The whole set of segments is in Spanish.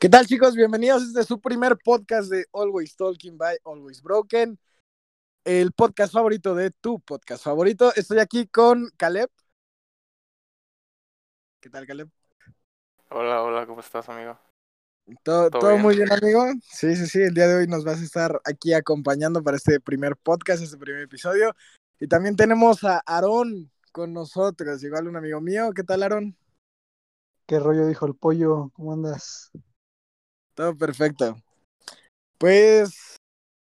¿Qué tal chicos? Bienvenidos a este su primer podcast de Always Talking by Always Broken, el podcast favorito de tu podcast favorito. Estoy aquí con Caleb. ¿Qué tal Caleb? Hola, hola, ¿cómo estás, amigo? ¿Todo, ¿Todo todo bien? muy bien, amigo? Sí, sí, sí. El día de hoy nos vas a estar aquí acompañando para este primer podcast, este primer episodio. Y también tenemos a Aarón con nosotros, igual un amigo mío. ¿Qué tal, Aarón? ¿Qué rollo dijo el pollo? ¿Cómo andas? Todo perfecto. Pues,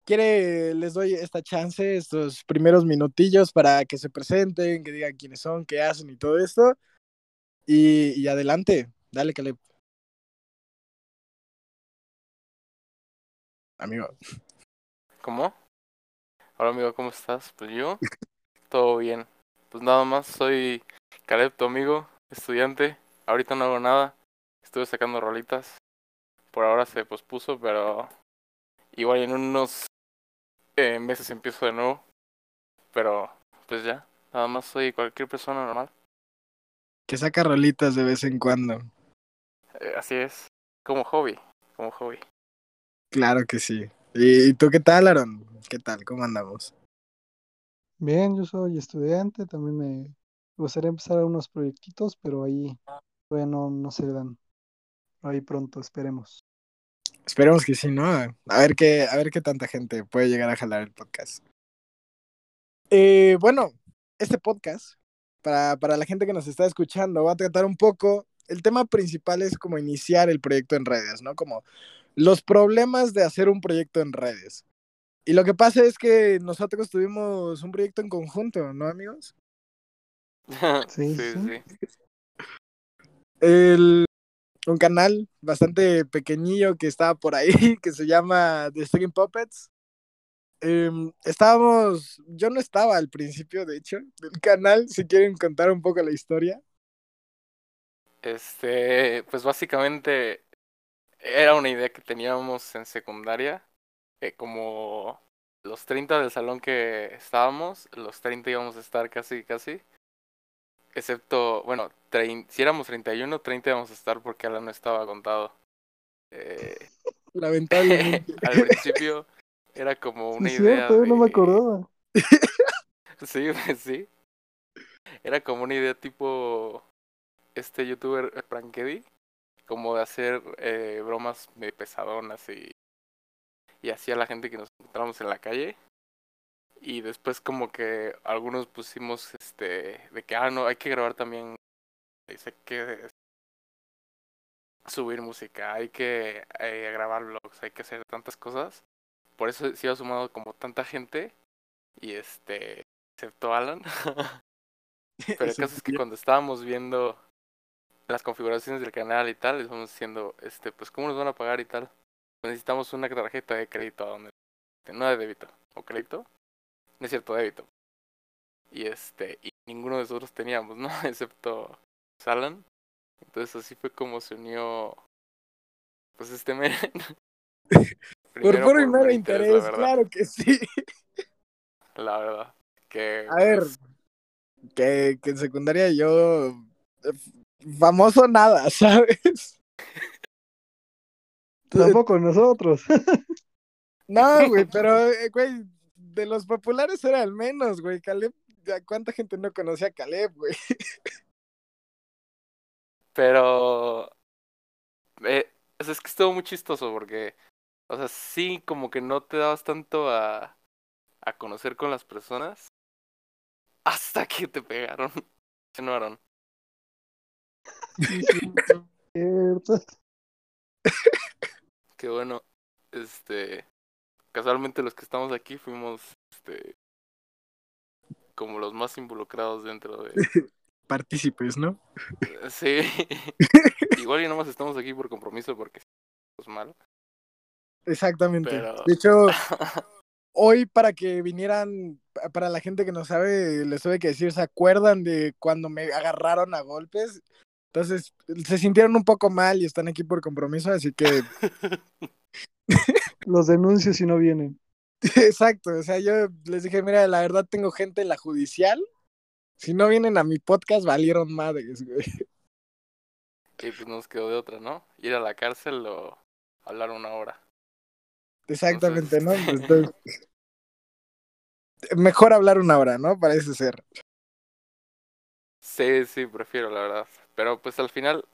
quiere, les doy esta chance, estos primeros minutillos para que se presenten, que digan quiénes son, qué hacen y todo esto. Y, y adelante, dale, Caleb. Amigo. ¿Cómo? Hola, amigo, ¿cómo estás? Pues yo, todo bien. Pues nada más, soy Caleb, tu amigo, estudiante. Ahorita no hago nada. Estuve sacando rolitas. Por ahora se pospuso, pero igual en unos eh, meses empiezo de nuevo. Pero, pues ya, nada más soy cualquier persona normal. Que saca rolitas de vez en cuando. Eh, así es, como hobby, como hobby. Claro que sí. ¿Y, tú qué tal, Aaron? ¿Qué tal? ¿Cómo andamos? Bien, yo soy estudiante, también me gustaría empezar unos proyectitos, pero ahí todavía no, no se dan. Ahí pronto, esperemos. Esperemos que sí, ¿no? A ver qué, a ver qué tanta gente puede llegar a jalar el podcast. Eh, bueno, este podcast, para, para la gente que nos está escuchando, va a tratar un poco. El tema principal es como iniciar el proyecto en redes, ¿no? Como los problemas de hacer un proyecto en redes. Y lo que pasa es que nosotros tuvimos un proyecto en conjunto, ¿no, amigos? Sí, sí, sí. sí. El, un canal bastante pequeñillo que estaba por ahí, que se llama The Stream Puppets. Em, estábamos, yo no estaba al principio, de hecho, del canal, si quieren contar un poco la historia. Este, pues básicamente era una idea que teníamos en secundaria, como los 30 del salón que estábamos, los 30 íbamos a estar casi, casi. Excepto, bueno, si éramos 31, 30 íbamos a estar porque Alan no estaba contado. Eh, Lamentablemente. al principio era como Sí, una es idea cierto, no me acordaba. Sí, sí. Era como una idea tipo este youtuber Prankedy, como de hacer eh, bromas medio pesadonas y, y así a la gente que nos encontramos en la calle. Y después como que algunos pusimos este de que ah no, hay que grabar también dice que subir música, hay que eh, grabar vlogs, hay que hacer tantas cosas. Por eso se iba sumado como tanta gente y este excepto Alan. Pero el caso es que cuando estábamos viendo las configuraciones del canal y tal, les vamos diciendo, este, pues cómo nos van a pagar y tal. Necesitamos una tarjeta de crédito a donde no de débito o crédito, no es cierto débito. Y este, y ninguno de nosotros teníamos, ¿no? Excepto Alan. Entonces así fue como se unió pues este men. Por puro y mero interés, verdad, claro que sí. La verdad. Que A ver, pues, que, que en secundaria yo eh, famoso nada, ¿sabes? Tampoco nosotros. No, güey, pero, eh, güey, de los populares era el menos, güey. Caleb, ya, ¿cuánta gente no conocía a Caleb, güey? Pero eh, o sea, es que estuvo muy chistoso porque, o sea, sí como que no te dabas tanto a, a conocer con las personas hasta que te pegaron. ¿Sí no, Aaron? Sí, sí, cierto. Qué bueno. Este, casualmente los que estamos aquí fuimos, este, como los más involucrados dentro de, Partícipes, ¿no? sí. Igual y nomás estamos aquí por compromiso porque es malo. Exactamente. Pero- De hecho, hoy para que vinieran, pa- para la gente que no sabe, les tuve que decir, ¿se acuerdan de cuando me agarraron a golpes? Entonces, se sintieron un poco mal y están aquí por compromiso, así que, Los denuncio si no vienen. exacto, o sea, yo les dije, mira, la verdad tengo gente en la judicial, si no vienen a mi podcast, valieron madres, güey. Y pues nos quedó de otra, ¿no? Ir a la cárcel o hablar una hora. Exactamente, ¿no? Entonces, mejor hablar una hora, ¿no? Parece ser. Sí, sí, prefiero, la verdad. Pero pues al final,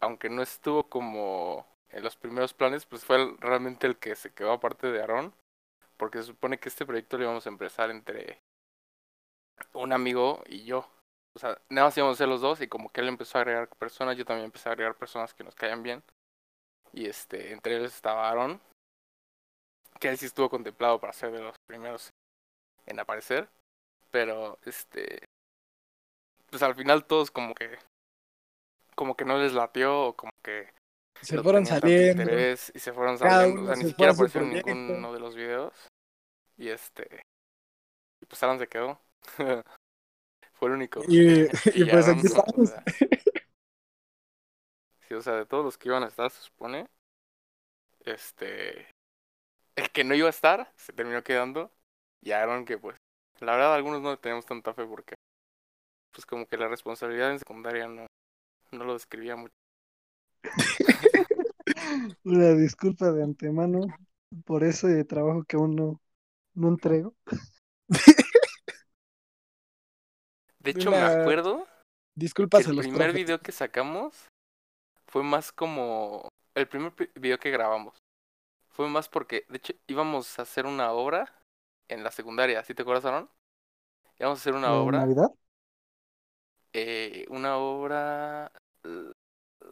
aunque no estuvo como en los primeros planes, pues fue realmente el que se quedó aparte de Aarón. Porque se supone que este proyecto lo íbamos a empezar entre un amigo y yo. O sea, nada más íbamos a ser los dos y como que él empezó a agregar personas, yo también empecé a agregar personas que nos caían bien. Y este, entre ellos estaba Aaron, que él sí estuvo contemplado para ser de los primeros en aparecer. Pero este, pues al final todos como que, como que no les latió o como que Se no fueron saliendo. interés y se fueron saliendo. O sea, ni siquiera apareció en ninguno de los videos. Y este. Y pues Aaron se quedó. Fue el único. Y, Y y pues aquí o estamos. sea, sí, o sea, de todos los que iban a estar, se supone. Este. El que no iba a estar se terminó quedando. Y Aaron, que pues. La verdad, algunos no le teníamos tanta fe porque. Pues como que la responsabilidad en secundaria no, no lo describía mucho. Una disculpa de antemano por ese trabajo que aún no, no entrego. De hecho, me acuerdo que Disculpas a el los primer video que sacamos fue más como el primer pri- video que grabamos. Fue más porque, de hecho, íbamos a hacer una obra en la secundaria. ¿Sí te acuerdas, Aaron? Íbamos a hacer una ¿En obra, Navidad? eh, una obra,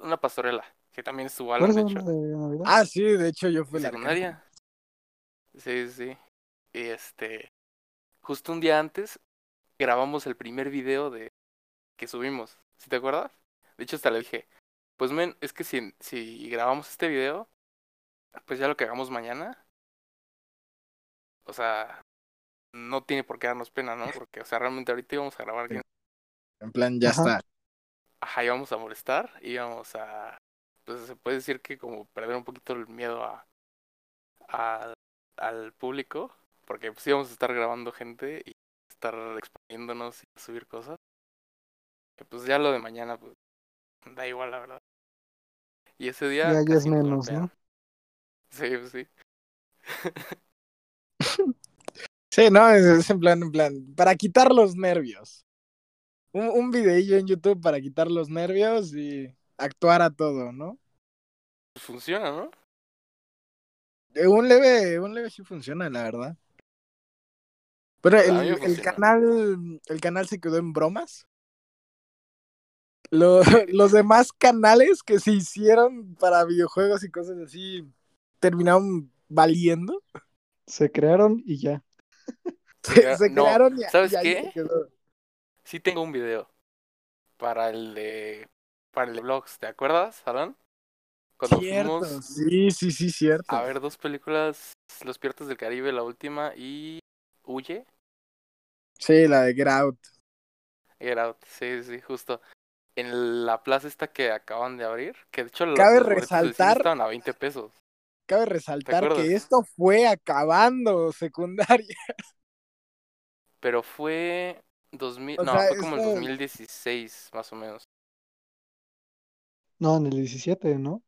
una pastorela, que también estuvo ¿Por Alan, de hecho, de? Ah, sí, de hecho yo fui la secundaria. Sí, sí, sí. Y este, justo un día antes grabamos el primer video de que subimos. ¿Sí te acuerdas? De hecho, hasta le dije, pues men, es que si, si grabamos este video, pues ya lo que hagamos mañana, o sea, no tiene por qué darnos pena, ¿no? Porque, o sea, realmente ahorita íbamos a grabar. En plan, ya Ajá. está. Ajá, íbamos a molestar, íbamos a, pues se puede decir que como perder un poquito el miedo a, a- al público, porque pues íbamos a estar grabando gente y estar exponiéndonos y subir cosas. Que, pues ya lo de mañana, pues da igual, la verdad. Y ese día... Ya, ya es menos, ¿no? Sí, pues sí. Sí, no, es, es en plan, en plan, para quitar los nervios. Un, un videillo en YouTube para quitar los nervios y actuar a todo, ¿no? Funciona, ¿no? Eh, Un leve, un leve sí funciona, la verdad. Pero el, el canal, el canal se quedó en bromas. Lo- los demás canales que se hicieron para videojuegos y cosas así terminaron valiendo. Se crearon y ya. Se, no, crearon y, ¿sabes y qué? se quedó. Sí tengo un video para el de... Para el vlogs, ¿te acuerdas, Alan? Cuando Cierto, fuimos sí, sí, sí, cierto. a ver dos películas, Los Piratas del Caribe, la última, y Huye, Sí, la de Get Out. Get Out, sí, sí, justo. En la plaza esta que acaban de abrir, que de hecho lo- Cabe los resaltar- estaban a 20 pesos. Cabe resaltar que esto fue acabando secundaria. Pero fue 2000, O no, sea, fue como el esto- 2016, más o menos. No, en el 17, ¿no?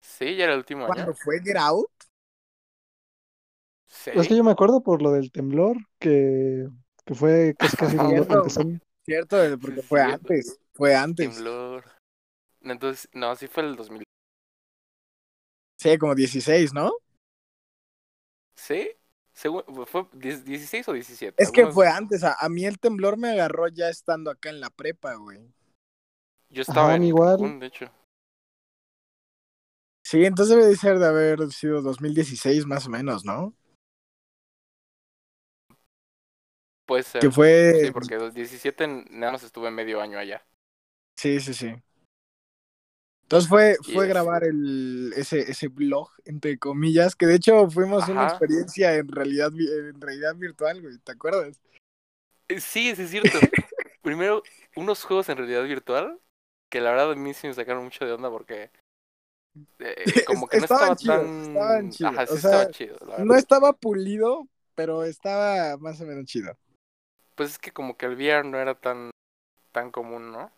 Sí, ya era el último año. Cuando fue Get Out, Sí, Es que yo me acuerdo por lo del temblor, que, que fue casi casi Cierto. empezó. cierto, porque fue cierto. antes, fue antes. temblor. Entonces, no, sí fue el 2000. Sí, como 16, ¿no? ¿Sí? Según- ¿Fue 10 16 o 17? Es que fue antes, a, a mí el temblor me agarró ya estando acá en la prepa, güey. Yo estaba Ajá, en igual. Cancún, de hecho. Sí, entonces debe de ser de haber sido 2016 más o menos, ¿no? Puede ser. Que fue... Sí, porque los 17 nada más estuve medio año allá. Sí, sí, sí. Entonces fue, fue grabar el, ese, ese blog, entre comillas, que de hecho fuimos una experiencia en realidad, en realidad virtual, güey, ¿te acuerdas? Eh, Sí, sí es cierto. Primero, unos juegos en realidad virtual, que la verdad a mí sí me sacaron mucho de onda porque eh, como que no Estaban estaba tan... estaban chidos, Ajá, sí o sea, estaba chido, la. No estaba pulido, pero estaba más o menos chido. Pues es que como que el VR no era tan, tan común, ¿no?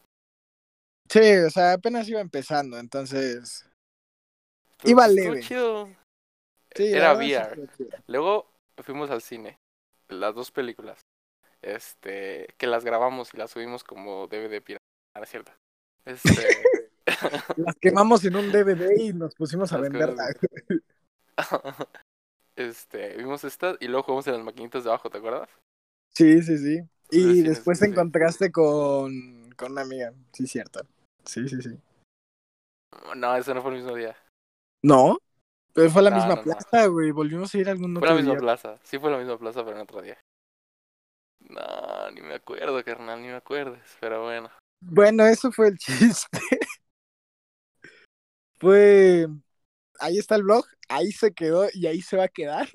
Sí, o sea, apenas iba empezando, entonces. Pero, Iba pues, estuvo leve. chido. Sí, Era sí VR. Luego fuimos al cine, las dos películas, este, que las grabamos y las subimos como DVD pirata, cierto. Este, Las quemamos en un DVD y nos pusimos a Las venderla. quemamos. este, vimos estas y luego jugamos en las maquinitas de abajo, ¿te acuerdas? Sí, sí, sí. Y sí, después sí, te sí. encontraste con, con una amiga. Sí, cierto. Sí, sí, sí. No, eso no fue el mismo día. No, pero fue la No, misma no, plaza, güey. Volvimos a ir algún Fue otro la misma día. plaza, sí fue la misma plaza, pero en otro día. No, ni me acuerdo, carnal, ni me acuerdes, pero bueno. Bueno, eso fue el chiste. fue. Ahí está el blog, ahí se quedó y ahí se va a quedar.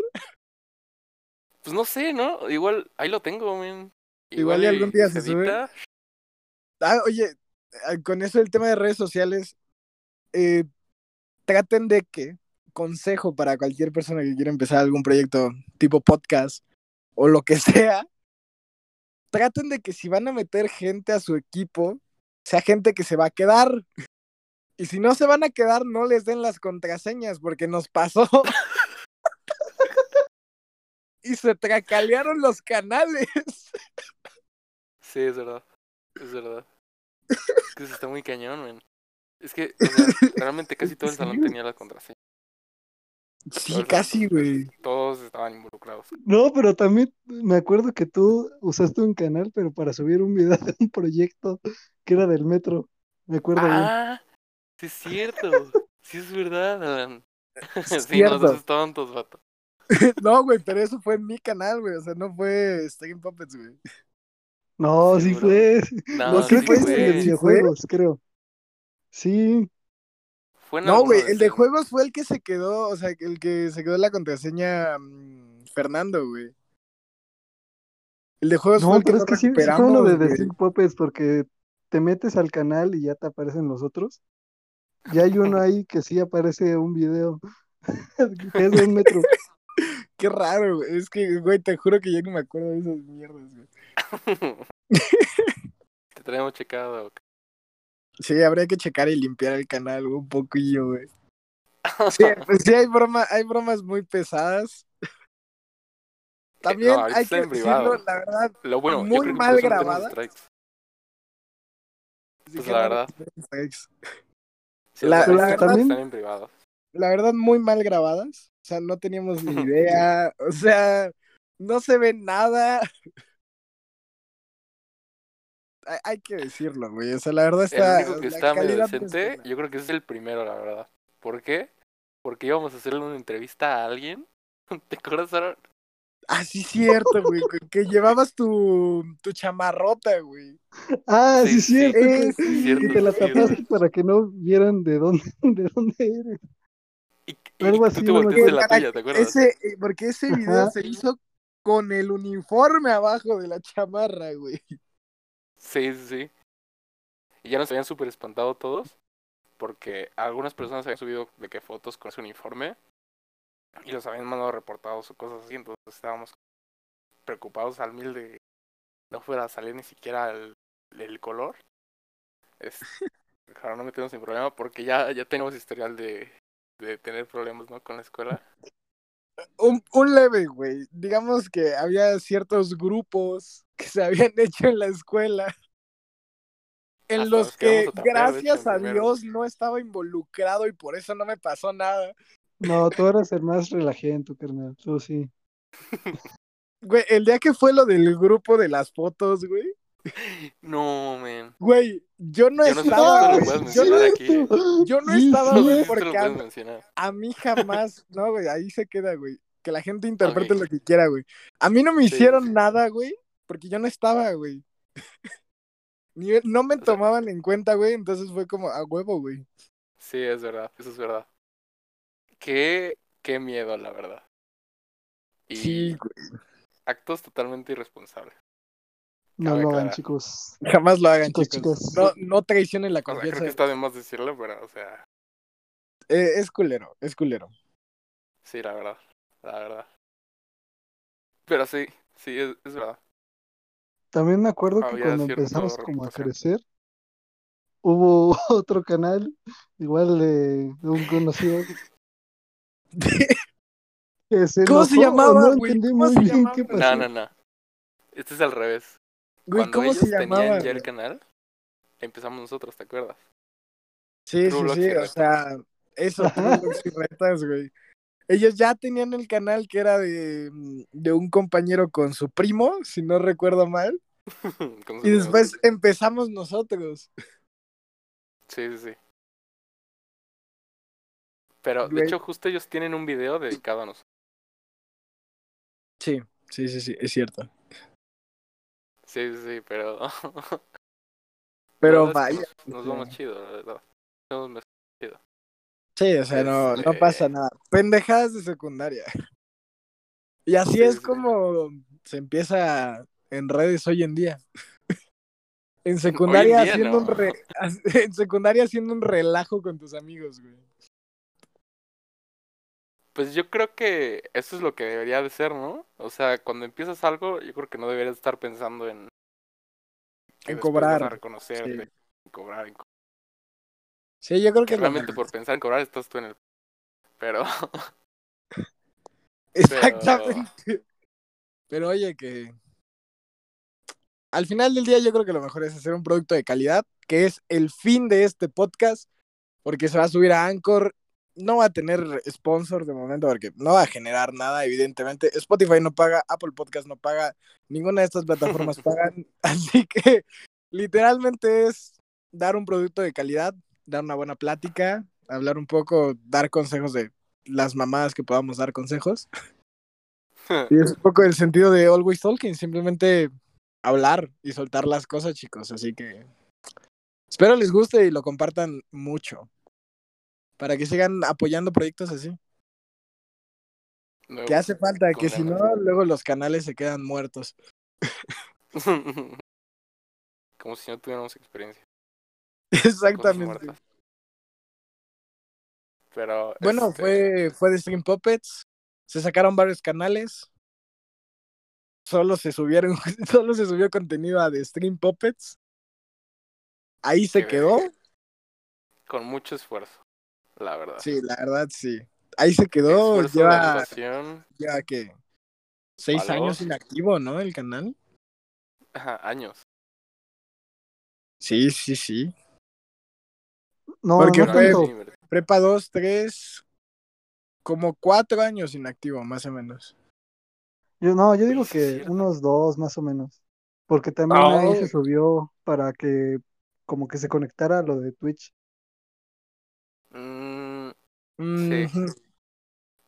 Pues no sé, ¿no? Igual, ahí lo tengo, men. Igual y algún día se sube. edita. Ah, oye, ah, con eso del tema de redes sociales, eh, traten de que, consejo para cualquier persona que quiera empezar algún proyecto tipo podcast o lo que sea, traten de que si van a meter gente a su equipo, sea gente que se va a quedar. Y si no se van a quedar, no les den las contraseñas, porque nos pasó. y se tracalearon los canales. Sí, es verdad. Es verdad. Es que se está muy cañón, men. Es que, o sea, realmente casi todo el salón tenía la contraseña. Sí, casi, entonces, güey. Todos estaban involucrados. No, pero también me acuerdo que tú usaste un canal, pero para subir un video de un proyecto que era del metro. Me acuerdo bien. Ah, sí es cierto. Sí es verdad, Alan. Sí, Cierto. seas tontos, vato. No, güey, pero eso fue en mi canal, güey. O sea, no fue Stacking Puppets, güey. No, sí fue. No, No, sí creo que es fue. ¿Sí videojuegos, creo. Sí, Fue en No, güey, el de juegos fue el que se quedó, o sea, el que se quedó la contraseña mm, Fernando, güey. El de juegos fue no, el que pero es no que sí, sí fue uno de The Puppets porque te metes al canal y ya te aparecen los otros. Y hay uno ahí que sí aparece un video que es de un metro. Qué raro, güey. Es que, güey, te juro que yo no me acuerdo de esas mierdas, güey. Te traemos checado. Sí, habría que checar y limpiar el canal un poquillo, güey. Sí, pues sí hay broma, hay bromas muy pesadas. También no, hay que decirlo, la verdad, Lo bueno, Muy mal por eso no tenemos grabada. strikes. sí Pues la verdad. Sí, La- la están en privado. la verdad, muy mal grabadas. O sea, no teníamos ni idea. O sea, no se ve nada. Hay, hay que decirlo, güey. O sea, la verdad El está. único que está medio es decente, yo creo que es el primero, la verdad. ¿Por qué? Porque íbamos a hacerle una entrevista a alguien. ¿Te acuerdas, Aaron? Ah, sí, cierto, güey. que- llevabas tu, tu chamarrota, güey. Ah, Sí, cierto, Eh, que, sí, cierto, que te la sí, tapaste para que no vieran de dónde, de dónde eres. Y, y Algo tú así, te no me volteaste la tuya, ¿te acuerdas? Ese, eh, porque ese video Ajá. se hizo con el uniforme abajo de la chamarra, güey. Sí, sí, sí. Y ya nos habían súper espantado todos. Porque algunas personas habían subido de que fotos con ese uniforme. Y los habían mandado reportados o cosas así. Entonces estábamos preocupados al mil de no fuera a salir ni siquiera el, el color. Es, para no meternos en problema porque ya, ya tenemos historial de, de tener problemas ¿no? con la escuela. Un, un leve, güey. Digamos que había ciertos grupos que se habían hecho en la escuela. En Hasta los que gracias a. Dios, no estaba involucrado y por eso no me pasó nada. No, tú eras el más relajento, carnal. Tú sí. Güey, el día que fue lo del grupo de las fotos, güey. No, man. Güey, yo no Yo no sé si estaba, Yo no, mencionar aquí. yo no Sí, estaba, sí. güey, porque a, mí jamás, no, güey, ahí se queda, güey. Que la gente interprete lo que quiera, güey. A mí no me Sí, hicieron sí. nada, güey, porque yo no estaba, güey. No me tomaban en cuenta, güey, entonces fue como a huevo, güey. Sí, es verdad, eso es verdad. Qué, qué miedo, la verdad. Y Sí, güey. actos totalmente irresponsables. No lo hagan, chicos. Jamás lo hagan, Chicos, chicos. No, no traicionen la O sea, creo confianza. que está de más decirlo, pero, o sea, Eh, es culero, es culero. sí, la verdad, la verdad. Pero sí, sí, es, es verdad. También me acuerdo que cuando empezamos como a crecer, hubo otro canal, igual de, de un conocido, que se ¿Cómo se llamaba, no güey? entendí ¿Cómo muy bien llamaba? qué No, pasó. no, no. Este es al revés. Güey, Cuando ¿cómo ellos se llamaba? tenían ya el güey? canal, empezamos nosotros, ¿te acuerdas? Sí, True sí, sí, y o Retas. sea, eso, True Blogs y Retas, güey. Ellos ya tenían el canal que era de, de un compañero con su primo, si no recuerdo mal, y después empezamos nosotros. Sí, sí, sí. Pero, de hecho, justo ellos tienen un video dedicado a nosotros. Sí, sí, sí, sí, es cierto. Sí, sí, sí, pero... Pero vaya. Nos, vamos chido, la verdad. Sí, o sea, no, no Este- pasa nada. Pendejadas de secundaria. Y así Sí, es como se empieza en redes hoy en día. En secundaria día, haciendo no. un re- en secundaria haciendo un relajo con tus amigos, güey. Pues yo creo que eso es lo que debería de ser, ¿no? O sea, cuando empiezas algo, yo creo que no deberías estar pensando en... cobrar, reconocerte, sí. en cobrar, en co- Sí, yo creo que que realmente por pensar en cobrar estás tú en el... Pero... Exactamente. Pero oye, que al final del día yo creo que lo mejor es hacer un producto de calidad, que es el fin de este podcast, porque se va a subir a Anchor. No va a tener sponsor de momento porque no va a generar nada, evidentemente. Spotify no paga, Apple Podcast no paga, ninguna de estas plataformas pagan. Así que literalmente es dar un producto de calidad, dar una buena plática, hablar un poco, dar consejos de las mamadas que podamos dar consejos. Y es un poco el sentido de Always Talking, simplemente hablar y soltar las cosas, chicos. Así que espero les guste y lo compartan mucho. Para que sigan apoyando proyectos así. Que hace falta, que si no, luego los canales se quedan muertos. Como si no tuviéramos experiencia. Exactamente. Pero... Bueno, este, fue, fue de Stream Puppets. Se sacaron varios canales. Solo se subieron, solo se subió contenido a The Stream Puppets. Ahí se quedó. Con mucho esfuerzo, la verdad. Sí, la verdad sí. Ahí se quedó. Lleva, lleva que seis años inactivo, ¿no? El canal. ajá, años. Sí, sí, sí. No, Porque no fue- tanto. Sí, invertí. Prepa 2, 3, como cuatro años inactivo, más o menos. Yo, no, yo digo sí que unos dos más o menos. Porque también ahí Oh. se subió para que como que se conectara a lo de Twitch. Mm, Ujú.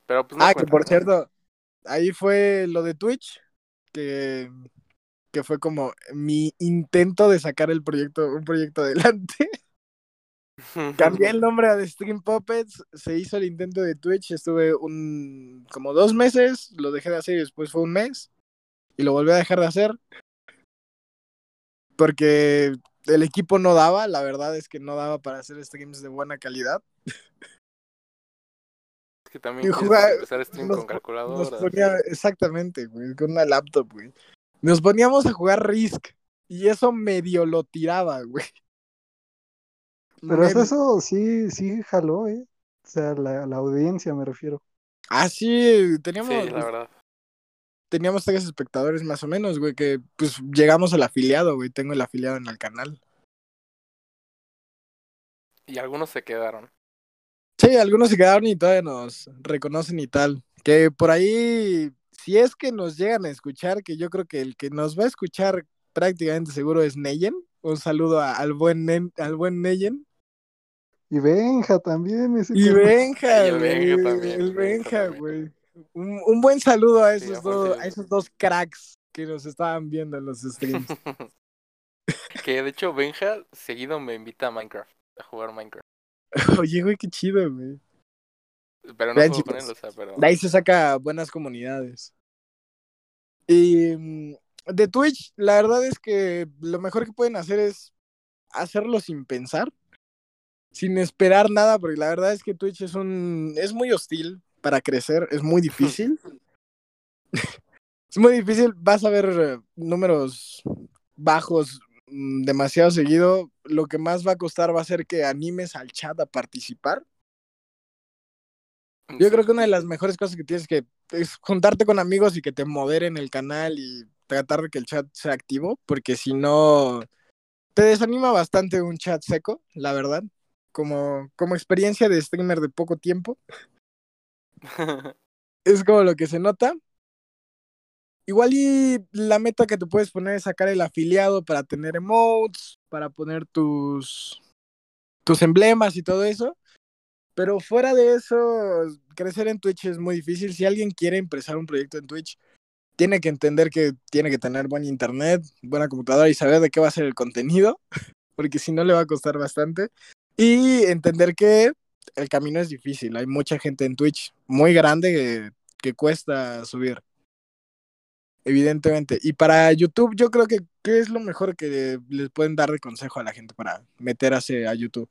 pero pues no Ah, que por cierto, ahí fue lo de Twitch, que, que fue como mi intento de sacar el proyecto, un proyecto adelante. Cambié el nombre a The Stream Puppets, se hizo el intento de Twitch, estuve un como dos meses, lo dejé de hacer y después fue un mes y lo volví a dejar de hacer porque el equipo no daba, la verdad es que no daba para hacer streams de buena calidad. Es que también jugar- empezar stream nos con Nos calculadora. ponía, exactamente, güey, con una laptop, güey. Nos poníamos a jugar Risk y eso medio lo tiraba, güey. Pero hasta eso sí, sí jaló, ¿eh? O sea, la, la audiencia me refiero. Ah, sí, teníamos, Sí, la verdad. teníamos tres espectadores más o menos, güey, que pues llegamos al afiliado, güey. Tengo el afiliado en el canal. Y algunos se quedaron. Sí, algunos se quedaron y todavía nos reconocen y tal. Que por ahí, si es que nos llegan a escuchar, que yo creo que el que nos va a escuchar prácticamente seguro es Neyen. Un saludo a- al buen al buen Neyen. Y Benja también, ese Y. Benja, Y el Benja güey, también, El Benja güey. Un, un buen saludo a esos, dos, a esos dos cracks que nos estaban viendo en los streams. que de hecho Benja seguido me invita a Minecraft, a jugar Minecraft. Oye, güey, qué chido, güey. Pero no Vean, él, chicos, o sea, pero... De ahí se saca buenas comunidades. Y mm, de Twitch, la verdad es que lo mejor que pueden hacer es hacerlo sin pensar, sin esperar nada, porque la verdad es que Twitch es un es muy hostil para crecer, es muy difícil. es muy difícil, vas a ver eh, números bajos mm, demasiado seguido, lo que más va a costar va a ser que animes al chat a participar. Yo creo que una de las mejores cosas que tienes que es juntarte con amigos y que te moderen el canal y tratar de que el chat sea activo, porque si no, te desanima bastante un chat seco, la verdad. Como, como experiencia de streamer de poco tiempo, es como lo que se nota. Igual y la meta que te puedes poner es sacar el afiliado para tener emotes, para poner tus, tus emblemas y todo eso. Pero fuera de eso, crecer en Twitch es muy difícil. Si alguien quiere empezar un proyecto en Twitch, tiene que entender que tiene que tener buen internet, buena computadora y saber de qué va a ser el contenido, porque si no le va a costar bastante. Y entender que el camino es difícil. Hay mucha gente en Twitch muy grande que, que cuesta subir. Evidentemente. Y para YouTube, yo creo que ¿qué es lo mejor que les pueden dar de consejo a la gente para meterse a YouTube?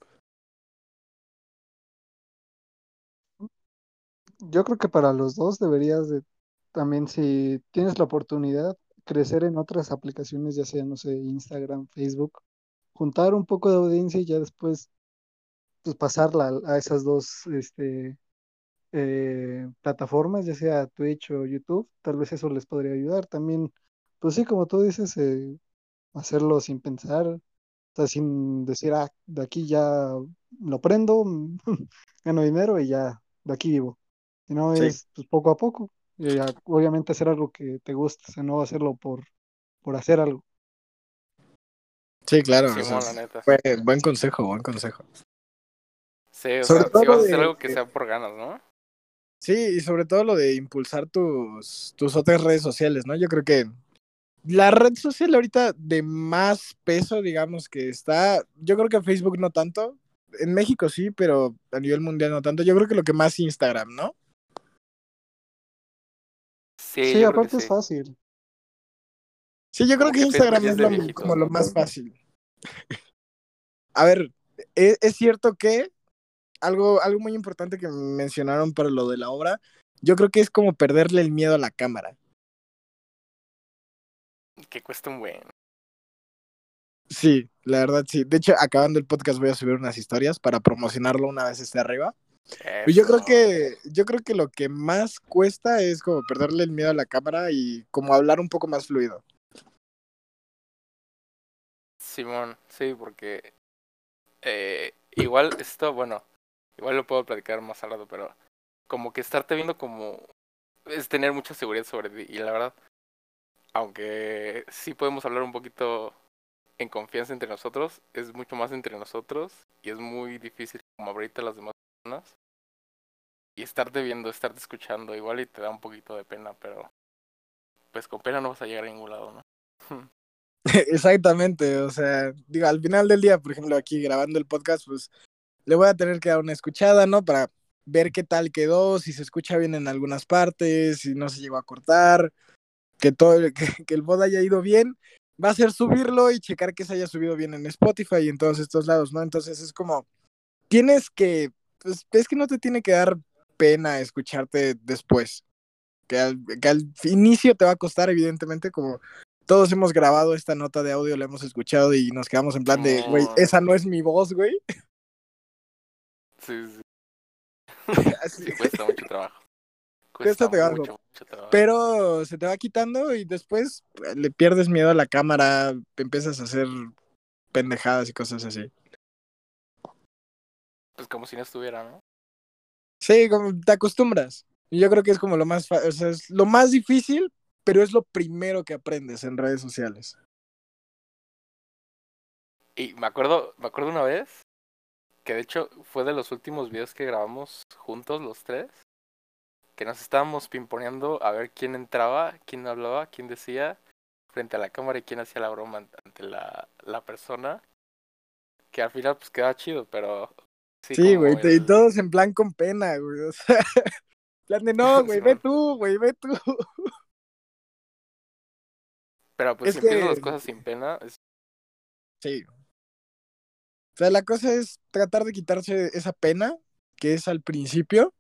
Yo creo que para los dos deberías de también si tienes la oportunidad crecer en otras aplicaciones, ya sea, no sé, Instagram, Facebook, juntar un poco de audiencia y ya después pues pasarla a esas dos este, eh, plataformas, ya sea Twitch o YouTube, tal vez eso les podría ayudar. También, pues sí, como tú dices, eh, hacerlo sin pensar, o sea, sin decir, ah, de aquí ya lo prendo, gano dinero y ya, de aquí vivo. Sino Sí. es pues, poco a poco. Y ya, obviamente hacer algo que te guste, o sea, no hacerlo por, por hacer algo. Sí, claro. o Simón, sea, la neta. fue- buen consejo, buen consejo. Sí, o Sobre sea, si todo vas a de- hacer algo que sea por ganas, ¿no? Sí, y sobre todo lo de impulsar tus, tus otras redes sociales, ¿no? Yo creo que la red social ahorita de más peso, digamos que está, yo creo que Facebook no tanto, en México sí, pero a nivel mundial no tanto, yo creo que lo que más Instagram, ¿no? Sí, Sí, aparte es sí. fácil. Sí, yo creo que que Instagram es lo- como lo más fácil. A ver, e- es, cierto que algo, algo muy importante que mencionaron para lo de la obra, yo creo que es como perderle el miedo a la cámara. Que cuesta un buen. Sí, la verdad sí. De hecho, acabando el podcast voy a subir unas historias para promocionarlo una vez esté arriba. Y yo creo Eso. que, yo creo que lo que más cuesta es como perderle el miedo a la cámara y como hablar un poco más fluido. Simón, sí, porque eh, igual esto, bueno, igual lo puedo platicar más al rato, pero como que estarte viendo como es tener mucha seguridad sobre ti y la verdad, aunque sí podemos hablar un poquito en confianza entre nosotros, es mucho más entre nosotros y es muy difícil como abrirte las demás personas y estarte viendo, estarte escuchando, igual y te da un poquito de pena, pero pues con pena no vas a llegar a ningún lado, ¿no? Exactamente, o sea, digo, al final del día, por ejemplo, aquí grabando el podcast, pues le voy a tener que dar una escuchada, ¿no? Para ver qué tal quedó, si se escucha bien en algunas partes, si no se llegó a cortar, que todo, que, que el mod haya ido bien. Va a ser subirlo y checar que se haya subido bien en Spotify y en todos estos lados, ¿no? Entonces es como, tienes que, pues es que no te tiene que dar pena escucharte después. Que al, que al inicio te va a costar, evidentemente, como todos hemos grabado esta nota de audio, la hemos escuchado y nos quedamos en plan de, güey, esa no es mi voz, güey. Sí, sí. Así. Sí, cuesta mucho trabajo. Cuesta mucho, mucho trabajo. Pero se te va quitando y después eh, le pierdes miedo a la cámara, empiezas a hacer pendejadas y cosas así. Pues como si no estuviera, ¿no? Sí, como te acostumbras. Yo creo que es como lo más, fa- o sea, es lo más difícil, pero es lo primero que aprendes en redes sociales. Y me acuerdo, me acuerdo una vez que de hecho fue de los últimos videos que grabamos juntos los tres, que nos estábamos pimponeando a ver quién entraba, quién hablaba, quién decía frente a la cámara y quién hacía la broma ant- ante la, la persona, que al final pues quedaba chido, pero sí, güey, y todos en plan con pena, güey. O sea, plan de no, güey, ve tú, güey, ve tú. Pero pues es si empiezas que- las cosas sin pena, es Sí. O sea, la cosa es tratar de quitarse esa pena que es al principio.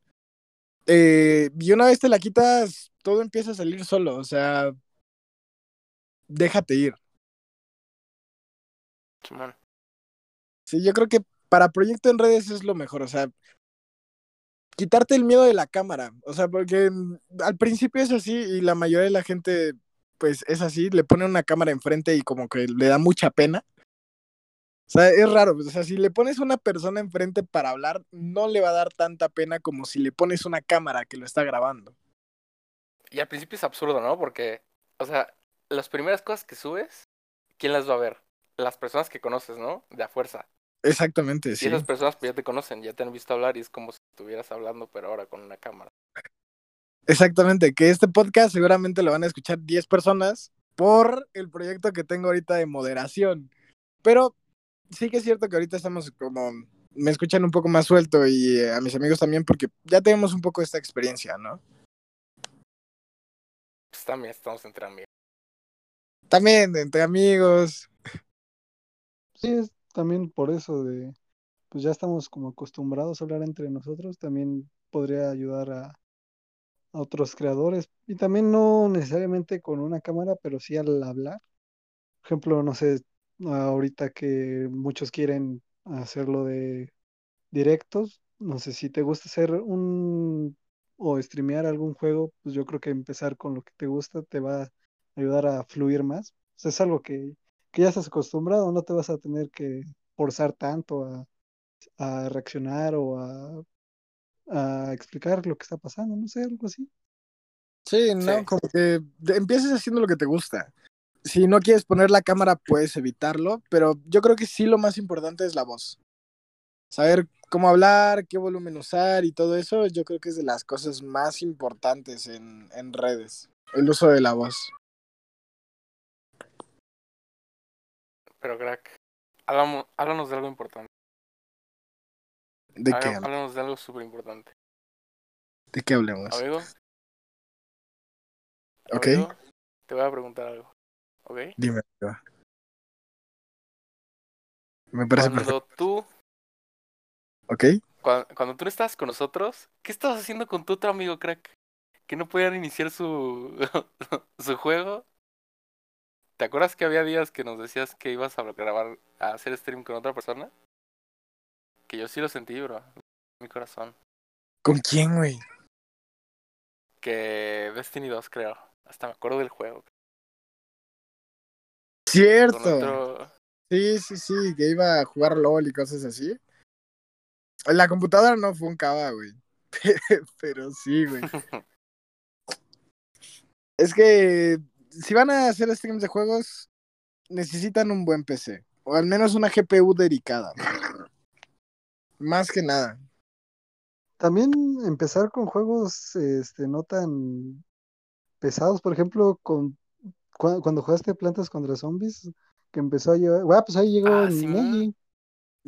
eh, y una vez te la quitas, todo empieza a salir solo. O sea, déjate ir. Simón. Sí, yo creo que para proyecto en redes es lo mejor, o sea, quitarte el miedo de la cámara, o sea, porque al principio es así y la mayoría de la gente, pues es así, le pone una cámara enfrente y como que le da mucha pena. O sea, es raro, o sea, si le pones una persona enfrente para hablar, no le va a dar tanta pena como si le pones una cámara que lo está grabando. Y al principio es absurdo, ¿no? Porque, o sea, las primeras cosas que subes, ¿quién las va a ver? Las personas que conoces, ¿no? De a fuerza. Exactamente, Y sí. esas personas pues ya te conocen, ya te han visto hablar y es como si estuvieras hablando, pero ahora con una cámara. Exactamente, que este podcast seguramente lo van a escuchar 10 personas por el proyecto que tengo ahorita de moderación. Pero sí que es cierto que ahorita estamos como, me escuchan un poco más suelto y eh, a mis amigos también porque ya tenemos un poco esta experiencia, ¿no? Pues también estamos entre amigos. También entre amigos. Sí, es también por eso de, pues ya estamos como acostumbrados a hablar entre nosotros, también podría ayudar a, a otros creadores y también no necesariamente con una cámara, pero sí al hablar. Por ejemplo, no sé, ahorita que muchos quieren hacerlo de directos, no sé si te gusta hacer un o streamear algún juego, pues yo creo que empezar con lo que te gusta te va a ayudar a fluir más. O sea, es algo que, que ya estás acostumbrado, no te vas a tener que forzar tanto a, a reaccionar o a, a explicar lo que está pasando, no sé, algo así. Sí, ¿no? Sí. Como que empieces haciendo lo que te gusta. Si no quieres poner la cámara, puedes evitarlo, pero yo creo que sí lo más importante es la voz. Saber cómo hablar, qué volumen usar y todo eso, yo creo que es de las cosas más importantes en, en redes. El uso de la voz. Pero crack, háblanos de algo importante. ¿De Hábla- qué? Háblanos de algo súper importante. ¿De qué hablemos? Amigo, Ok, amigo, te voy a preguntar algo. Dime. Me parece perfecto. Cuando tú, ¿Ok? cuando, cuando tú no estabas con nosotros, ¿qué estabas haciendo con tu otro amigo crack? Que no podían iniciar su, su juego. ¿Te acuerdas que había días que nos decías que ibas a grabar, a hacer stream con otra persona? Que yo sí lo sentí, bro. Mi corazón. ¿Con quién, güey? Que Destiny 2, creo. Hasta me acuerdo del juego. Cierto. otro... Sí, sí, sí, que iba a jugar LOL y cosas así. La computadora no fue un cava, güey. Pero sí, güey. Es que si van a hacer streams de juegos, necesitan un buen PC. O al menos una GPU dedicada. Más que nada. También empezar con juegos este, no tan pesados, por ejemplo, con cu- cuando jugaste Plantas contra Zombies, que empezó a llevar, bueno, pues ahí llegó Ah, el.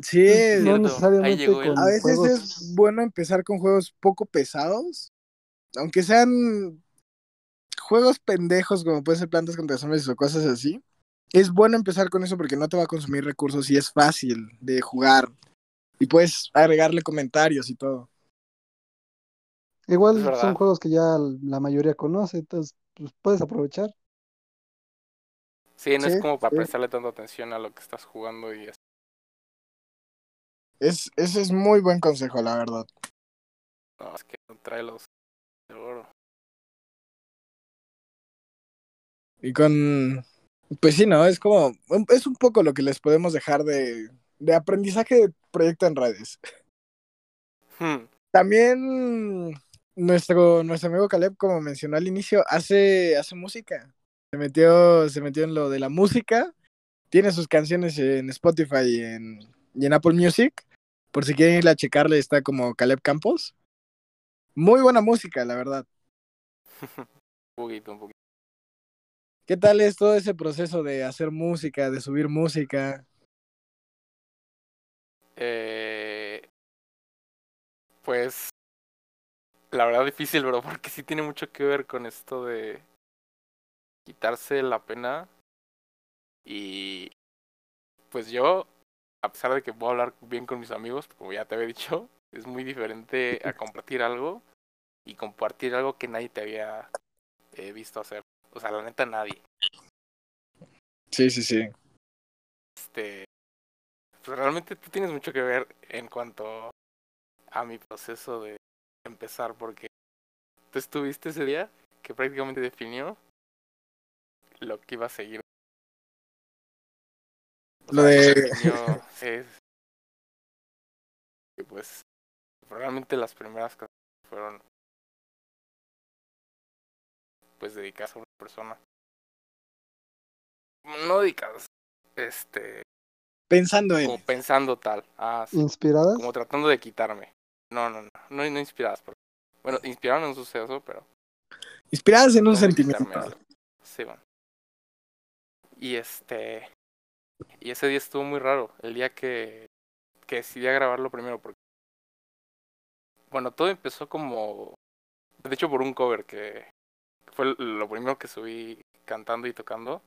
Sí, no cierto, ahí necesariamente llegó con a veces juegos es bueno empezar con juegos poco pesados. Aunque sean juegos pendejos como puede ser Plantas contra Zombies o cosas así. Es bueno empezar con eso porque no te va a consumir recursos y es fácil de jugar. Y puedes agregarle comentarios y todo. Igual son juegos que ya la mayoría conoce, entonces pues, puedes aprovechar. Sí, no Sí, es como para sí. prestarle tanta atención a lo que estás jugando y así. Es, ese es muy buen consejo, la verdad. No, es que trae los de oro. Y con. Pues sí, ¿no? Es como. Es un poco lo que les podemos dejar de, de aprendizaje de proyecto en redes. Hmm, También nuestro, nuestro amigo Caleb, como mencionó al inicio, hace, hace música. Se metió, se metió en lo de la música. Tiene sus canciones en Spotify y en, y en Apple Music. Por si quieren ir a checarle, está como Caleb Campos. Muy buena música, la verdad. un poquito, un poquito. ¿Qué tal es todo ese proceso de hacer música, de subir música? Eh, pues la verdad difícil, bro, porque sí tiene mucho que ver con esto de quitarse la pena y pues yo, a pesar de que puedo hablar bien con mis amigos, como ya te había dicho, es muy diferente a compartir algo y compartir algo que nadie te había eh, visto hacer. O sea, la neta nadie. Sí, sí, sí. Este, pues realmente tú tienes mucho que ver en cuanto a mi proceso de empezar, porque tú estuviste ese día que prácticamente definió lo que iba a seguir. O Lo sea, de- definió, sí, y pues realmente las primeras cosas fueron pues dedicadas a una persona. No dedicadas, este, Pensando en. como pensando tal. Ah, sí, ¿Inspiradas? como tratando de quitarme. No, no, no, no, no inspiradas. Pero, bueno, inspiraron en un suceso, pero Inspiradas en un sentimiento. Sí, bueno. Y este, y ese día estuvo muy raro. El día que, que decidí a grabarlo primero, porque, bueno, todo empezó como, de hecho, por un cover que fue lo primero que subí cantando y tocando.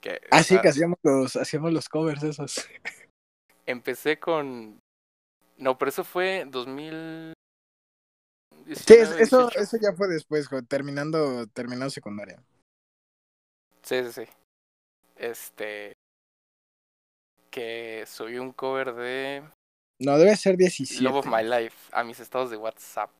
Que, Ah, sí, sea, que hacíamos los, hacíamos los covers esos. Empecé con. No, pero eso fue 2000. Sí, es- eso, eso ya fue después, terminando, terminando secundaria. Sí, sí, sí. Este. Que subí un cover de No, debe ser 17. Love of My Life a mis estados de WhatsApp.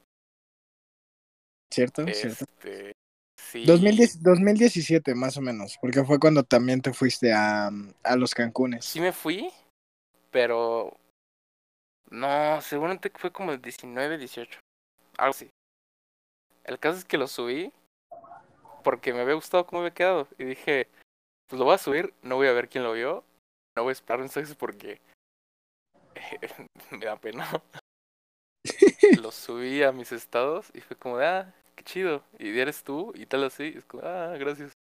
¿Cierto? ¿Cierto? Este. Sí. 2010 2017, más o menos, porque fue cuando también te fuiste a, a los Cancunes. Sí me fui, pero. No, seguramente fue como el 19, 18. Algo así. El caso es que lo subí porque me había gustado cómo había quedado. Y dije, pues lo voy a subir, no voy a ver quién lo vio. No voy a esperar mensajes porque me da pena. lo subí a mis estados y fue como de, ah, qué chido. Y eres tú y tal así. Es como, ah, gracias.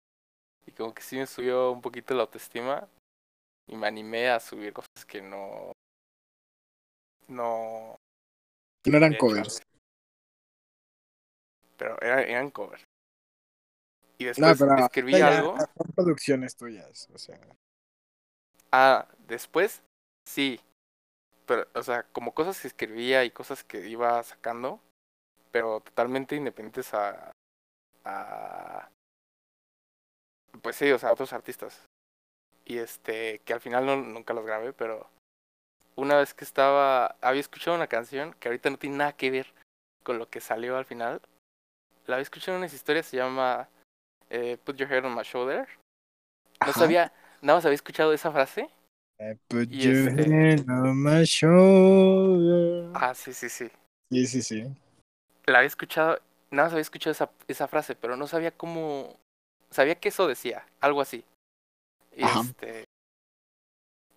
Y como que sí me subió un poquito la autoestima y me animé a subir cosas que no no No eran covers. pero era- eran covers y No, después pero escribí ya, algo. son producciones tuyas, o sea. ah después sí. Pero o sea como cosas que escribía y cosas que iba sacando pero totalmente independientes a a pues sí o sea a otros artistas. Y este que al final no, nunca los grabé pero una vez que estaba había escuchado una canción que ahorita no tiene nada que ver con lo que salió al final. La había escuchado en unas historias se llama eh, Put Your Head on My Shoulder no sabía nada más había escuchado esa frase I put Y your este- head on my shoulder. ah sí sí sí Sí, sí, sí. la había escuchado, nada más había escuchado esa, esa frase, pero no sabía cómo, sabía que eso decía, algo así. Y Ajá. este,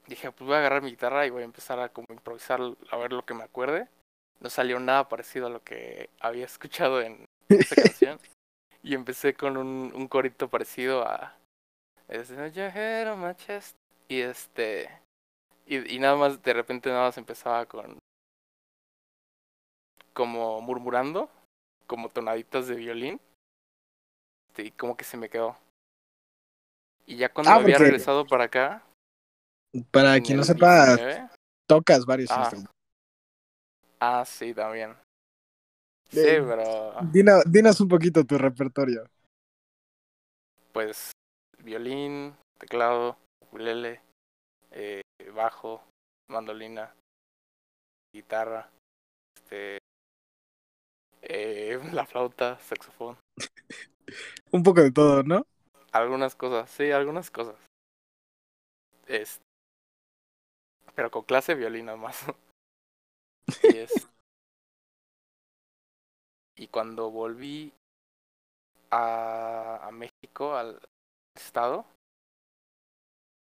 dije, pues voy a agarrar mi guitarra y voy a empezar a como improvisar, a ver lo que me acuerde. No salió nada parecido a lo que había escuchado en esa canción. Y empecé con un, un corito parecido a, Y este, y, y nada más, de repente nada más empezaba con, como murmurando, como tonaditas de violín. este, Y como que se me quedó. Y ya cuando Ah, había regresado para acá. Para en quien no sepa, 19, tocas varios Ah. instrumentos. Ah, sí, también. Sí, pero Dino- dinos un poquito tu repertorio. pues violín, teclado, ukulele, eh, bajo, mandolina, guitarra, este, eh, la flauta, saxofón, Un poco de todo, ¿no? algunas cosas, sí, algunas cosas. Pero con clase de violín más. y es, y cuando volví a, a México, al estado,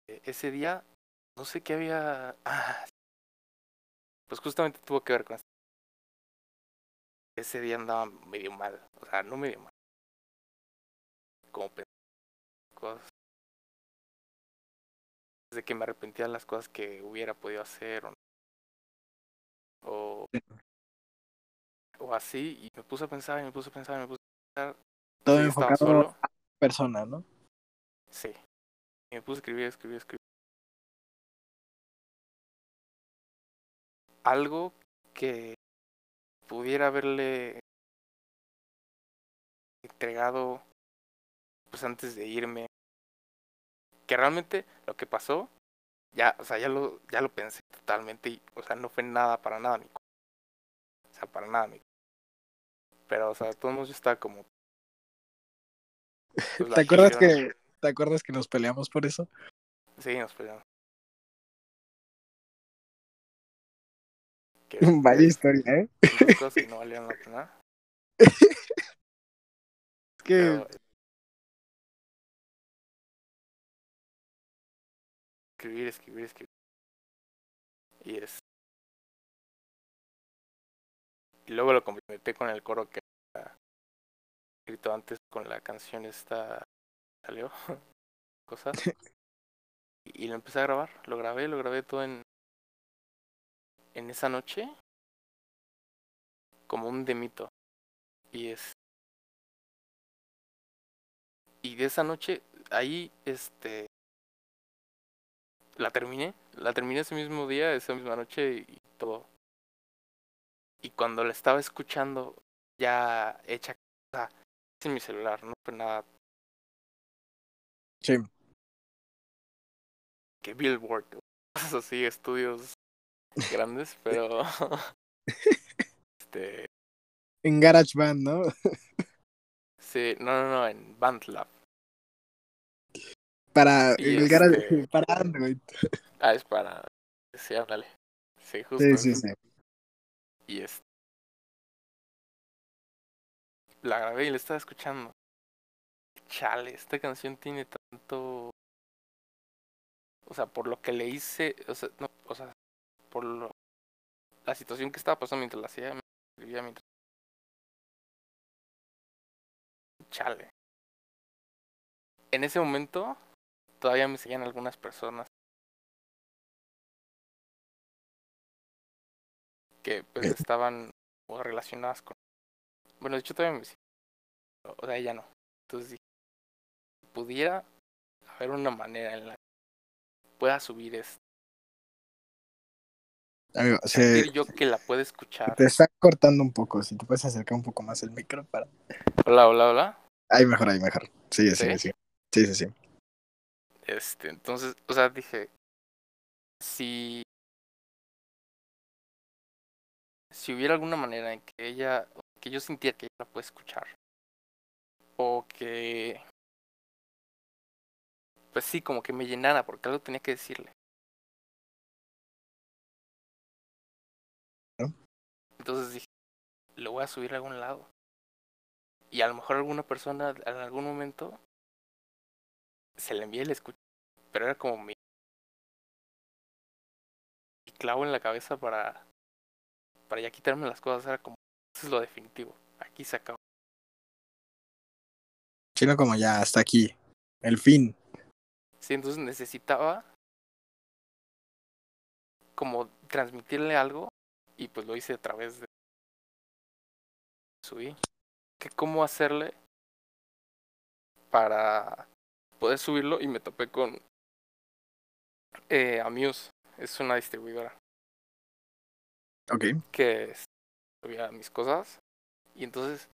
eh, ese día, no sé qué había, ah, pues justamente tuvo que ver con. Ese día andaba medio mal, o sea, no medio mal, como cosas, de que me arrepentía de las cosas que hubiera podido hacer o, o, o así, y me puse a pensar, y me puse a pensar, y me puse a pensar, Todo sí, enfocado solo. a persona, ¿no? Sí. Y me puse a escribir, escribir, escribir. Algo que pudiera haberle entregado pues antes de irme. Que realmente lo que pasó ya, o sea, ya lo, ya lo pensé totalmente y, o sea, no fue nada para nada mi culpa. O sea, para nada mi. Pero, o sea, todos modos yo estaba como... pues, ¿Te acuerdas que, ¿Te acuerdas que nos peleamos por eso? Sí, nos peleamos. Que, Vaya este, historia, ¿eh? que no valían la pena. Es que Pero... Escribir, escribir, escribir. Y es... Y luego lo complementé con el coro que había escrito antes con la canción esta... Salió. Cosas. Y, y lo empecé a grabar. Lo grabé, lo grabé todo en... En esa noche. Como un demito. Y es... Y de esa noche, ahí, este... La terminé. La terminé ese mismo día, esa misma noche y todo. Y cuando la estaba escuchando, ya hecha... Sea, en mi celular, no fue nada sí. que Billboard. Cosas así, estudios grandes, pero... este... En GarageBand, ¿no? Sí, no, no, no, en BandLab. Para Y el Garage, este- para Android. Ah, es para... Sí, ándale. Sí, justo. Sí, sí, sí. Y es... La grabé y la estaba escuchando. Chale, esta canción tiene tanto... O sea, por lo que le hice... O sea, no, o sea por lo... La situación que estaba pasando mientras la hacía, me escribía mientras... Chale. En ese momento, todavía me seguían algunas personas que pues estaban o relacionadas con... Bueno, de hecho todavía me o sea, ella no. Entonces dije, si pudiera haber una manera en la que pueda subir esto, Amigo, se, yo que la puede escuchar. te está cortando un poco. Si te puedes acercar un poco más el micro para. Hola, hola, hola. Ahí mejor, ahí mejor. Sí, sí, ¿Sí? sí. Sí, sí, sí. Este, entonces, o sea, dije, si si hubiera alguna manera en que ella, que yo sintiera que ella la puede escuchar, o que, pues sí, como que me llenara, porque algo tenía que decirle. ¿No? Entonces dije, lo voy a subir a algún lado. Y a lo mejor alguna persona en algún momento se le envía y le escucha. Pero era como mi, mi clavo en la cabeza para, para ya quitarme las cosas. Era como, eso es lo definitivo. Aquí se acabó. Sino como ya hasta aquí. El fin. Sí, entonces necesitaba como transmitirle algo y pues lo hice a través de subí. Que cómo hacerle para poder subirlo y me topé con eh, Amuse, es una distribuidora Que es- subía mis cosas y entonces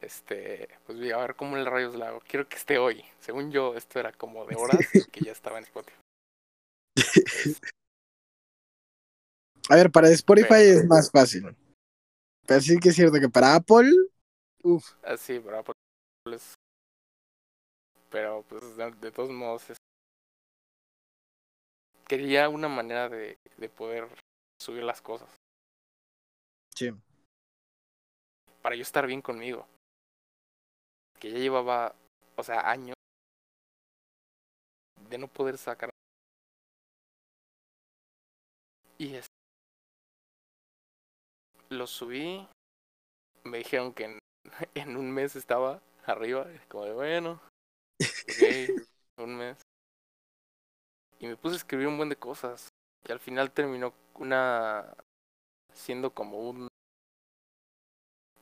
este pues vi a ver cómo el rayos la hago. Quiero que esté hoy. Según yo esto era como de horas que ya estaba en Spotify. A ver, para Spotify Pero- es más fácil. Pero sí que es cierto que para Apple. Uf. Así, ¿verdad? Porque, pues, Pero pues de, de todos modos es- quería una manera de, de poder subir las cosas Sí. para yo estar bien conmigo. Que ya llevaba, o sea, años de no poder sacar. Y es, lo subí, me dijeron que en, en un mes estaba arriba, como de bueno, ok, un mes. Y me puse a escribir un buen de cosas. Y al final terminó una siendo como un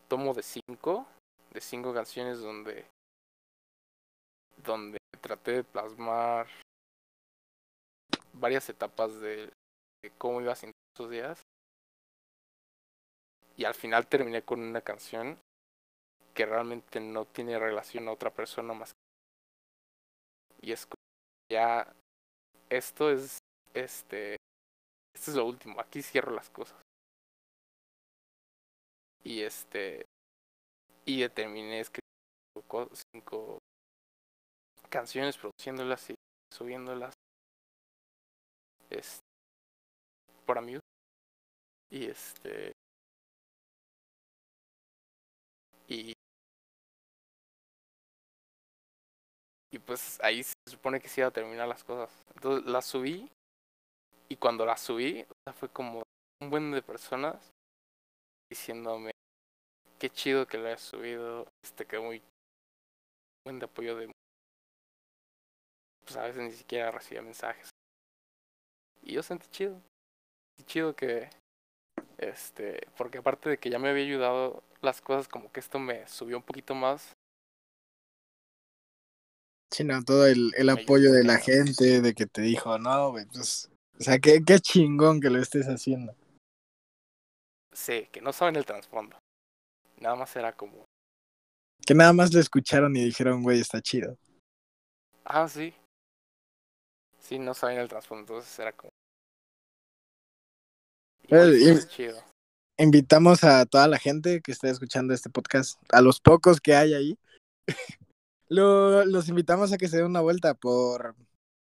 tomo de cinco, de cinco canciones donde donde traté de plasmar varias etapas de, cómo iba sintiendo esos días. Y al final terminé con una canción que realmente no tiene relación a otra persona más. Y es ya esto es este, esto es lo último, aquí cierro las cosas. Y este, y terminé escribiendo cinco canciones, produciéndolas y subiéndolas. Este, por amigos. Y este, y y pues ahí se supone que se iba a terminar las cosas. Entonces las subí y cuando las subí, fue como un buen de personas diciéndome qué chido que lo hayas subido, este que muy buen de apoyo de pues a veces ni siquiera recibía mensajes. Y yo sentí chido. Sentí chido que este, porque aparte de que ya me había ayudado las cosas como que esto me subió un poquito más Sí, no, todo el, el apoyo de la gente, de que te dijo, no, güey, pues, o sea, qué, qué chingón que lo estés haciendo. Sí, que no saben el trasfondo. Nada más era como... Que nada más lo escucharon y dijeron, güey, está chido. Ah, sí. Sí, no saben el trasfondo, entonces era como... Chido. Invitamos a toda la gente que esté escuchando este podcast, a los pocos que hay ahí. Lo, los invitamos a que se den una vuelta por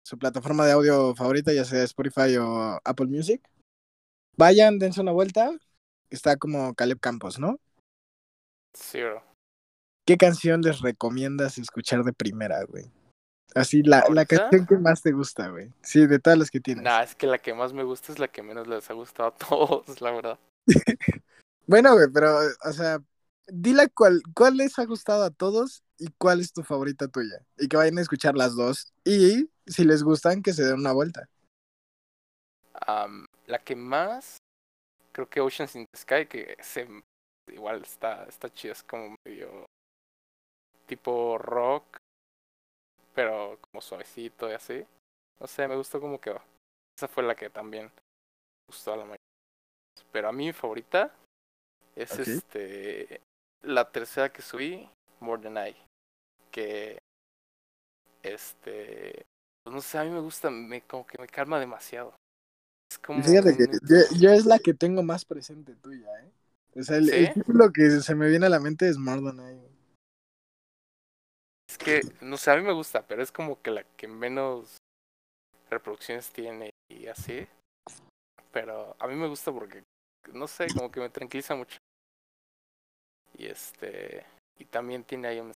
su plataforma de audio favorita, ya sea Spotify o Apple Music. Vayan, dense una vuelta. Está como Caleb Campos, ¿no? Sí, ¿Qué canción les recomiendas escuchar de primera, güey? Así, la, la canción que más te gusta, güey. Sí, de todas las que tienes. Nah, es que la que más me gusta es la que menos les ha gustado a todos, la verdad. bueno, güey, pero, o sea, dile cuál, cuál les ha gustado a todos y cuál es tu favorita tuya. Y que vayan a escuchar las dos. Y si les gustan, que se den una vuelta. la que más, creo que Oceans in the Sky, que se, igual está, está chida, es como medio tipo rock, pero como suavecito y así. No sé, me gustó como quedó. Esa fue la que también gustó a la mayoría. Pero a mí mi favorita es este la tercera que subí, More Than I que este pues no sé, a mí me gusta, me como que me calma demasiado. Como Fíjate que yo, es la que tengo más presente tuya, ¿eh? O sea, el, título que se me viene a la mente es Mordonai. Es que, no sé, a mí me gusta, pero es como que la que menos reproducciones tiene y así. Pero a mí me gusta porque, no sé, como que me tranquiliza mucho. Y este, y también tiene ahí un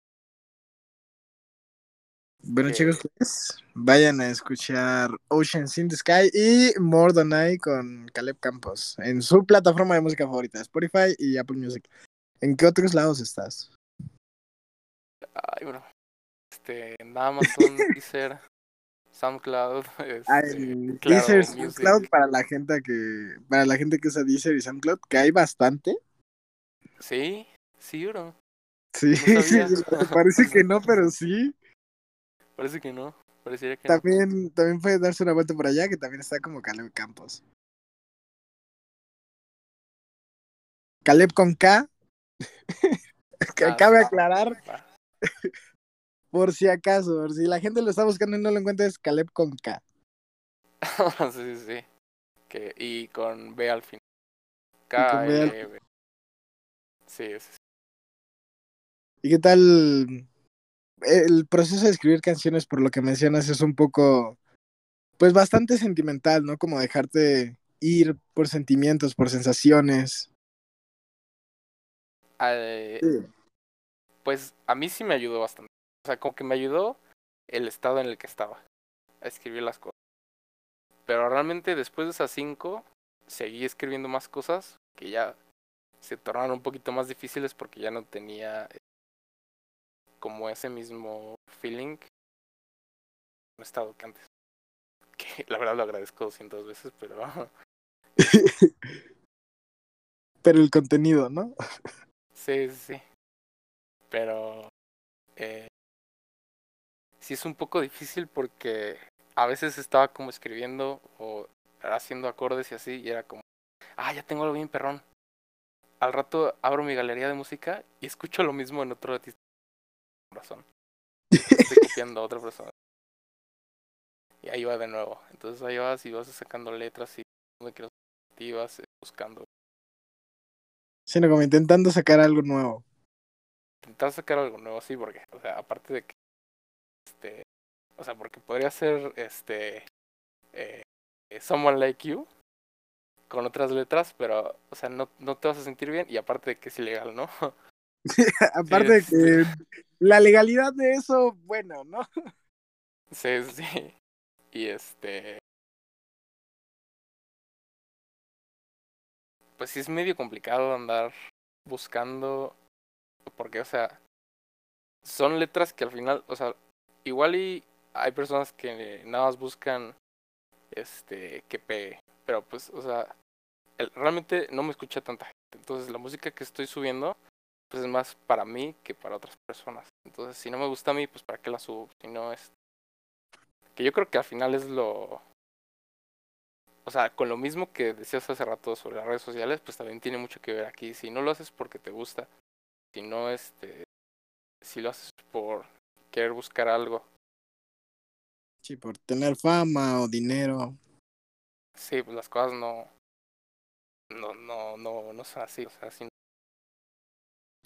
bueno, chicos, pues, vayan a escuchar Oceans in the Sky y More Than I con Caleb Campos en su plataforma de música favorita, Spotify y Apple Music. ¿En qué otros lados estás? Ay, bueno, este, en Amazon, Deezer, SoundCloud, este, Deezer, SoundCloud para la gente que, para la gente que usa Deezer y SoundCloud, que hay bastante. Sí, sí, bro. Sí, sí, parece que no, pero sí. Parece que no. Parecería que también, no. También puede darse una vuelta por allá, que también está como Caleb Campos. Caleb con K. Ah, cabe aclarar. por si acaso, por si la gente lo está buscando y no lo encuentra, es Caleb con K. sí, sí, sí. Que, y con B al final. K, L, B. Sí, sí. ¿Y qué tal el proceso de escribir canciones, por lo que mencionas, es un poco, pues bastante sentimental, ¿no? Como dejarte ir por sentimientos, por sensaciones. Eh, pues a mí sí me ayudó bastante. O sea, como que me ayudó el estado en el que estaba a escribir las cosas. Pero realmente después de esas cinco, seguí escribiendo más cosas que ya se tornaron un poquito más difíciles porque ya no tenía como ese mismo feeling no estado que antes. Que la verdad lo agradezco 200 veces, pero... pero el contenido, ¿no? sí, sí, sí. Pero... Eh, sí es un poco difícil porque a veces estaba como escribiendo o haciendo acordes y así y era como, ah, ya tengo algo bien perrón. Al rato abro mi galería de música y escucho lo mismo en otro artista razón. Estoy copiando a otra persona. y ahí va de nuevo. Entonces ahí vas y vas sacando letras y quieras vas buscando. Sino como intentando sacar algo nuevo. Intentar sacar algo nuevo, sí, porque, o sea, aparte de que, este, o sea, porque podría ser, este, eh, Someone Like You, con otras letras, pero, o sea, no, no te vas a sentir bien y aparte de que es ilegal, ¿no? aparte de que la legalidad de eso, bueno, ¿no? Sí, sí. Y este. Pues sí es medio complicado andar buscando. Porque, o sea. Son letras que al final, o sea, igual y hay personas que nada más buscan este que pegue. Pero pues, o sea, realmente no me escucha tanta gente. Entonces la música que estoy subiendo, pues es más para mí que para otras personas. Entonces, si no me gusta a mí, pues para qué la subo. Si no es que yo creo que al final es lo... O sea, con lo mismo que decías hace rato sobre las redes sociales, pues también tiene mucho que ver aquí. Si no lo haces porque te gusta, si no, este... Si lo haces por querer buscar algo. Sí, por tener fama o dinero. Sí, pues las cosas no... No, no, no, no son así, o sea, así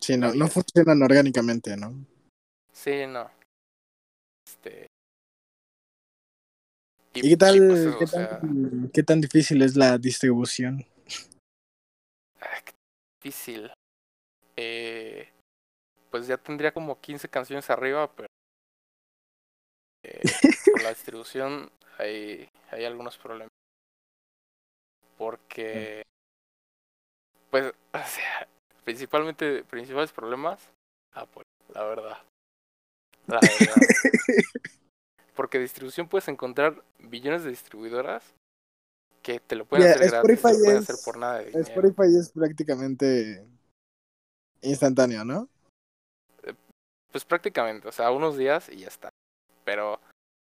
Sí, no, no funcionan orgánicamente, ¿no? Sí, no. Este, ¿Y, qué tal, pues, qué, tan, qué tan difícil es la distribución? Ah, difícil. Eh, pues ya tendría como 15 canciones arriba, pero eh, con la distribución hay, hay algunos problemas. Porque, pues, o sea, principalmente, principales problemas, pues, la verdad. La verdad. Porque distribución puedes encontrar billones de distribuidoras que te lo pueden hacer gratis, te lo pueden hacer por nada de dinero. Spotify es prácticamente instantáneo, ¿no? Eh, pues prácticamente, o sea, unos días y ya está. Pero, o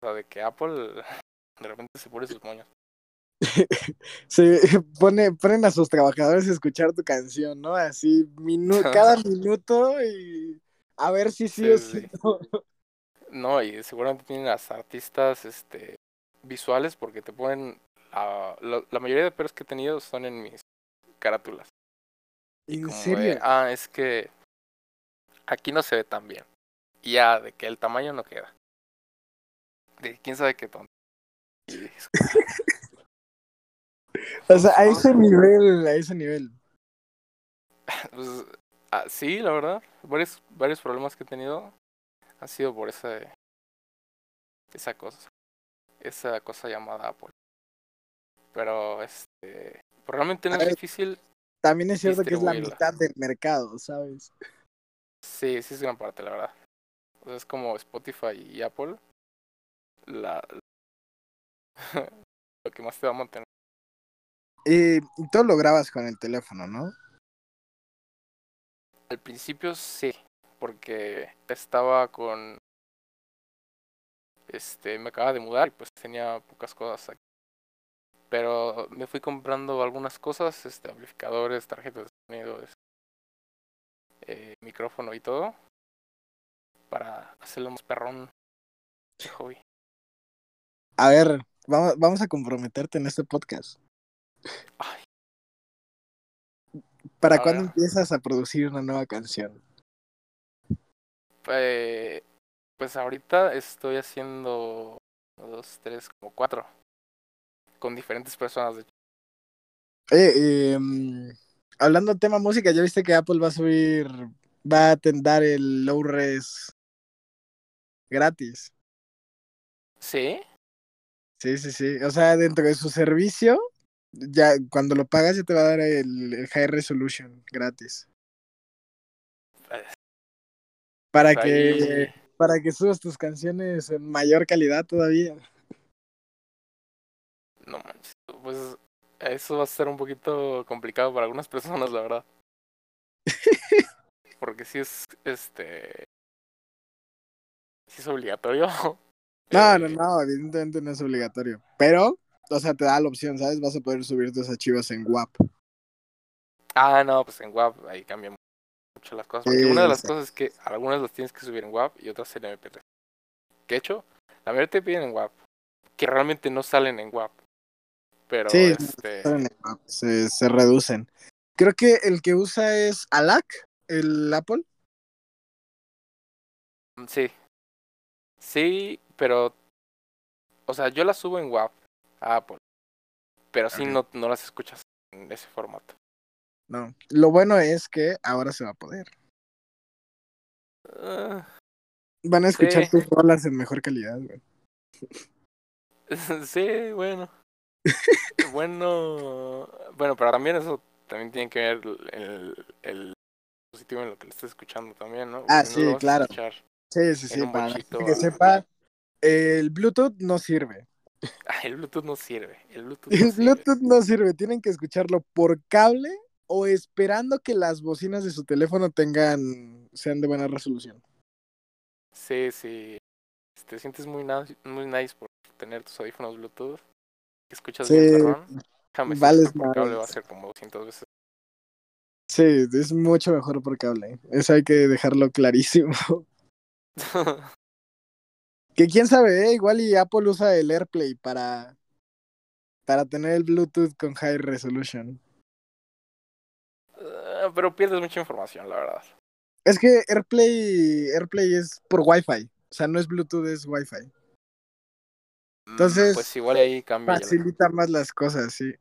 sea, de que Apple de repente se pone sus moños. se pone, ponen a sus trabajadores a escuchar tu canción, ¿no? Así, cada minuto y a ver si sí, o sí. No, y seguramente tienen las artistas este visuales porque te ponen la, la, mayoría de perros que he tenido son en mis carátulas. ¿En serio? ah, es que aquí no se ve tan bien. Y ya, de que el tamaño no queda. De quién sabe qué tonto. O sea, a ese nivel, a ese nivel. Pues, ah, sí, la verdad. Varios, varios problemas que he tenido ha sido por esa esa cosa esa cosa llamada Apple pero este realmente no es difícil también es cierto que es la mitad del mercado sabes sí sí es gran parte la verdad es como Spotify y Apple la lo que más te va a mantener y todo lo grabas con el teléfono no al principio sí porque estaba con este me acaba de mudar y pues tenía pocas cosas aquí. Pero me fui comprando algunas cosas, este amplificadores, tarjetas de sonido, eh, micrófono y todo para hacerlo más perrón de hobby. A ver, vamos, vamos a comprometerte en este podcast. Ay. ¿Para cuándo empiezas a producir una nueva canción? Eh, pues ahorita estoy haciendo dos, tres, como cuatro. Con diferentes personas, de hecho. Eh, hablando de tema música, ¿ya viste que Apple va a subir, va a dar el low res gratis? ¿Sí? Sí, sí, sí. O sea, dentro de su servicio, ya cuando lo pagas ya te va a dar el, el High Resolution gratis. Pues, para que para que subas tus canciones en mayor calidad todavía. No manches, pues eso va a ser un poquito complicado para algunas personas, la verdad. Porque si es este si es obligatorio. No, no, eh, no, evidentemente no es obligatorio. Pero, o sea, te da la opción, ¿sabes? Vas a poder subir tus archivos en WAP. Ah, no, pues en WAP ahí cambia las cosas. Porque una de las cosas es que algunas las tienes que subir en WAP y otras en MP3. ¿Qué he hecho? La mayoría te piden en WAP. que realmente no salen en WAP. Pero Sí, este. se, se reducen. Creo que el que usa es Alac, el Apple. Sí. Sí, pero. O sea, yo las subo en WAP a Apple. Pero sí Ok. no, no las escuchas en ese formato. No. Lo bueno es que ahora se va a poder. Ah, Van a escuchar Sí. tus rolas en mejor calidad, güey. sí, bueno. bueno. Bueno, pero también eso también tiene que ver el, el dispositivo en lo que le estés escuchando también, ¿no? Ah, Porque sí, claro. Sí, sí, sí. Para bochito que sepa, el Bluetooth no sirve. El Bluetooth no sirve. El Bluetooth no El sirve. Bluetooth no sirve. Tienen que escucharlo por cable o esperando que las bocinas de su teléfono tengan sean de buena resolución. Sí, sí. Te sientes muy, nice- muy nice por tener tus audífonos Bluetooth. Escuchas Sí, bien vales por cable va a ser como 200 veces. Sí, es mucho mejor por cable. Eso hay que dejarlo clarísimo. Que quién sabe, ¿eh? igual y Apple usa el AirPlay para, para tener el Bluetooth con high resolution. Ah, Pero pierdes mucha información, la verdad. Es que AirPlay, AirPlay es por Wi-Fi. O sea, no es Bluetooth, es Wi-Fi. Mm, Entonces, Pues igual ahí cambia. la- Facilita más las cosas, sí.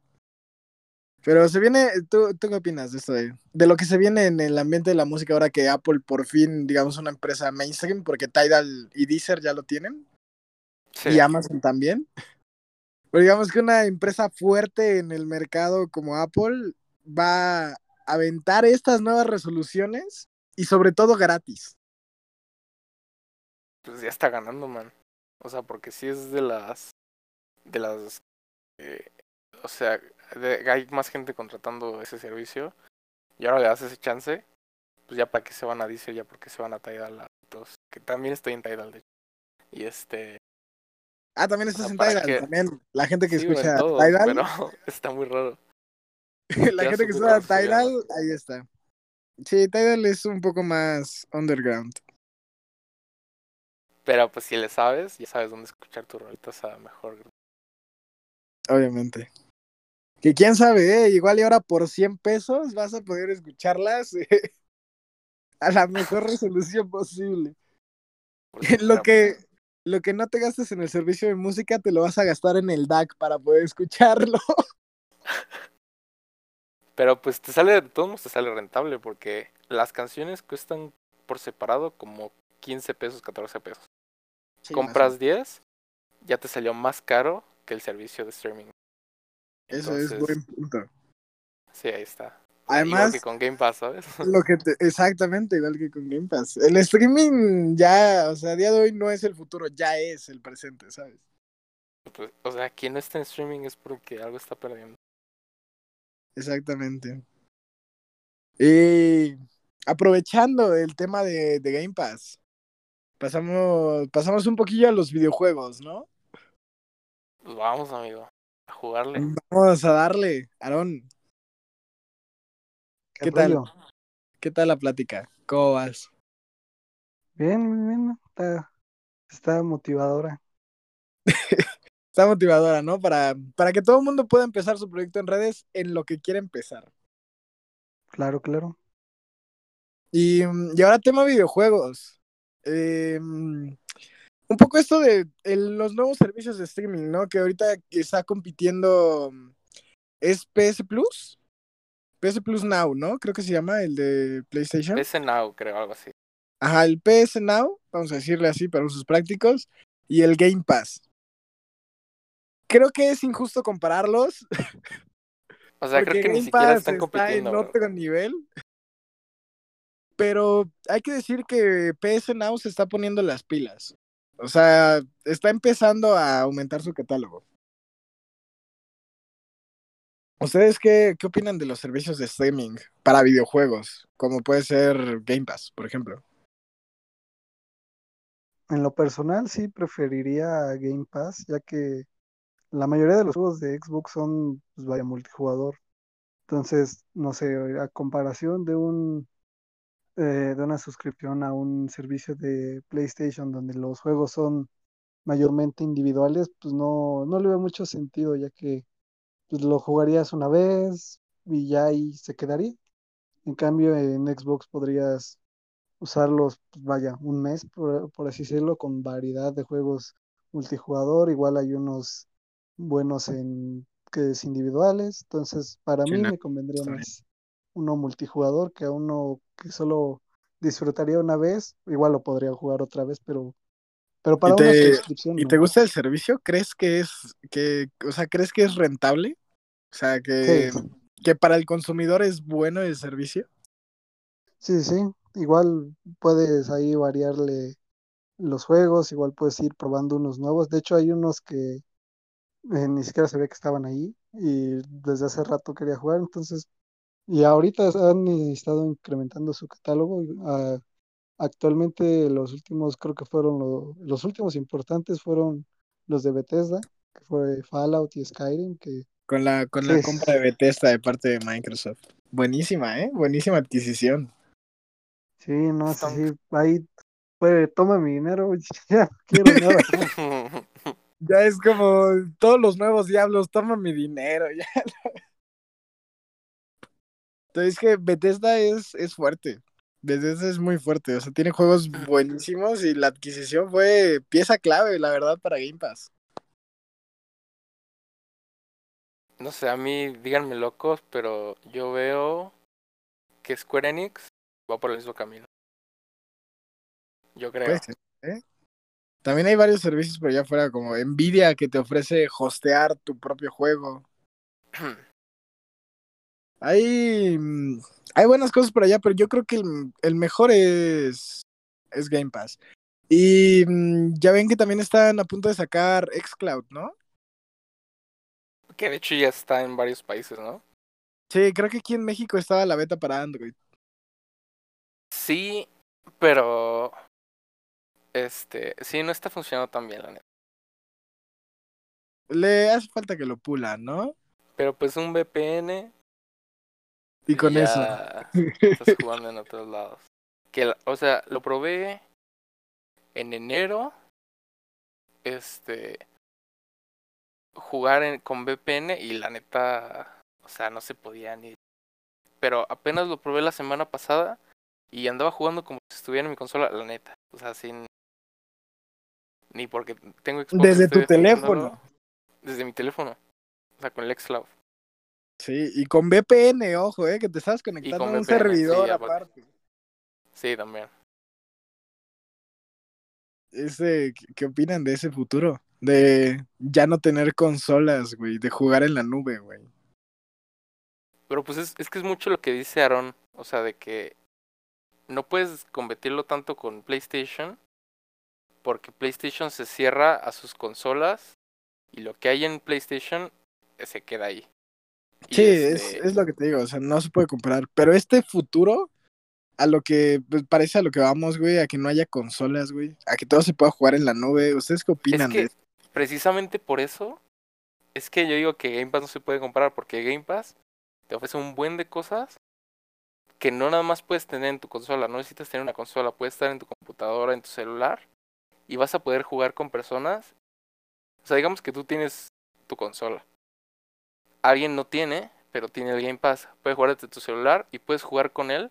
Pero se viene, ¿tú, ¿tú qué opinas de esto? De, de lo que se viene en el ambiente de la música ahora que Apple por fin, digamos, una empresa mainstream, porque Tidal y Deezer ya lo tienen, Sí. y Amazon también. Pero digamos que una empresa fuerte en el mercado como Apple va a aventar estas nuevas resoluciones y sobre todo gratis. Pues ya está ganando, man. O sea, porque sí es de las. De las. eh, o sea, de- hay más gente contratando ese servicio. Y ahora le das ese chance. Pues ya para qué se van a Deezer, ya porque se van a Tidal. todos, Que también estoy en Tidal, de hecho. Y este. Ah, también O estás sea, en ¿para Tidal, también. La gente que sí, escucha todos, Tidal, pero está muy raro. la gente que escucha Tidal, ahí está. Sí, Tidal es un poco más underground. Pero pues si le sabes, ya sabes dónde escuchar tus rolitas a mejor. Obviamente. Que quién sabe, ¿eh? igual y ahora por 100 pesos vas a poder escucharlas eh, a la mejor resolución posible. Lo que lo que no te gastes en el servicio de música te lo vas a gastar en el DAC para poder escucharlo. Pero pues te sale, de todos modos te sale rentable porque las canciones cuestan por separado como 15 pesos, 14 pesos. Compras 10, ya te salió más caro que el servicio de streaming. Eso es buen punto. Sí, ahí está. Además- Igual que con Game Pass, ¿sabes? Lo que te- exactamente, igual que con Game Pass. El streaming ya, o sea, a día de hoy no es el futuro, ya es el presente, ¿sabes? Pues, o sea, quien no está en streaming es porque algo está perdiendo. Exactamente. Y aprovechando el tema de, de Game Pass, pasamos, pasamos un poquillo a los videojuegos, ¿no? Pues vamos, amigo, a jugarle. Vamos a darle, Aarón, ¿Qué tal? rollo? ¿qué tal la plática? ¿Cómo vas? Bien, bien, bien. Está, está motivadora. Está motivadora, ¿no? Para, para que todo el mundo pueda empezar su proyecto en redes en lo que quiera empezar. Claro, claro. Y, y ahora tema videojuegos. Eh, un poco esto de el- los nuevos servicios de streaming, ¿no? Que ahorita está compitiendo. mm, ¿Es PS Plus? PS Plus Now, ¿no? Creo que se llama el de PlayStation. PS Now, creo, algo así. Ajá, el PS Now, vamos a decirle así para usos prácticos, y el Game Pass. Creo que es injusto compararlos. O sea, creo que ni Game siquiera Pass están está compitiendo. en bro. otro nivel. Pero hay que decir que PS Now se está poniendo las pilas. O sea, está empezando a aumentar su catálogo. ¿Ustedes qué, qué opinan de los servicios de streaming para videojuegos? Como puede ser Game Pass, por ejemplo. En lo personal sí preferiría Game Pass, ya que la mayoría de los juegos de Xbox son, pues vaya, multijugador. Entonces, no sé, a comparación de un eh, de una suscripción a un servicio de PlayStation donde los juegos son mayormente individuales, pues no, no le veo mucho sentido, ya que pues, lo jugarías una vez y ya ahí se quedaría. En cambio, en Xbox podrías usarlos, pues, vaya, un mes, por, por así decirlo, con variedad de juegos multijugador. Igual hay unos buenos en que es individuales. Entonces, para Sí, mí no, me convendría más uno multijugador que a uno que solo disfrutaría una vez. Igual lo podría jugar otra vez, pero, pero para ¿Y una te, suscripción ¿Y no. te gusta el servicio? ¿Crees que es, que, o sea, crees que es rentable? O sea, que, Sí, que para el consumidor es bueno el servicio. sí, sí. Igual puedes ahí variarle los juegos, igual puedes ir probando unos nuevos. De hecho, hay unos que eh, ni siquiera sabía que estaban ahí y desde hace rato quería jugar, entonces, y ahorita han estado incrementando su catálogo. ah, actualmente los últimos, creo que fueron lo- los últimos importantes fueron los de Bethesda, que fue Fallout y Skyrim, que, Con la, con la es- compra de Bethesda de parte de Microsoft. Buenísima, ¿eh? Buenísima adquisición. sí, no si ahí pues toma mi dinero, ya no quiero nada. Ya es como todos los nuevos diablos, toma mi dinero. Ya. Entonces es que Bethesda es, es fuerte. Bethesda es muy fuerte. O sea, tiene juegos buenísimos y la adquisición fue pieza clave, la verdad, para Game Pass. No sé, a mí, díganme locos, pero yo veo que Square Enix va por el mismo camino. Yo creo. ¿eh? También hay varios servicios por allá afuera, como Nvidia, que te ofrece hostear tu propio juego. Hay, mm, hay buenas cosas por allá, pero yo creo que el, el mejor es, es Game Pass. Y mm, ya ven que también están a punto de sacar Xcloud, ¿no? que de hecho ya está en varios países, ¿no? Sí, creo que aquí en México estaba la beta para Android. Sí, pero. Este. Sí, no está funcionando tan bien, la neta. Le hace falta que lo pulan, ¿no? Pero pues un VPN. Y con eso. Estás jugando en otros lados. Que, o sea, lo probé en enero. Este. Jugar en- con VPN y la neta. O sea, no se podía ni. Pero apenas lo probé la semana pasada. Y andaba jugando como si estuviera en mi consola, la neta. O sea, sin. Ni porque tengo Xbox. Desde tu teléfono. Desde mi teléfono. O sea, con el Xcloud. Sí, y con VPN, ojo, eh, que te estás conectando a un VPN, sí, servidor aparte. aparte. Sí, también. Ese, ¿qué- ¿Qué opinan de ese futuro? De ya no tener consolas, güey, de jugar en la nube, güey. Pero pues es, es que es mucho lo que dice Aaron. O sea, de que no puedes competirlo tanto con PlayStation. Porque PlayStation se cierra a sus consolas. Y lo que hay en PlayStation eh, se queda ahí. Sí, es, este, es lo que te digo, o sea, no se puede comparar. Pero este futuro, a lo que pues, parece a lo que vamos, güey, a que no haya consolas, güey, a que todo se pueda jugar en la nube. ¿Ustedes qué Es opinan de que eso? precisamente por eso es que yo digo que Game Pass no se puede comparar. Porque Game Pass te ofrece un buen de cosas que no nada más puedes tener en tu consola. No necesitas tener una consola, puedes estar en tu computadora, en tu celular. Y vas a poder jugar con personas. O sea, digamos que tú tienes tu consola. Alguien no tiene, pero tiene el Game Pass. Puedes jugar desde tu celular y puedes jugar con él,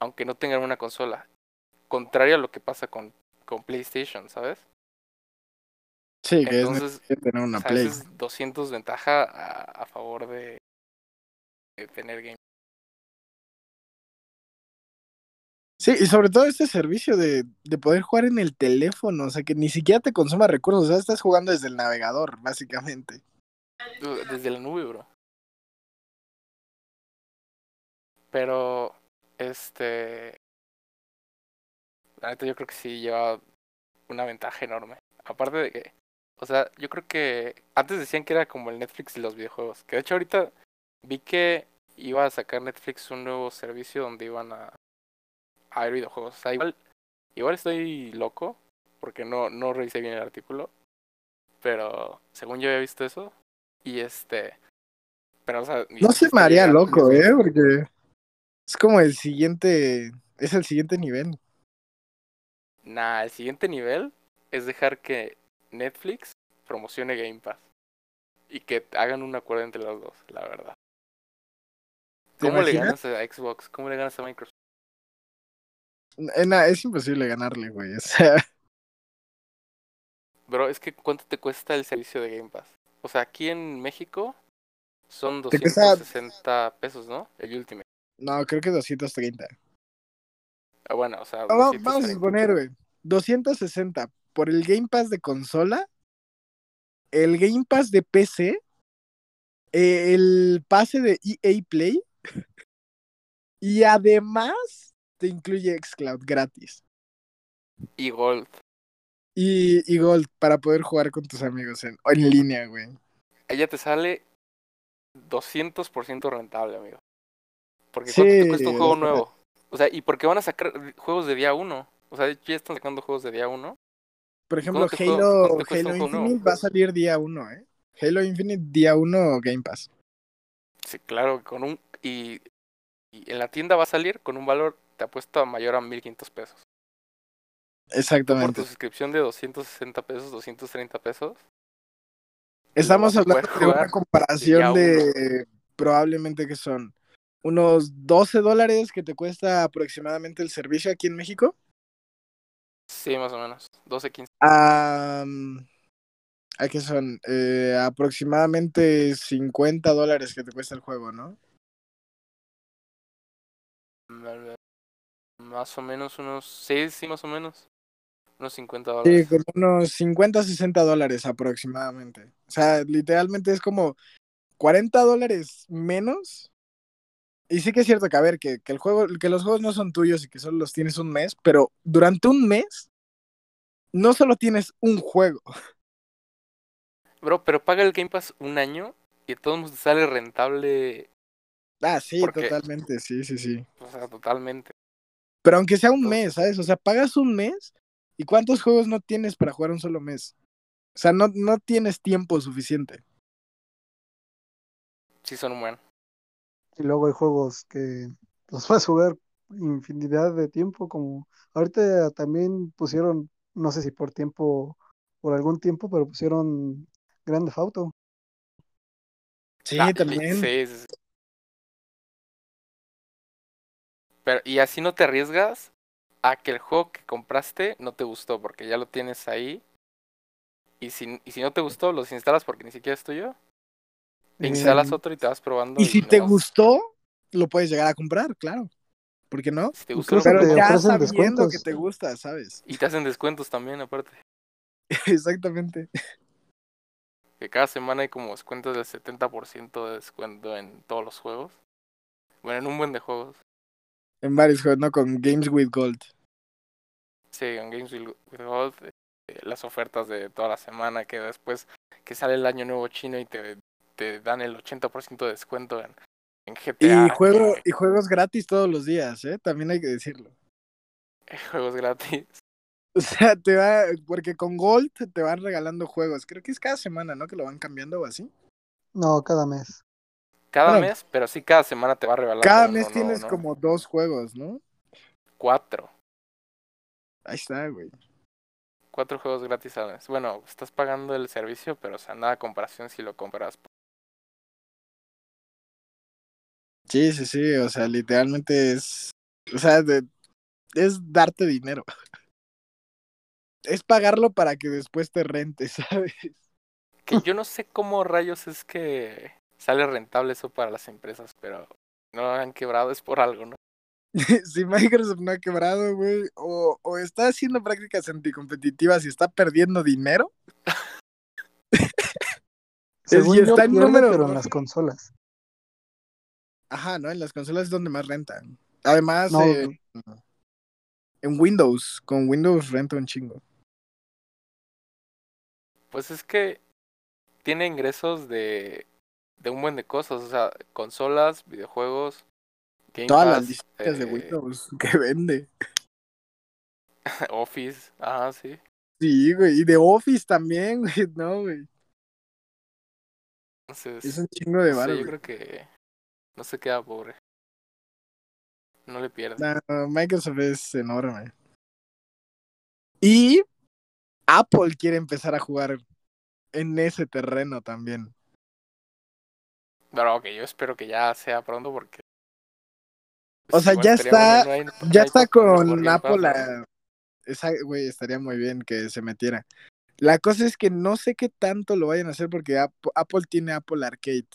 aunque no tengan una consola. Contrario a lo que pasa con, con PlayStation, ¿sabes? Sí, que es Entonces, necesario tener una o sea, Play. ese es 200 ventaja a, a favor de, de tener Game Sí, y sobre todo este servicio de, de poder jugar en el teléfono, o sea, que ni siquiera te consuma recursos, o sea, estás jugando desde el navegador, básicamente. Desde la nube, bro. Pero, este. La neta, yo creo que sí lleva una ventaja enorme. Aparte de que. O sea, yo creo que. Antes decían que era como el Netflix de los videojuegos. Que de hecho, ahorita vi que iba a sacar Netflix un nuevo servicio donde iban a. a ver videojuegos. Igual. Igual estoy loco. Porque no, no revisé bien el artículo. Pero, según yo había visto eso. Y este. Pero, o sea, mi No se llega- loco, ¿eh? Porque es como el siguiente, es el siguiente nivel. Nah, el siguiente nivel es dejar que Netflix promocione Game Pass. Y que hagan un acuerdo entre los dos, la verdad. ¿Te ¿Cómo le ganas a Xbox? ¿Cómo le ganas a Microsoft? Eh, nah, es imposible ganarle, güey. O sea, Bro, es que ¿cuánto te cuesta el servicio de Game Pass? O sea, aquí en México son Te cuesta- 260 pesos, ¿no? El Ultimate. no, creo que 230. Ah, bueno, o sea, No, va- vamos a 230. suponer, güey. 260 por el Game Pass de consola, el Game Pass de PC, eh, el pase de EA Play y además te incluye Xcloud gratis. Y Gold. Y, y Gold para poder jugar con tus amigos en, en línea, güey. Ella te sale 200% rentable, amigo. Porque Sí, ¿cuánto te cuesta un juego nuevo? O sea, ¿y por qué van a sacar juegos de día uno? O sea, ya están sacando juegos de día uno. Por ejemplo, ¿Cuánto te juega- Halo, nuevo? Infinite va a salir día 1, ¿eh? Halo Infinite día 1 Game Pass. Sí, claro, con un... Y, y en la tienda va a salir con un valor, te apuesto, mayor a 1500 pesos. Por Exactamente. tu suscripción de 260 pesos, 230 pesos. Estamos hablando de una comparación de probablemente que son unos 12 dólares que te cuesta aproximadamente el servicio aquí en México. Sí, más o menos. 12, 15. A, ¿a qué son? Eh, aproximadamente 50 dólares que te cuesta el juego, ¿no? Más o menos unos... Sí, sí, más o menos. Unos 50 Sí, dólares. como unos 50, 60 dólares aproximadamente. O sea, literalmente es como 40 dólares menos. Y sí que es cierto que, a ver, que, que el juego, que los juegos no son tuyos y que solo los tienes un mes, pero durante un mes no solo tienes un juego. Bro, pero paga el Game Pass un año y todos nos sale rentable, Ah, sí, Porque- totalmente, sí, sí, sí. o sea, totalmente. Pero aunque sea un mes, ¿sabes? O sea, pagas un mes y ¿cuántos juegos no tienes para jugar un solo mes? O sea, no, no tienes tiempo suficiente. Sí son un buen. Y luego hay juegos que los puedes jugar infinidad de tiempo, como ahorita también pusieron, no sé si por tiempo, por algún tiempo, pero pusieron Grand Theft Auto. Sí, Ah, y- también. Sí, sí, sí. Pero, y así no te arriesgas a que el juego que compraste no te gustó, porque ya lo tienes ahí. Y si, y si no te gustó, los instalas porque ni siquiera es tuyo. E instalas otro y te vas probando. Y si te gustó, lo puedes llegar a comprar, claro. ¿Por qué no? Si te gustó, Pero te ya sabiendo que te gusta, ¿sabes? Y te hacen descuentos también, aparte. Exactamente. Que cada semana hay como descuentos del 70% de descuento en todos los juegos. Bueno, en un buen de juegos. En varios juegos, ¿no? Con Games with Gold. Sí, en Games with Gold, eh, las ofertas de toda la semana, que después que sale el año nuevo chino y te, te dan el 80% de descuento en, en GTA. Y, juego, y juegos gratis todos los días, ¿eh? También hay que decirlo. juegos gratis. O sea, te va, porque con Gold te van regalando juegos. Creo que es cada semana, ¿no? Que lo van cambiando o así. No, cada mes. Cada Bueno, mes, pero sí cada semana te va regalando. Cada mes tienes ¿no? como dos juegos, ¿no? Cuatro. Ahí está, güey. Cuatro juegos gratis al mes. Bueno, estás pagando el servicio, pero o sea, nada comparación si lo compras. Sí, sí, sí. O sea, literalmente es. O sea, de- es darte dinero. Es pagarlo para que después te rentes, ¿sabes? Que yo no sé cómo rayos es que sale rentable eso para las empresas, pero no lo han quebrado, es por algo, ¿no? si Microsoft no ha quebrado, güey, o, o está haciendo prácticas anticompetitivas y está perdiendo dinero, Según y está en número pero en las consolas. ajá, ¿no? En las consolas es donde más rentan. Además, No, eh, en Windows, con Windows renta un chingo. Pues es que tiene ingresos de, de un buen de cosas, o sea, consolas, videojuegos, Game Todas las licencias de eh, Windows que vende. Office, ajá, sí. Sí, güey, y de Office también, güey, no, güey. Entonces, Es un chingo de varo, yo creo que no se queda pobre. No le pierde. No, Microsoft es enorme. Y Apple quiere empezar a jugar en ese terreno también. Pero ok, yo espero que ya sea pronto porque. O sea, ya está- bueno y no hay- no Ya está con Game Pass, Apple. ¿no? a- esa- Güey, estaría muy bien que se metiera. La cosa es que no sé qué tanto lo vayan a hacer porque Ap- Apple tiene Apple Arcade.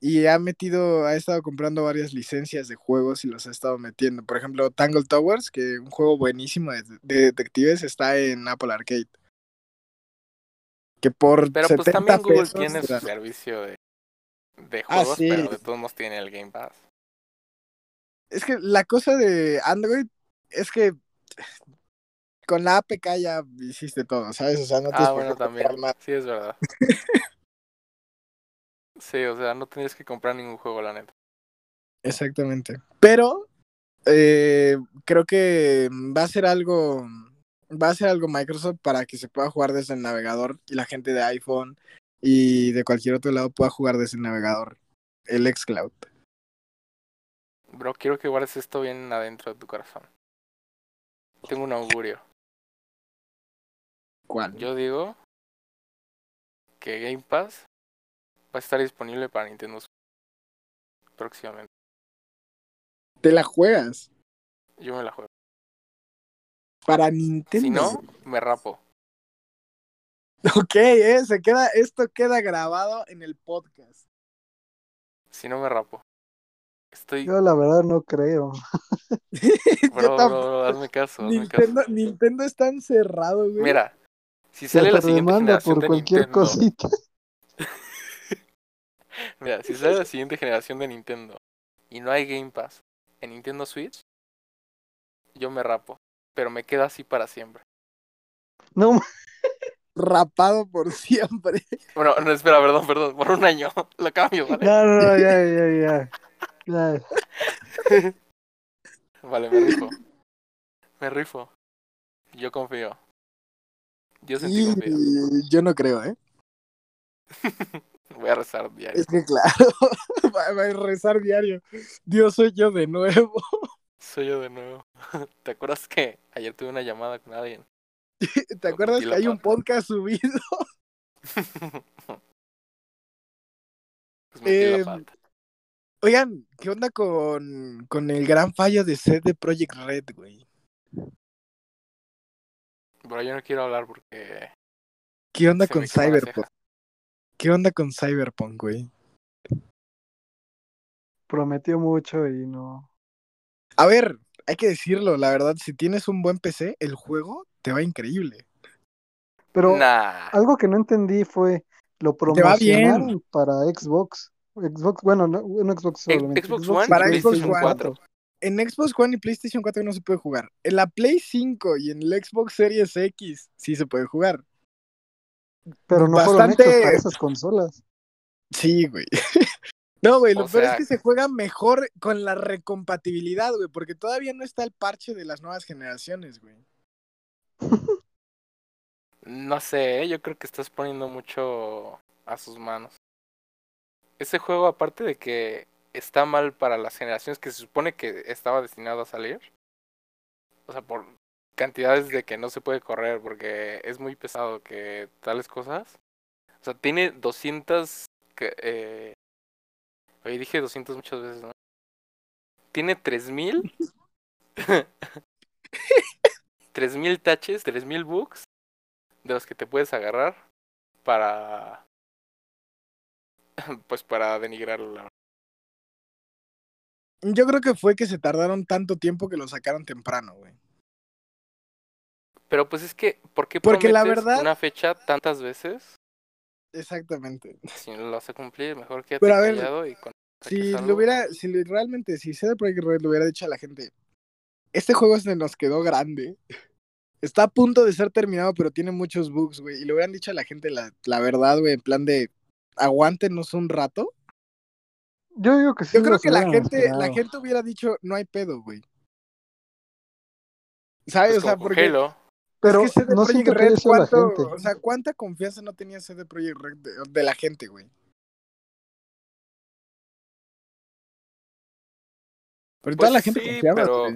Y ha metido, ha estado comprando varias licencias de juegos y los ha estado metiendo. Por ejemplo, Tangle Towers, que un juego buenísimo de, de detectives, está en Apple Arcade. Que por Pero pues 70 también Google pesos tiene te su servicio de, de Ah, juegos, sí. pero de todos modos tiene el Game Pass. Es que la cosa de Android es que con la APK ya hiciste todo, ¿sabes? O sea, no tienes Ah, bueno, también. más. Sí, es verdad. Sí, o sea, no tenías que comprar ningún juego, la neta. Exactamente. Pero eh, creo que va a ser algo. Va a ser algo Microsoft para que se pueda jugar desde el navegador y la gente de iPhone y de cualquier otro lado pueda jugar desde el navegador. El xCloud. Bro, quiero que guardes esto bien adentro de tu corazón. Tengo un augurio. ¿Cuál? Yo digo que Game Pass va a estar disponible para Nintendo próximamente. Te la juegas Yo me la juego. Para Nintendo. Si no, me rapo. Ok, eh, se queda, esto queda grabado en el podcast. Si no, me rapo. Estoy. Yo la verdad no creo. Bro, bro, bro, hazme caso, hazme Nintendo, caso. Nintendo está encerrado, güey. Mira, si Se sale la te siguiente generación por de cualquier Nintendo. cosita. Mira, si sale la siguiente generación de Nintendo y no hay Game Pass en Nintendo Switch, yo me rapo. Pero me queda así para siempre. No, Rapado por siempre. Bueno, no, espera, perdón, perdón. Por un año lo cambio, ¿vale? no, no, no, ya, ya, ya. Ya. Vale, me rifo. Me rifo. Yo confío. Yo sentí Y confío. yo no creo, ¿eh? Voy a rezar diario. Es que claro, va a rezar diario. Dios soy yo de nuevo. Soy yo de nuevo. ¿Te acuerdas que ayer tuve una llamada con alguien? ¿Te acuerdas que hay un podcast subido? Pues metí la Em, pata. Oigan, ¿qué onda con, con el gran fallo de set de Project Red, güey? Pero yo no quiero hablar porque ¿Qué onda con Cyberpunk? ¿Qué onda con Cyberpunk, güey? Prometió mucho y no. A ver, hay que decirlo, la verdad, si tienes un buen PC, el juego te va increíble. Pero Nah. algo que no entendí fue lo Te va bien. promocionaron para Xbox. Xbox, bueno, no, no Xbox Ex- solamente. Xbox y One y Para PlayStation Xbox One. En Xbox One y PlayStation 4 no se puede jugar. En la Play 5 y en el Xbox Series X sí se puede jugar. Pero no fueron Bastante- hechos para esas consolas. Sí, güey. No, güey, lo O peor sea- es que se juega mejor con la recompatibilidad, güey, porque todavía no está el parche de las nuevas generaciones, güey. No sé, ¿eh? yo creo que estás poniendo mucho a sus manos. Ese juego, aparte de que está mal para las generaciones que se supone que estaba destinado a salir, o sea, por cantidades de que no se puede correr porque es muy pesado que tales cosas. O sea, tiene 200... que, Eh... Oye, dije 200 muchas veces, ¿no? Tiene 3000... 3000 touches, 3000 bugs de los que te puedes agarrar para pues para denigrarlo. Yo creo que fue que se tardaron tanto tiempo que lo sacaron temprano, güey. pero pues es que ¿por qué Porque la verdad- una fecha tantas veces Exactamente. si no lo vas a cumplir mejor callado y con Si lo hubiera, si realmente, si CD Projekt Red le hubiera dicho a la gente, este juego se nos quedó grande, está a punto de ser terminado, pero tiene muchos bugs, güey, y le hubieran dicho a la gente la, la verdad, güey, en plan de, aguántenos un rato. Yo digo que sí. Yo creo que la gente, la gente hubiera dicho, no hay pedo, güey. ¿Sabes? Pues o sea, porque Halo. Pero es que CD no Projekt Red, ¿cuánto- gente. o sea, ¿cuánta confianza no tenía CD Projekt Red de, de la gente, güey? Pero toda Pues la gente sí, confiaba, pero-.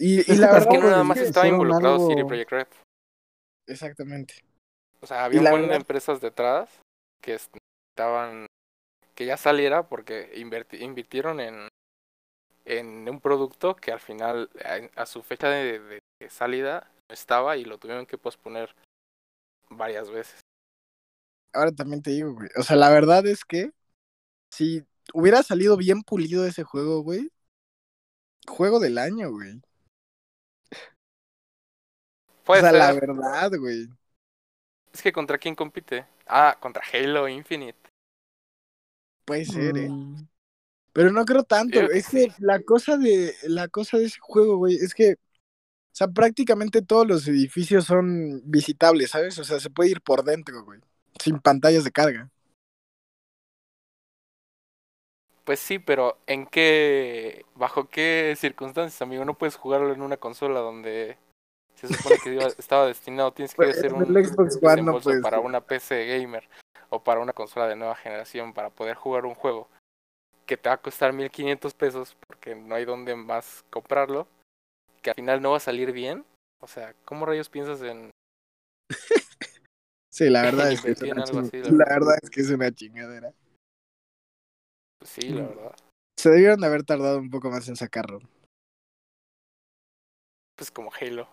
Y, y Es que la es verdad, que no nada más es estaba involucrado algo- CD Projekt Red exactamente. O sea, había un buen de empresas detrás que estaban que ya saliera porque inverti- invirtieron en en un producto que al final a, a su fecha de, de- de salida no estaba y lo tuvieron que posponer varias veces. Ahora también te digo, güey. O sea, la verdad es que si hubiera salido bien pulido ese juego, güey. Juego del año, güey. Puede o sea, ser. la verdad, güey. Es que contra quién compite? Ah, contra Halo Infinite. Puede ser, eh. Mm, Pero no creo tanto. Yo Es que la cosa de la cosa de ese juego, güey, es que o sea, prácticamente todos los edificios son visitables, ¿sabes? O sea, se puede ir por dentro, güey, sin pantallas de carga. Pues sí, pero ¿en qué bajo qué circunstancias, amigo? No puedes jugarlo en una consola donde se supone que estaba destinado, tienes que Pues, hacer un Xbox One no para una PC gamer o para una consola de nueva generación para poder jugar un juego que te va a costar 1500 pesos porque no hay donde más comprarlo, que al final no va a salir bien. O sea, ¿cómo rayos piensas en Sí, la verdad es que es una, la verdad es que es una chingadera. Sí, la Mm. verdad? Se debieron de haber tardado un poco más en sacarlo, Pues como Halo.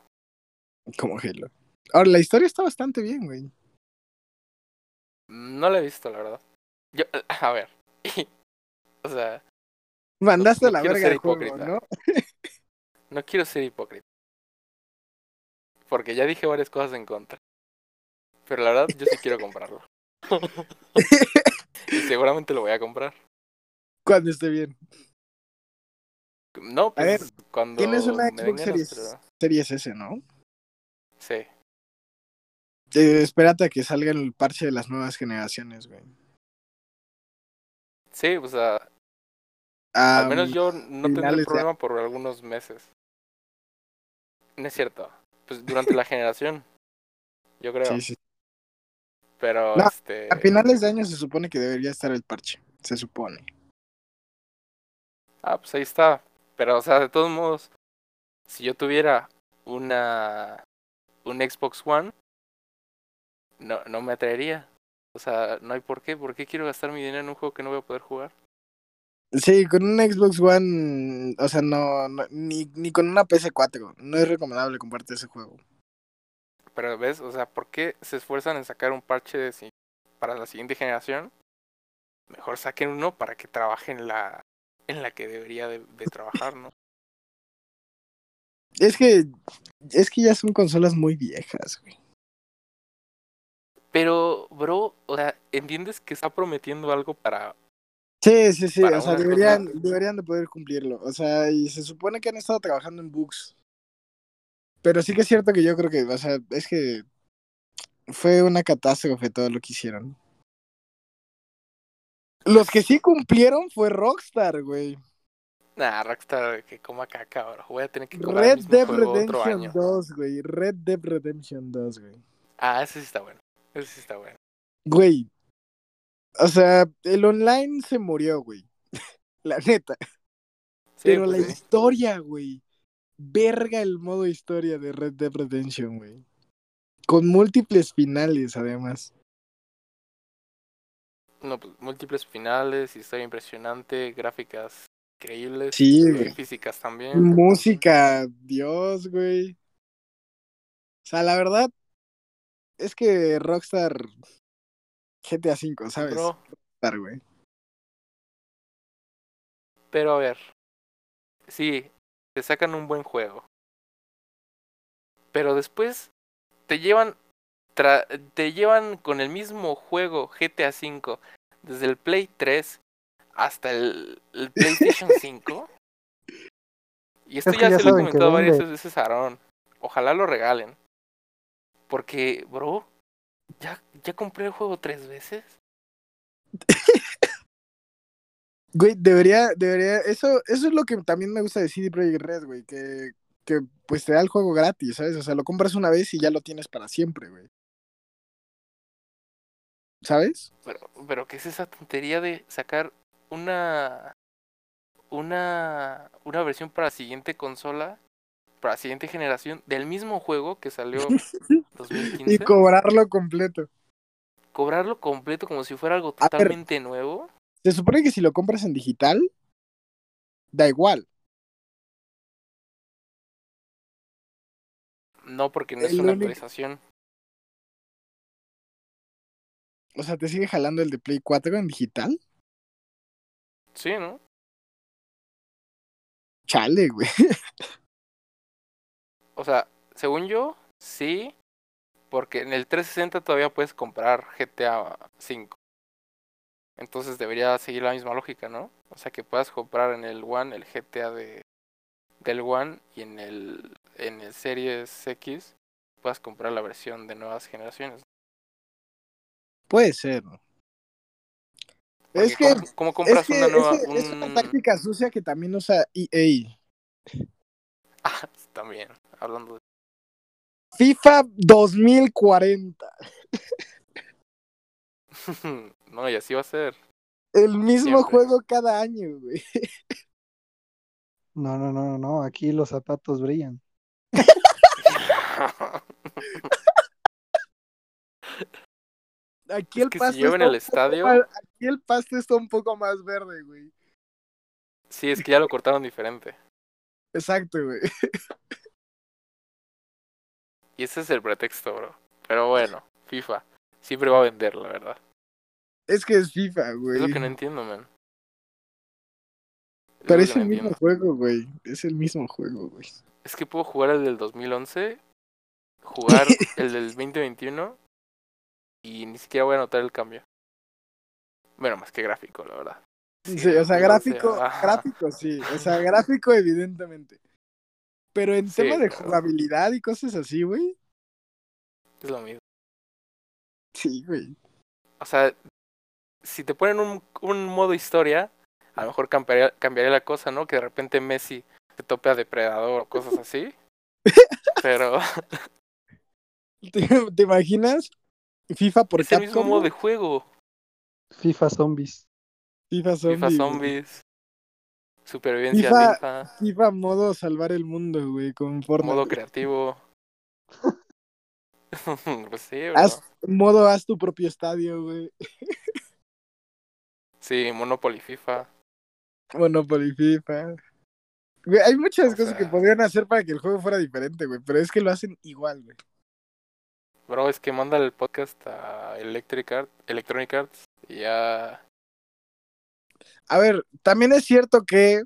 como Halo. Ahora, la historia está bastante bien, güey. No la he visto, la verdad. Yo, a ver. o sea, Mandaste no a la verga el juego. ¿no? no quiero ser hipócrita. Porque ya dije varias cosas en contra. Pero la verdad, yo sí quiero comprarlo. y seguramente lo voy a comprar. Cuando esté bien. No, pues ver, cuando Tienes una Xbox Series, Series S, ¿no? Sí. Eh, espérate a que salga el parche de las nuevas generaciones, güey. Sí, o sea, al Am, menos yo no tendré de- problema por algunos meses. No es cierto. Pues durante la generación. Yo creo. Sí, sí. Pero No, este. A finales de año se supone que debería estar el parche. Se supone. Ah, pues ahí está. Pero, o sea, de todos modos, si yo tuviera una un Xbox One, no, no me atraería. O sea, no hay por qué. ¿Por qué quiero gastar mi dinero en un juego que no voy a poder jugar? Sí, con un Xbox One, o sea, no, no- ni, ni con una PS4. No es recomendable comprarte ese juego. Pero, ¿ves? O sea, ¿por qué se esfuerzan en sacar un parche de para la siguiente generación? Mejor saquen uno para que trabaje en la, en la que debería de, de trabajar, ¿no? Es que, es que ya son consolas muy viejas, güey. Pero, bro, o sea, ¿entiendes que está prometiendo algo para Sí, sí, sí, o sea, deberían, deberían de poder cumplirlo. O sea, y se supone que han estado trabajando en bugs. Pero sí que es cierto que yo creo que, o sea, es que fue una catástrofe todo lo que hicieron. Los que sí cumplieron fue Rockstar, güey. Nah, Rockstar que coma caca, bro. Voy a tener que comprar el Red mismo Dead juego otro Redemption año. 2, güey. Red Dead Redemption 2, güey. Ah, ese sí está bueno. Ese sí está bueno. Güey. O sea, el online se murió, güey. La neta. Sí, Pero pues la sí. historia, güey. Verga el modo historia de Red Dead Redemption, güey. Con múltiples finales, además. No, pues, múltiples finales, historia impresionante, gráficas increíbles, Sí, güey. físicas también. Música, Dios, güey. O sea, la verdad es que Rockstar GTA V, ¿sabes? Bro, Rockstar, güey. pero a ver, sí, te sacan un buen juego. Pero después te llevan tra- te llevan con el mismo juego GTA V desde el Play 3 hasta el, el PlayStation 5. Y esto Es ya, ya se lo he comentado varias veces a Aaron. Ojalá lo regalen. Porque, bro, ya, ya compré el juego tres veces. Güey, debería, debería, eso, eso es lo que también me gusta de CD Projekt Red, güey, que, que pues te da el juego gratis, ¿sabes? O sea, lo compras una vez y ya lo tienes para siempre, güey. ¿Sabes? Pero, pero ¿qué es esa tontería de sacar una una una versión para la siguiente consola para la siguiente generación del mismo juego que salió Y 2015, cobrarlo completo. cobrarlo completo como si fuera algo ver. totalmente nuevo. Se supone que si lo compras en digital, da igual. No, porque no es El una único- actualización. O sea, ¿te sigue jalando el de Play 4 en digital? Sí, ¿no? Chale, güey. O sea, según yo, sí, porque en el 360 todavía puedes comprar GTA 5. Entonces debería seguir la misma lógica, ¿no? O sea, que puedas comprar en el One el GTA de del One y en el en el Series X puedas comprar la versión de nuevas generaciones. Puede ser. Porque Es que, ¿cómo, cómo compras es, que una nueva es, es una un- táctica sucia que también usa EA. Ah, también, hablando de FIFA 2040. No, y así va a ser. El mismo Siempre. juego cada año, güey. No, no, no, no, aquí los zapatos brillan. Aquí Es el si pasto en está el un poco estadio- más- aquí el pasto está un poco más verde, güey. sí, es que ya lo cortaron diferente. Exacto, güey. Y ese es el pretexto, bro. Pero bueno, FIFA. Siempre va a vender, la verdad. Es que es FIFA, güey. Es lo que no entiendo, man. Es Pero es no el mismo entiendo. juego, güey. Es el mismo juego, güey. Es que puedo jugar el del 2011, jugar el del 2021 y ni siquiera voy a notar el cambio. Bueno, más que gráfico, la verdad. Sí, del o sea, 2011, gráfico, gráfico, sí. O sea, gráfico, evidentemente. Pero en Sí, tema de pero- jugabilidad y cosas así, güey. Es lo mismo. Sí, güey. O sea, si te ponen un, un modo historia, a lo mejor cambiaría, cambiaría la cosa, ¿no? Que de repente Messi te tope a Depredador o cosas así. Pero ¿Te, te imaginas? FIFA por es el mismo Capcom. modo de juego. FIFA Zombies. FIFA Zombie. FIFA. Zombies. Supervivencia FIFA-. FIFA modo salvar el mundo, güey, con Fortnite. Modo creativo. pues sí, bro. Haz, modo haz tu propio estadio, güey. Sí, Monopoly FIFA. Monopoly FIFA. Güey, hay muchas O cosas que podrían hacer para que el juego fuera diferente, güey. Pero es que lo hacen igual, güey. Bro, es que manda el podcast a Electric Art, Electronic Arts y ya. A ver, también es cierto que.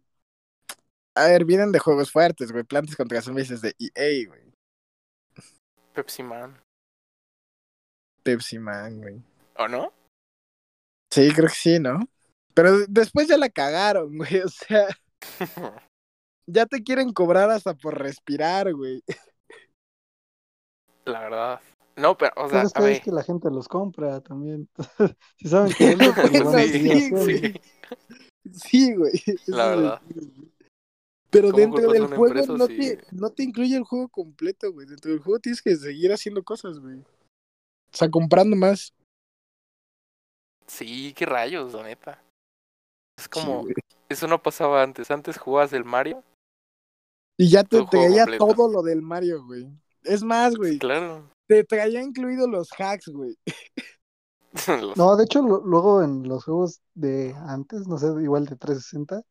A ver, vienen de juegos fuertes, güey. Plantas contra zombies es de EA, güey. Pepsi Man. Pepsi Man, güey. ¿O no? Sí, creo que sí, ¿no? Pero después ya la cagaron, güey. O sea, ya te quieren cobrar hasta por respirar, güey. La verdad. No, pero, o sea, a que, ver. es que la gente los compra también. si saben que venden, pues sí, güey. Sí, güey. La verdad. Pero ¿Cómo dentro del juego empresa no, te, no te incluye el juego completo, güey. Dentro del juego tienes que seguir haciendo cosas, güey. O sea, comprando más. Sí, qué rayos, la neta. Es Sí, como. eso no pasaba antes. Antes jugabas el Mario. y ya te traía todo lo del Mario, güey. Es más, güey. Claro. Te traía incluido los hacks, güey. No, de hecho, lo- luego en los juegos de antes, no sé, igual de 360,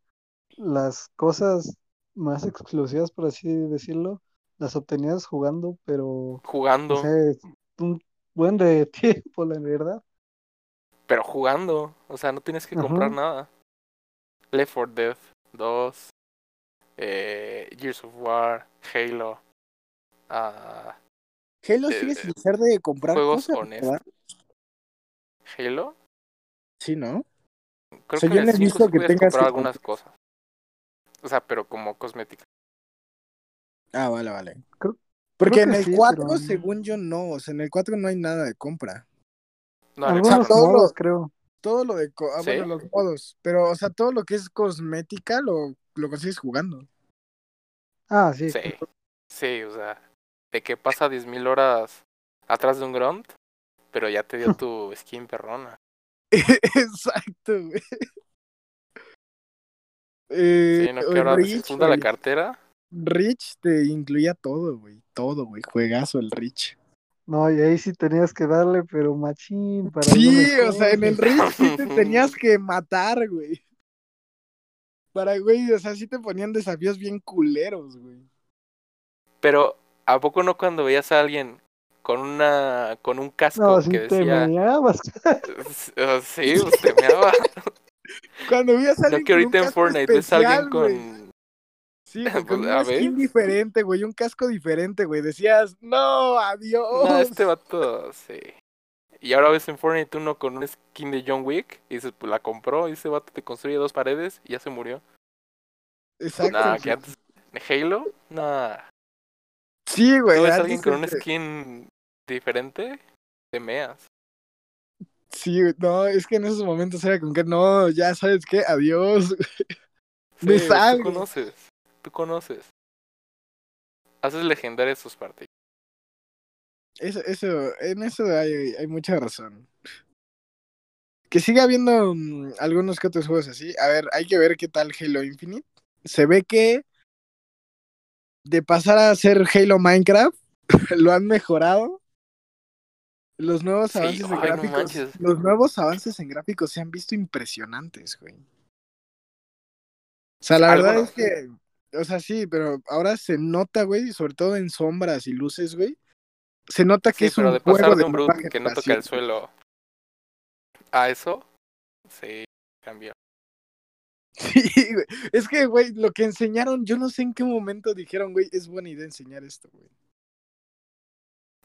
las cosas más exclusivas, por así decirlo, las obtenías jugando, pero, jugando. no sé, un buen de tiempo, la verdad. Pero jugando. O sea, no tienes que comprar nada. Left 4 Dead 2. Eh, Gears of War. Halo. ah, Halo sigue eh, sin ser de comprar juegos cosas, honestos. ¿verdad? Halo. Sí, ¿no? Creo O sea, que yo no he 5 visto sí que tengas comprar que algunas cosas. O sea, pero como cosmética. Ah, vale, vale. Creo- Porque creo en el sí, 4, pero- según yo, no. O sea, en el 4 no hay nada de compra. No, en el Algunos todo lo- modos, creo. Todo lo de... co- ah, ¿Sí? bueno, los modos. Pero, o sea, todo lo que es cosmética lo, lo consigues jugando. Ah, sí. Sí, sí, o sea, de que pasa 10.000 horas atrás de un grunt, pero ya te dio tu skin perrona. Exacto, güey. Eh, Sí, no, que ahora Reach, se funda la cartera Rich te incluía todo, güey. Todo, güey. Juegazo el Rich. No, y ahí sí tenías que darle, pero machín, para Sí, o sea, en el. Rich sí te tenías que matar, güey. Para, güey, o sea, sí te ponían desafíos bien culeros, güey. Pero, ¿a poco no cuando veías a alguien con una con un casco No, sí que te decía meneabas. "Eh, sí, pues te meaba"? Cuando veías a No alguien que con un ahorita en Fortnite ves a alguien con Sí, güey, con Pues, a ver. skin diferente, güey, un casco diferente, güey. Decías, no, adiós. No, este vato, sí. Y ahora ves en Fortnite uno con un skin de John Wick y dices, pues la compró y ese vato te construye dos paredes y ya se murió. Exacto. Nah, güey. que antes Halo, nah. Sí, güey. Tú ves a alguien con un skin diferente, te meas. Sí, no, es que en esos momentos era con que no, ya sabes qué, adiós. Me Sí, tú conoces, tú conoces. Haces legendarias sus partidas. Eso, eso, en eso hay, hay mucha razón. Que siga habiendo mm, algunos que otros juegos así. A ver, hay que ver qué tal Halo Infinite. Se ve que de pasar a ser Halo Minecraft, lo han mejorado. Los nuevos Sí, avances en no gráficos. los nuevos avances en gráficos se han visto impresionantes, güey. O sea, la verdad es que, o sea, sí, pero ahora se nota, güey, sobre todo en sombras y luces, güey. Se nota que Sí, es pero un de pasar juego de un brute que no toca el suelo a eso, sí, cambió. Sí, güey. Es que, güey, lo que enseñaron, yo no sé en qué momento dijeron, güey, es buena idea enseñar esto, güey.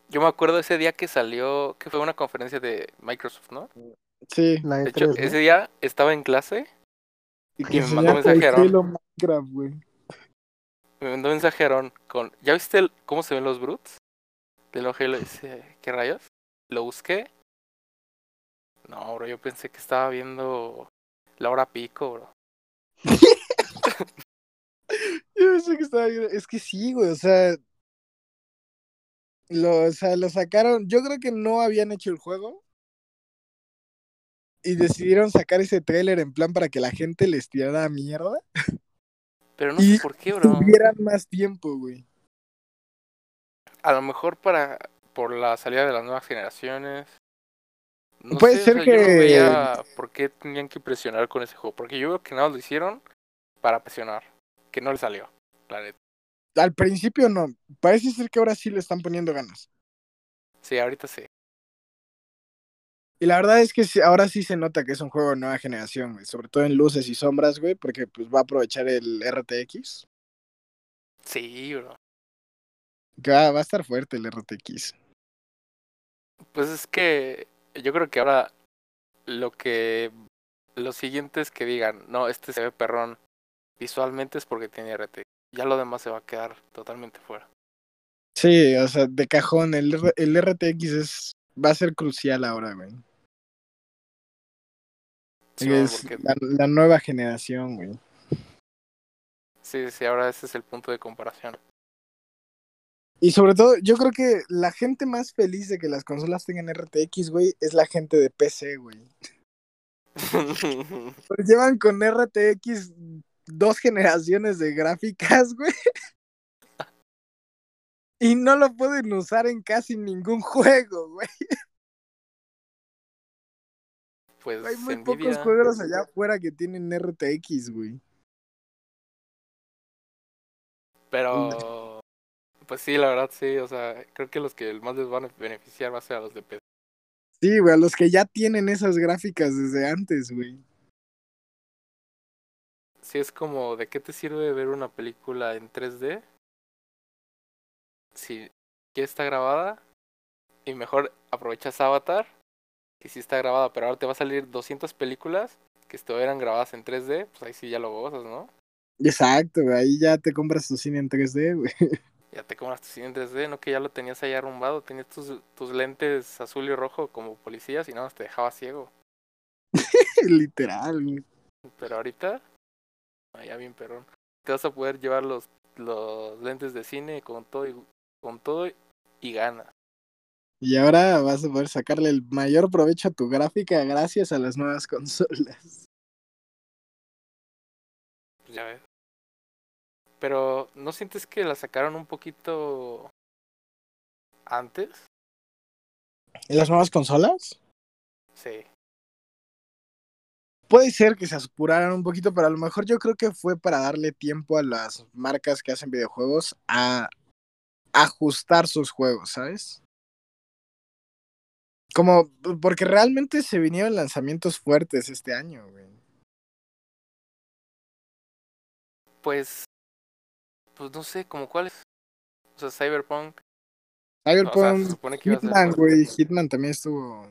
Yo me acuerdo ese día que salió, que fue una conferencia de Microsoft, ¿no? Sí. La De hecho, E3, ¿no? ese día estaba en clase Y Y me mandó enseñaron mensaje Aaron. Me mandó un mensaje Aaron con, ¿ya viste el- cómo se ven los brutes? De lo Halo, dice, ¿qué rayos? Lo busqué. No, bro, yo pensé que estaba viendo la hora pico, bro. Yo pensé que estaba bien. Es que sí, güey, o sea. Lo, o sea, lo sacaron. Yo creo que no habían hecho el juego. Y decidieron sacar ese tráiler en plan para que la gente les tirara mierda. Pero no Y sé por qué, bro. Tuvieran más tiempo, güey. A lo mejor para por la salida de las nuevas generaciones. No Puede sé, o ser yo no que- veía por qué tenían que presionar con ese juego. Porque yo veo que nada lo hicieron para presionar. Que no le salió, la neta. Al principio no. Parece ser que ahora sí le están poniendo ganas. Sí, ahorita sí. Y la verdad es que ahora sí se nota que es un juego de nueva generación, güey. Sobre todo en luces y sombras, güey. Porque pues va a aprovechar el RTX. Sí, bro. Va a estar fuerte el RTX. Pues es que yo creo que ahora lo que los siguientes que digan, no, este se ve perrón visualmente es porque tiene RT. Ya lo demás se va a quedar totalmente fuera. Sí, o sea, de cajón, el, el RTX es, va a ser crucial ahora, güey. Sí, es porque la, la nueva generación, güey. sí, sí, ahora ese es el punto de comparación. Y sobre todo, yo creo que la gente más feliz de que las consolas tengan RTX, güey, es la gente de PC, güey. Pues llevan con RTX dos generaciones de gráficas, güey. Y no lo pueden usar en casi ningún juego, güey. pues Hay muy pocos juegos allá afuera que tienen RTX, güey. pero pues sí, la verdad sí, o sea, creo que los que más les van a beneficiar va a ser a los de PC. Sí, güey, a los que ya tienen esas gráficas desde antes, güey. Sí, es como, ¿de qué te sirve ver una película en 3D? Si ya está grabada y mejor aprovechas Avatar, que sí está grabada, pero ahora te va a salir 200 películas que estuvieran grabadas en 3D, pues ahí sí ya lo gozas, ¿no? Exacto, güey. Ahí ya te compras tu cine en 3D, güey. Ya te en 3D, no que ya lo tenías ahí arrumbado, tenías tus, tus lentes azul y rojo como policías y nada más te dejaba ciego. Literal, güey. Pero ahorita, ah, ya bien perrón. Te vas a poder llevar los, los lentes de cine con todo y, con todo y ganas. Y ahora vas a poder sacarle el mayor provecho a tu gráfica gracias a las nuevas consolas. Pues ya ves. Pero ¿no sientes que la sacaron un poquito antes? ¿En las nuevas consolas? Sí. Puede ser que se apuraran un poquito, pero a lo mejor yo creo que fue para darle tiempo a las marcas que hacen videojuegos a ajustar sus juegos, ¿sabes? Como, porque realmente se vinieron lanzamientos fuertes este año, güey. Pues, pues no sé, como cuáles. O sea, Cyberpunk. Cyberpunk, O sea, se supone que iba a ser Hitman, fuerte. güey, Hitman también estuvo.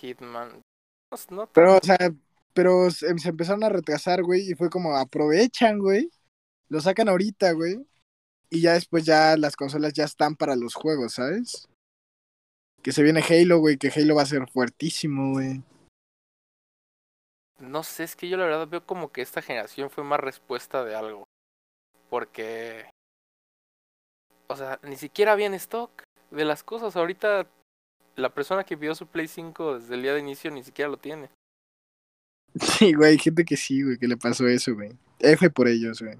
Hitman. No, s- no Pero, o sea, pero se, se empezaron a retrasar, güey, y fue como aprovechan, güey, lo sacan ahorita, güey, y ya después ya las consolas ya están para los juegos, ¿sabes? Que se viene Halo, güey, que Halo va a ser fuertísimo, güey. No sé, es que yo la verdad veo como que esta generación fue más respuesta de algo. Porque. O sea, ni siquiera había en stock de las cosas. Ahorita la persona que pidió su Play 5 desde el día de inicio ni siquiera lo tiene. Sí, güey, hay gente que sí, güey, que le pasó eso, güey. F por ellos, güey.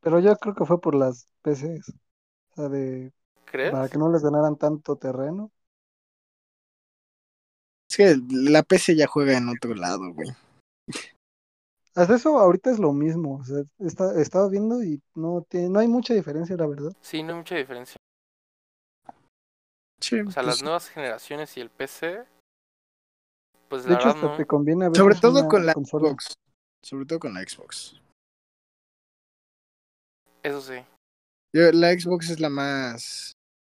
Pero yo creo que fue por las PCs. O sea, de, ¿Crees? para que no les ganaran tanto terreno. Es que la PC ya juega en otro lado, güey. Hasta eso ahorita es lo mismo. O sea, está, estaba viendo y no, tiene, no hay mucha diferencia, la verdad. Sí, no hay mucha diferencia. Sí, O sea, pues, las nuevas generaciones y el PC. Pues De la hecho, verdad hasta no. te conviene sobre todo con la consola. Xbox. Sobre todo con la Xbox. Eso sí. Yo- la Xbox es la más.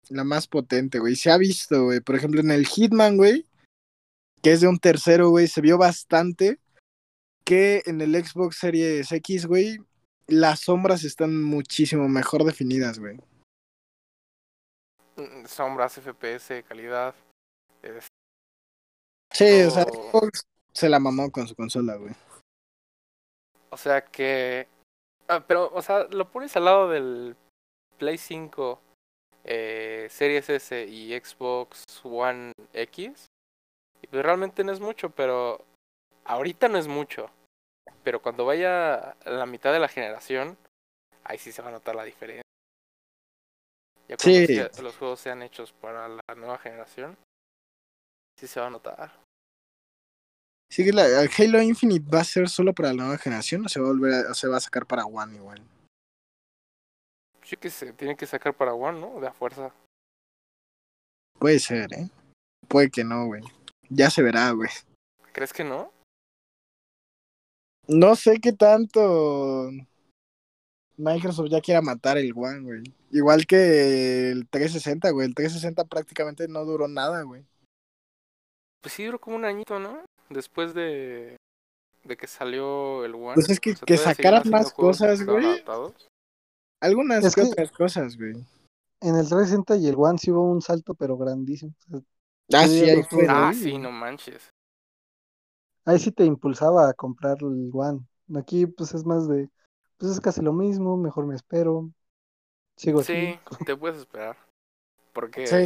La más potente, güey. Se ha visto, güey. Por ejemplo, en el Hitman, güey. Que es de un tercero, güey. Se vio bastante. Que en el Xbox Series X, güey. Las sombras están muchísimo mejor definidas, güey. Mm, Sombras, FPS, calidad. es- Sí, o sea. Xbox se la mamó con su consola, güey. O sea que. Ah, pero, o sea, lo pones al lado del Play 5, eh, Series S y Xbox One X. Y pues realmente no es mucho, pero. Ahorita no es mucho. Pero cuando vaya a la mitad de la generación, ahí sí se va a notar la diferencia. Ya cuando Sí. los juegos sean hechos para la nueva generación, sí se va a notar. Sí, que la, el Halo Infinite va a ser solo para la nueva generación o se va a volver a, o se va a sacar para One igual. Sí que se tiene que sacar para One, ¿no? De a fuerza. Puede ser, ¿eh? Puede que no, güey. Ya se verá, güey. ¿Crees que no? No sé qué tanto Microsoft ya quiera matar el One, güey. Igual que el 360, güey. El 360 prácticamente no duró nada, güey. Pues sí duró como un añito, ¿no? Después de, de que salió el One. Pues es que- O sea, que todavía sacaran más cosas, güey. Algunas Es que que- otras cosas, güey. En el 360 y el One sí hubo un salto, pero grandísimo. O sea, Ah, Sí, ahí fue. Ah, sí, no manches. Ahí sí te impulsaba a comprar el One. Aquí pues es más de, pues es casi lo mismo, mejor me espero. Sigo Sí, así. te puedes esperar. Porque Sí,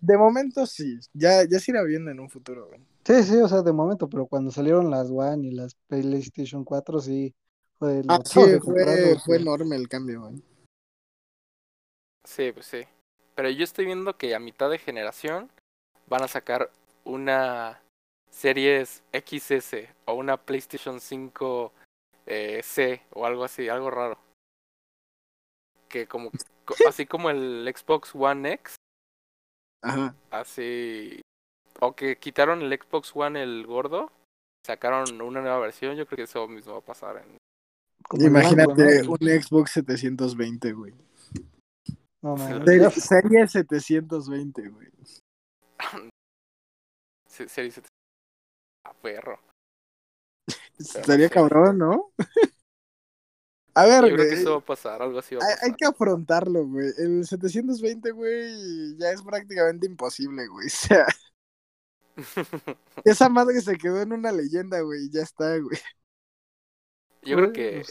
de- momento sí. Ya, ya se irá viendo en un futuro, güey. Sí, sí, o sea, de momento, pero cuando salieron las One y las PlayStation 4 sí fue Ah, sí, fue, enorme el cambio, güey. sí, pues sí. Pero yo estoy viendo que a mitad de generación van a sacar una Series XS o una PlayStation 5 eh, C o algo así, algo raro. Que como co- así como el Xbox One X, Ajá. así o que quitaron el Xbox One el gordo, sacaron una nueva versión, yo creo que eso mismo va a pasar en Como Imagínate un Xbox 720, güey. ¿no? Ya- Serie, serie 720, güey. se- series a perro. Estaría cabrón, ¿no? A ver, Yo creo que eso va a pasar, algo así va a hay, pasar. hay que afrontarlo, güey. El 720, güey, ya es prácticamente imposible, güey. O sea, esa madre se quedó en una leyenda, güey. Ya está, güey. Yo creo que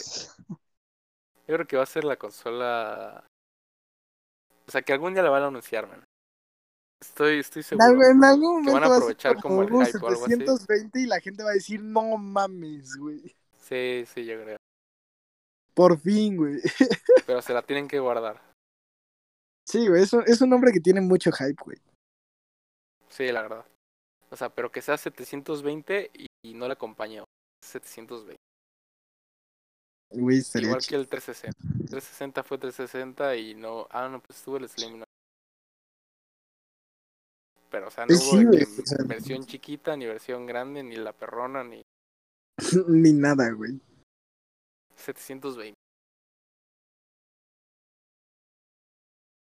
yo creo que va a ser la consola o sea, que algún día la van a anunciar, man. Estoy estoy seguro. en algún que van momento a aprovechar como el "Uh, hype o algo así". 720 y la gente va a decir, no mames, güey. Sí, sí, yo creo. Por fin, güey. pero se la tienen que guardar. Sí, güey, es un, es un nombre que tiene mucho hype, güey. Sí, la verdad. O sea, pero que sea 720 y, y no le acompañe 720. Güey, Igual que el 360. 360 fue 360 y no. Ah, no, pues estuvo el Slim. ¿no? Pero, o sea, no hubo sí, de güey, que o sea- versión chiquita, ni versión grande, ni la perrona, ni Ni nada, güey. 720.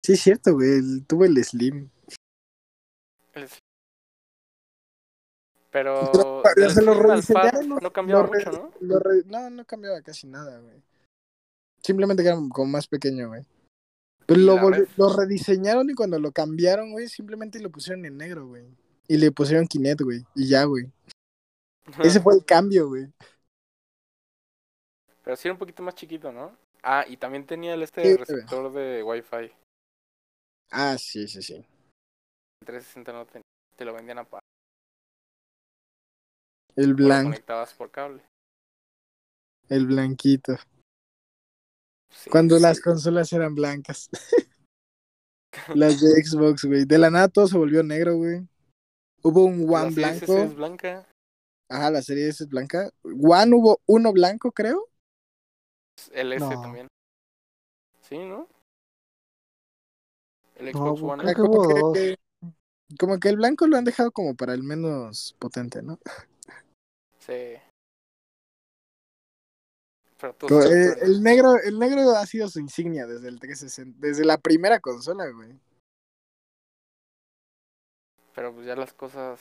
Sí, es cierto, güey. Tuve el Slim. El Slim. Pero del se lo Fat rediseñaron, no cambiaba lo mucho, ¿no? Lo re- No, no cambiaba casi nada, güey. Simplemente era como más pequeño, güey. Lo, lo rediseñaron y cuando lo cambiaron, güey, simplemente lo pusieron en negro, güey. Y le pusieron Kinect, güey. Y ya, güey. Ese fue el cambio, güey. Pero sí era un poquito más chiquito, ¿no? Ah, y también tenía el este Sí, receptor de Wi-Fi. Ah, sí, sí, sí. El 360 no tenía. Te lo vendían aparte. El o lo blanco, conectabas por cable. el blanquito. Sí, Cuando sí. las consolas eran blancas. las de Xbox, güey. De la nada todo se volvió negro, güey. Hubo un La One S blanco. es blanca. Ajá, la serie S es blanca. One hubo uno blanco, creo. El S No. también. Sí, ¿no? El Xbox creo One. Ah, que como, hubo dos. que, como que el blanco lo han dejado como para el menos potente, ¿no? Sí. Pero eh, el negro, el negro ha sido su insignia desde el 360, desde la primera consola, güey. Pero pues ya las cosas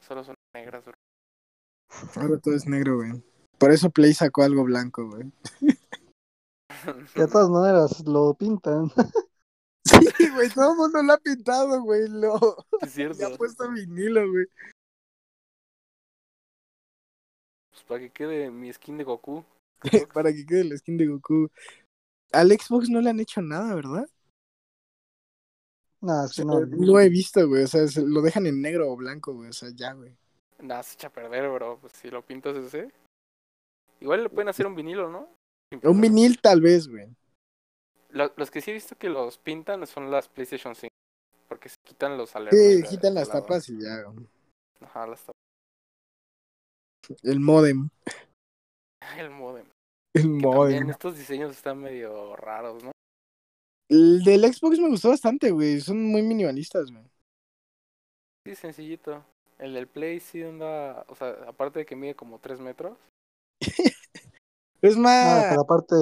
solo son negras. bro. Ahora todo es negro, güey. Por eso Play sacó algo blanco, güey. De todas maneras lo pintan. Sí, güey, todo el mundo lo ha pintado, güey. Lo... es cierto. Le ha puesto vinilo, güey. Pues para que quede mi skin de Goku. para que quede la skin de Goku. Al Xbox no le han hecho nada, ¿verdad? Nah, O es sea, que no. no he visto, güey. O sea, se- lo dejan en negro o blanco, güey. O sea, ya, güey. Nada, se echa a perder, bro. Pues si lo pintas ese. Igual le pueden hacer un vinilo, ¿no? Un vinil tal vez, güey. Lo- los que sí he visto que los pintan son las PlayStation 5. Porque se quitan los alerones. Sí, quitan las lado. tapas y ya. güey. Ajá, las tapas. El modem. El modem. El Que modem. también estos diseños están medio raros, ¿no? El del Xbox me gustó bastante, güey. Son muy minimalistas, güey. Sí, sencillito. El del Play sí anda. O sea, aparte de que mide como 3 metros. Es No, más. pero aparte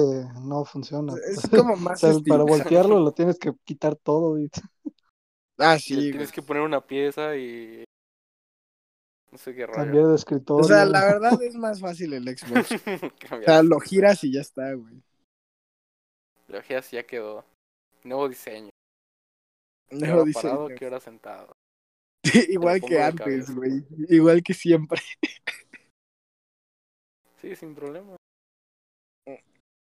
no funciona. es como O más sea, para voltearlo lo tienes que quitar todo. Ah, le sí, tienes que poner una pieza y. No sé qué rollo. Cambiar de escritorio. O sea, la verdad es más fácil el Xbox. O sea, lo giras y ya está, güey. Lo giras y ya quedó. Nuevo diseño. ¿Qué Nuevo hora parado, diseño. qué hora sentado. Igual que antes, güey. Igual que siempre. Sí, sin problema.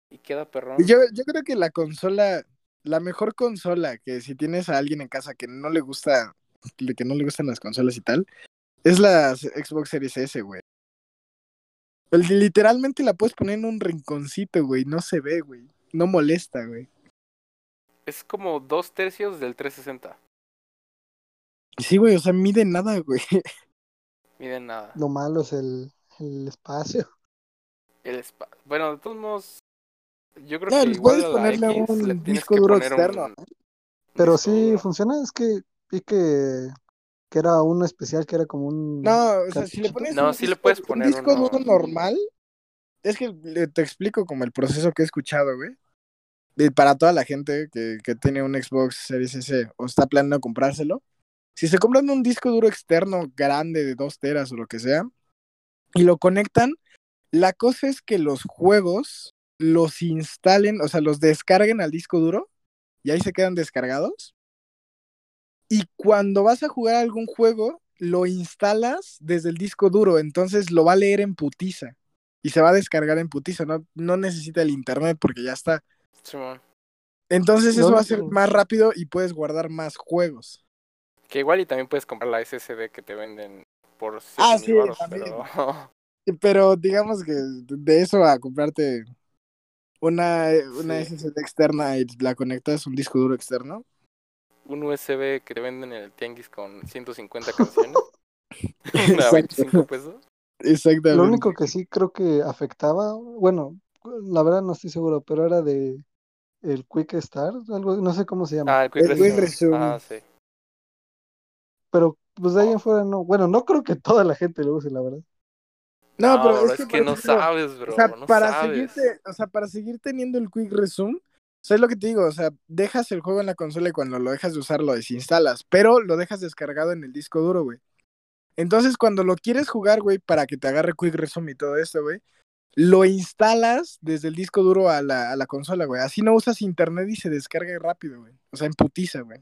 Y queda perrón. Yo, yo creo que la consola, la mejor consola que si tienes a alguien en casa que no le gusta, que no le gustan las consolas y tal, es la Xbox Series S, güey. Literalmente la puedes poner en un rinconcito, güey. No se ve, güey. No molesta, güey. Es como dos tercios del 360. Sí, güey, o sea, mide nada, güey. Miden nada. Lo malo es el, el espacio. El espa- Bueno, de todos modos. Yo creo No, que igual puedes ponerle X un disco duro un- externo, un Pero disco sí duro. funciona. Es que vi que, que era uno especial que era como un. No, o sea, si le pones No, un sí le disco, puedes un poner disco uno- duro normal, es que le- te explico como el proceso que he escuchado, güey. Y para toda la gente que, que tiene un Xbox Series S o está planeando comprárselo, si se compran un disco duro externo grande de 2 teras o lo que sea, y lo conectan, la cosa es que los juegos los instalen, o sea, los descarguen al disco duro y ahí se quedan descargados. Y cuando vas a jugar algún juego, lo instalas desde el disco duro, entonces lo va a leer en putiza y se va a descargar en putiza, no, no necesita el internet porque ya está. Simón. Entonces eso va a ser más rápido y puedes guardar más juegos. Que igual y también puedes comprar la SSD que te venden por Ah, 7,000 sí, también. pero Pero digamos que de eso a comprarte una, una Sí. SSD externa y la conectas a un disco duro externo. Un USB que te venden en el tianguis con 150 canciones. a Exacto. 25 pesos. Exactamente. Lo único que sí creo que afectaba, bueno, la verdad no estoy seguro, pero era de el Quick Start, algo, no sé cómo se llama. Ah, el Quick El Quick Resume. Ah, sí. Pero pues de ahí en fuera no, bueno, no creo que toda la gente lo use, la verdad. No, No, pero bro, es es que, que, no ejemplo, sabes, bro. o sea, no para sabes. seguirte, o sea, para seguir teniendo el quick resume, sea, es lo que te digo, o sea, dejas el juego en la consola y cuando lo dejas de usar lo desinstalas, pero lo dejas descargado en el disco duro, güey. Entonces, cuando lo quieres jugar, güey, para que te agarre quick resume y todo esto, güey, lo instalas desde el disco duro a la, a la consola, güey. Así no usas internet y se descarga rápido, güey. O sea, en putiza, güey.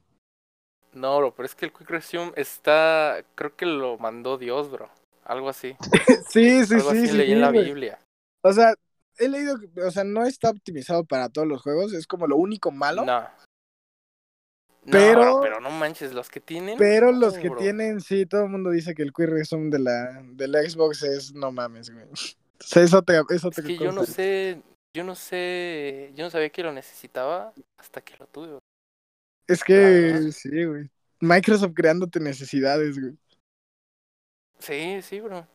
No, bro, pero es que el Quick Resume está. Creo que lo mandó Dios, bro. Algo así. Sí, sí, Algo sí, así sí, leí en la güey. Biblia. O sea, he leído, o sea, no está optimizado para todos los juegos, es como lo único malo. No. No, Pero- bro, pero no manches, los que tienen. Pero no, los que bro. tienen, sí, todo el mundo dice que el quick resume de la, de la Xbox es no mames, güey. O sea, eso te, eso Es te que yo no sé. Yo no sé. Yo no sabía que lo necesitaba hasta que lo tuve. bro. Es que, sí, güey. Microsoft creándote necesidades, güey. Sí, sí, bro.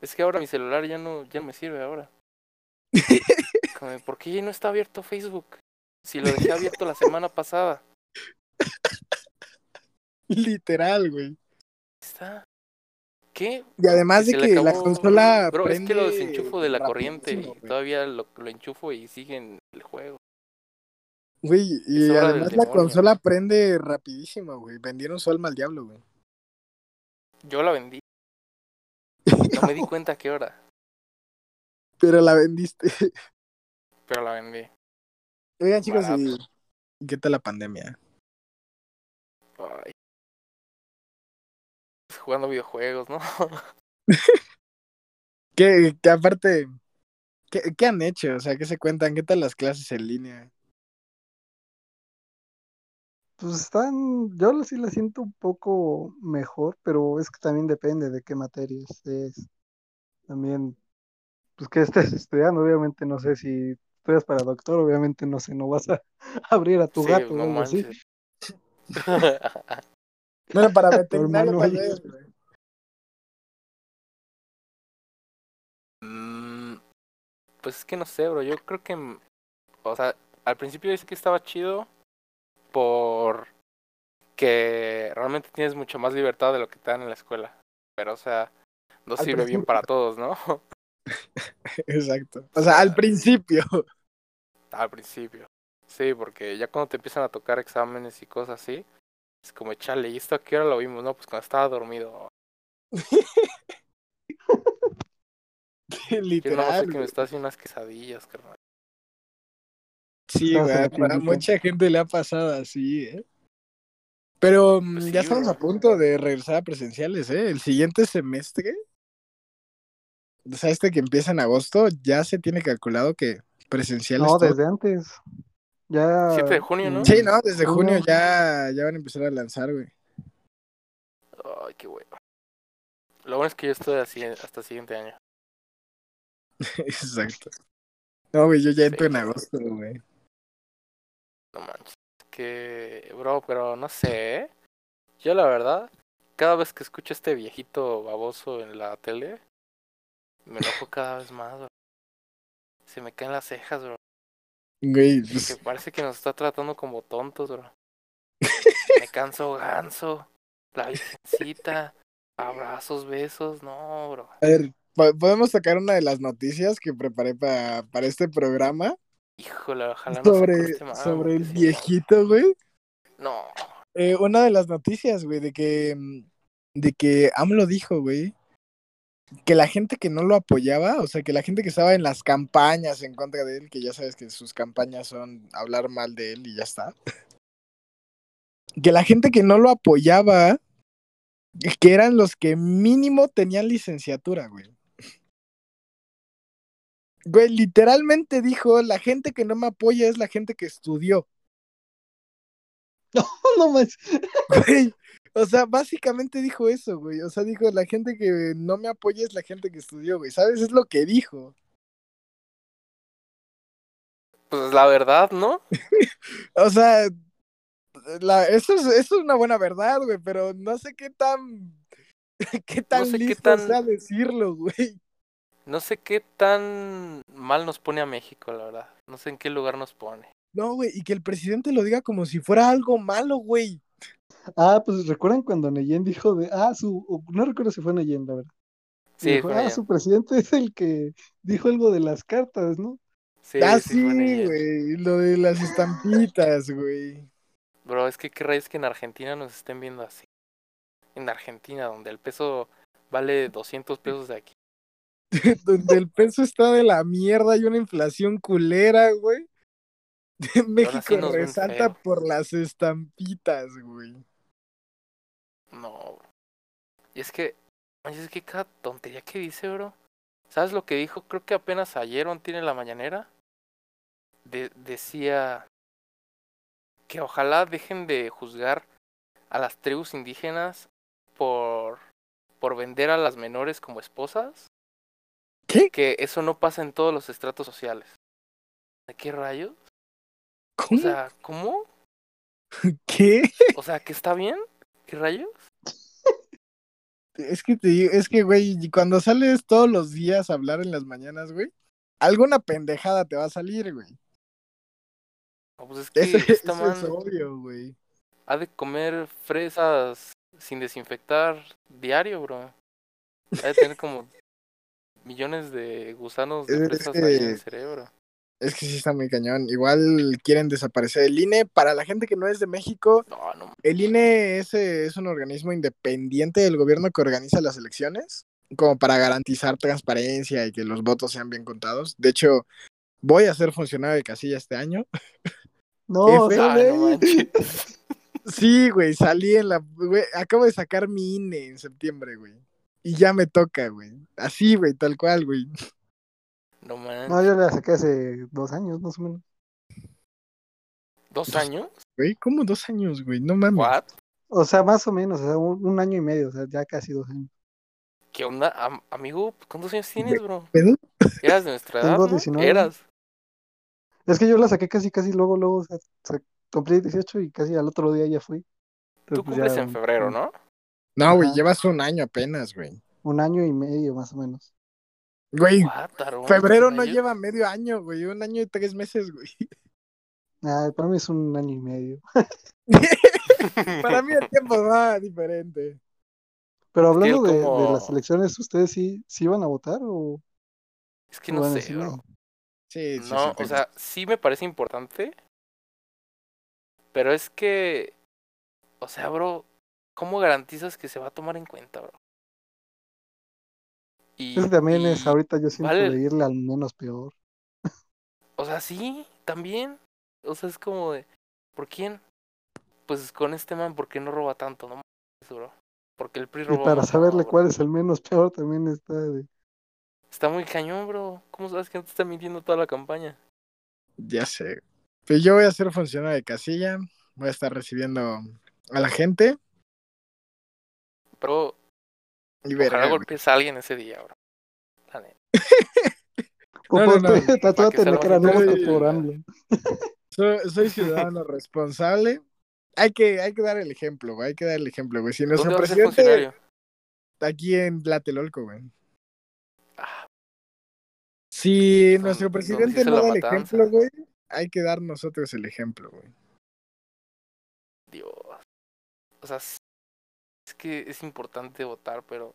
Es que ahora mi celular ya no, ya no me sirve ahora. ¿Por qué ya no está abierto Facebook? Si lo dejé abierto la semana pasada. Literal, güey. ¿Está? ¿Qué? Y además de que la consola. Bro, es que lo prende desenchufo de la corriente y todavía lo, lo enchufo y sigue en el juego. Güey, y además la consola prende rapidísimo, güey. Vendieron su alma al diablo, güey. Yo la vendí. No me di cuenta a qué hora, Pero la vendiste. pero la vendí. Oigan, chicos. ¿y y qué tal la pandemia? Ay. Jugando videojuegos, ¿no? ¿Qué, qué aparte, ¿qué, qué han hecho? O sea, ¿qué se cuentan? ¿Qué tal las clases en línea? Pues están, yo sí la siento un poco mejor, pero es que también depende de qué materias es. También, pues que estés estudiando, obviamente no sé si estudias para doctor, obviamente no sé, no vas a abrir a tu sí, gato o no algo así. Bueno, para veterinario tal vez. Mm, pues es que no sé, bro. Yo creo que. mm, O sea, al principio dice que estaba chido. Por. Que realmente tienes mucho más libertad de lo que te dan en la escuela. Pero, o sea, no Al sirve bien para todos, ¿no? Exacto. O sea, al principio. al principio. Sí, porque ya cuando te empiezan a tocar exámenes y cosas así. Es como, chale, ¿y esto a qué hora lo vimos? No, pues cuando estaba dormido. Yo nomás sé Literal. que me está haciendo unas quesadillas, carnal. Sí, en güey. la A tiendita. mucha gente le ha pasado así, ¿eh? Pero mm, Pues sí, ya estamos bro. a punto de regresar a presenciales, ¿eh? El siguiente semestre, o sea, este que empieza en agosto, ya se tiene calculado que presenciales. No, todo. desde antes. Ya. 7 de junio, ¿no? Sí, no, desde junio junio. ya, ya van a empezar a lanzar, güey. Ay, qué bueno. Lo bueno es que yo estoy así hasta el siguiente año. Exacto. No, güey, yo ya entro en agosto, güey. No manches. Que, bro, pero no sé. ¿eh? Yo la verdad, cada vez que escucho a este viejito baboso en la tele, me enojo cada vez más, bro. Se me caen las cejas, bro. Güey, Que pues, parece que nos está tratando como tontos, bro. Me canso ganso. La virgencita. Abrazos, besos. No, bro. a ver, po- podemos sacar una de las noticias que preparé para, para este programa Híjole, ojalá no se sobre, mal. sobre el viejito, güey. No. Eh, una de las noticias, güey, de que, mm, de que AMLO dijo, güey, que la gente que no lo apoyaba, o sea, que la gente que estaba en las campañas en contra de él, que ya sabes que sus campañas son hablar mal de él y ya está, que la gente que no lo apoyaba, que eran los que mínimo tenían licenciatura, güey. Güey, literalmente dijo, la gente que no me apoya es la gente que estudió. No manches. Güey, o sea, básicamente dijo eso, güey. O sea, dijo, la gente que no me apoya es la gente que estudió, güey. ¿Sabes? Es lo que dijo. Pues la verdad, ¿no? O sea, la, eso, es, eso es una buena verdad, güey, pero no sé qué tan. qué tan sé qué listo tan- sea decirlo, güey. No sé qué tan mal nos pone a México, la verdad. No sé en qué lugar nos pone. No, güey, y que el presidente lo diga como si fuera algo malo, güey. Ah, pues recuerdan cuando Neyen dijo de, ah, su, no recuerdo si fue Neyen, la verdad. Sí, dijo, fue ah, Neyen. su presidente es el que dijo algo de las cartas, ¿no? Sí, ah, sí, güey, lo de las estampitas, güey. Bro, es que qué rayos que en Argentina nos estén viendo así. En Argentina, donde el peso vale 200 pesos de aquí. Donde el peso está de la mierda y una inflación culera, güey. México resalta por las estampitas, güey. No. Y es que, oye, es que cada tontería que dice, bro. ¿Sabes lo que dijo? Creo que apenas ayer o tiene la mañanera. De- decía que ojalá dejen de juzgar a las tribus indígenas por, por vender a las menores como esposas. ¿Qué? Que eso no pasa en todos los estratos sociales. ¿De qué rayos? O ¿Cómo? sea, ¿cómo? ¿Qué? O sea, ¿que está bien? ¿Qué rayos? Es que te digo, es que, güey, cuando sales todos los días a hablar en las mañanas, güey, alguna pendejada te va a salir, güey. No, pues es que Eso, esta eso es obvio, güey. ha de comer fresas sin desinfectar diario, bro. Ha de tener como millones de gusanos de Es fresas ahí en el cerebro. Es que sí está muy cañón. Igual quieren desaparecer el INE. Para la gente que no es de México, No, no. el INE es, eh, es un organismo independiente del gobierno que organiza las elecciones, como para garantizar transparencia y que los votos sean bien contados. De hecho, voy a ser funcionario de casilla este año. No, no. Sí, güey, salí en la... güey, acabo de sacar mi INE en septiembre, güey. Y ya me toca, güey. Así, güey, tal cual, güey. No. No, yo la saqué hace dos años, más o menos. ¿Dos años? Güey, ¿cómo dos años, güey? No mames. ¿What? O sea, más o menos, o sea, un, un año y medio, o sea, ya casi dos años. ¿Qué onda? Am- amigo, ¿cuántos años tienes, bro? ¿Pedo? ¿Eras de nuestra edad, Tengo no? 19. Eras. Es que yo la saqué casi, casi luego, luego, o sea, cumplí 18 y casi al otro día ya fui. Entonces, Tú pues, cumples ya en febrero, ¿no? No, güey, llevas un año apenas, güey. Un año y medio, más o menos. Güey, febrero ¿Qué no lleva medio año, güey. Un año y tres meses, güey. Ah, para mí es un año y medio. Para mí el tiempo va diferente. Pero Es que él hablando de, las elecciones, ¿ustedes sí, sí iban a votar o Es que no sé, decir, bro. "No"? Sí, sí, No, sí, o sea, sí me parece importante. Pero es que. O sea, bro, ¿cómo garantizas que se va a tomar en cuenta, bro? Y, Ese también es y- ahorita yo siento vale- de irle al menos peor. O sea, sí, también. O sea, es como de. ¿Por quién? Pues con este man, ¿por qué no roba tanto? No mames, bro. Porque el PRI Y roba para más, saberle no, cuál es el menos peor también está de... Está muy cañón, bro. ¿Cómo sabes que no te está mintiendo toda la campaña? Ya sé. Pues yo voy a ser funcionario de casilla. Voy a estar recibiendo a la gente. Pero Y ojalá verga, güey. golpees a alguien ese día, bro. La neta. No, no, no. ponte- tatúate sea en la más cara, no fácil, voto por ¿verdad? AMLO. Soy, soy ciudadano responsable. Hay que, hay que dar el ejemplo, güey. Hay que dar el ejemplo, güey. Si nuestro ¿Dónde vas a ser presidente funcionario? aquí en Tlatelolco, güey. Ah, Si nuestro presidente no da el ejemplo, güey, hay que dar nosotros el ejemplo, güey. Dios. O sea, es que es importante votar, pero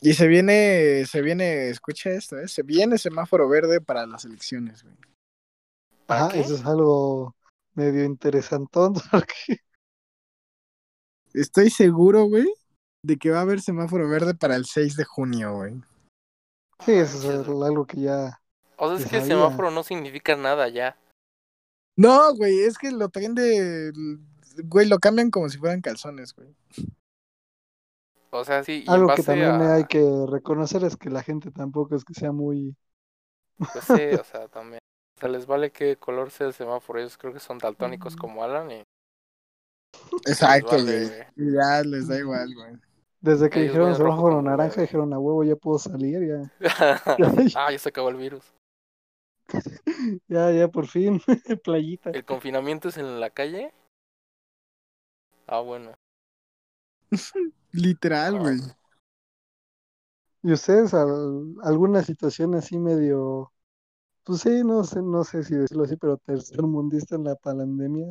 Y se viene, se viene, escucha esto, ¿eh? Se viene semáforo verde para las elecciones, güey. ¿Para Ajá, qué? eso es algo medio interesantón porque Estoy seguro, güey, de que va a haber semáforo verde para el 6 de junio, güey. sí, eso es algo que ya... O sea, es que el semáforo no significa nada ya. No, güey, es que lo traen de. Güey, lo cambian como si fueran calzones, güey. O sea, sí, Algo que también a... hay que reconocer es que la gente tampoco es que sea muy... Pues sí, o sea, también. O sea, les vale qué color sea el semáforo. Ellos creo que son daltónicos como Alan y... Exacto, vale, güey. Ya les da igual, güey. Desde que Ellos dijeron semáforo naranja, verde. dijeron a huevo, ya puedo salir, ya. ah, ya se acabó el virus. Ya, ya, por fin, playita. ¿El confinamiento es en la calle? Ah, bueno. Literal, No. güey. ¿Y ustedes al- alguna situación así medio, pues sí, no sé, no sé si decirlo así, pero tercermundista en la pandemia?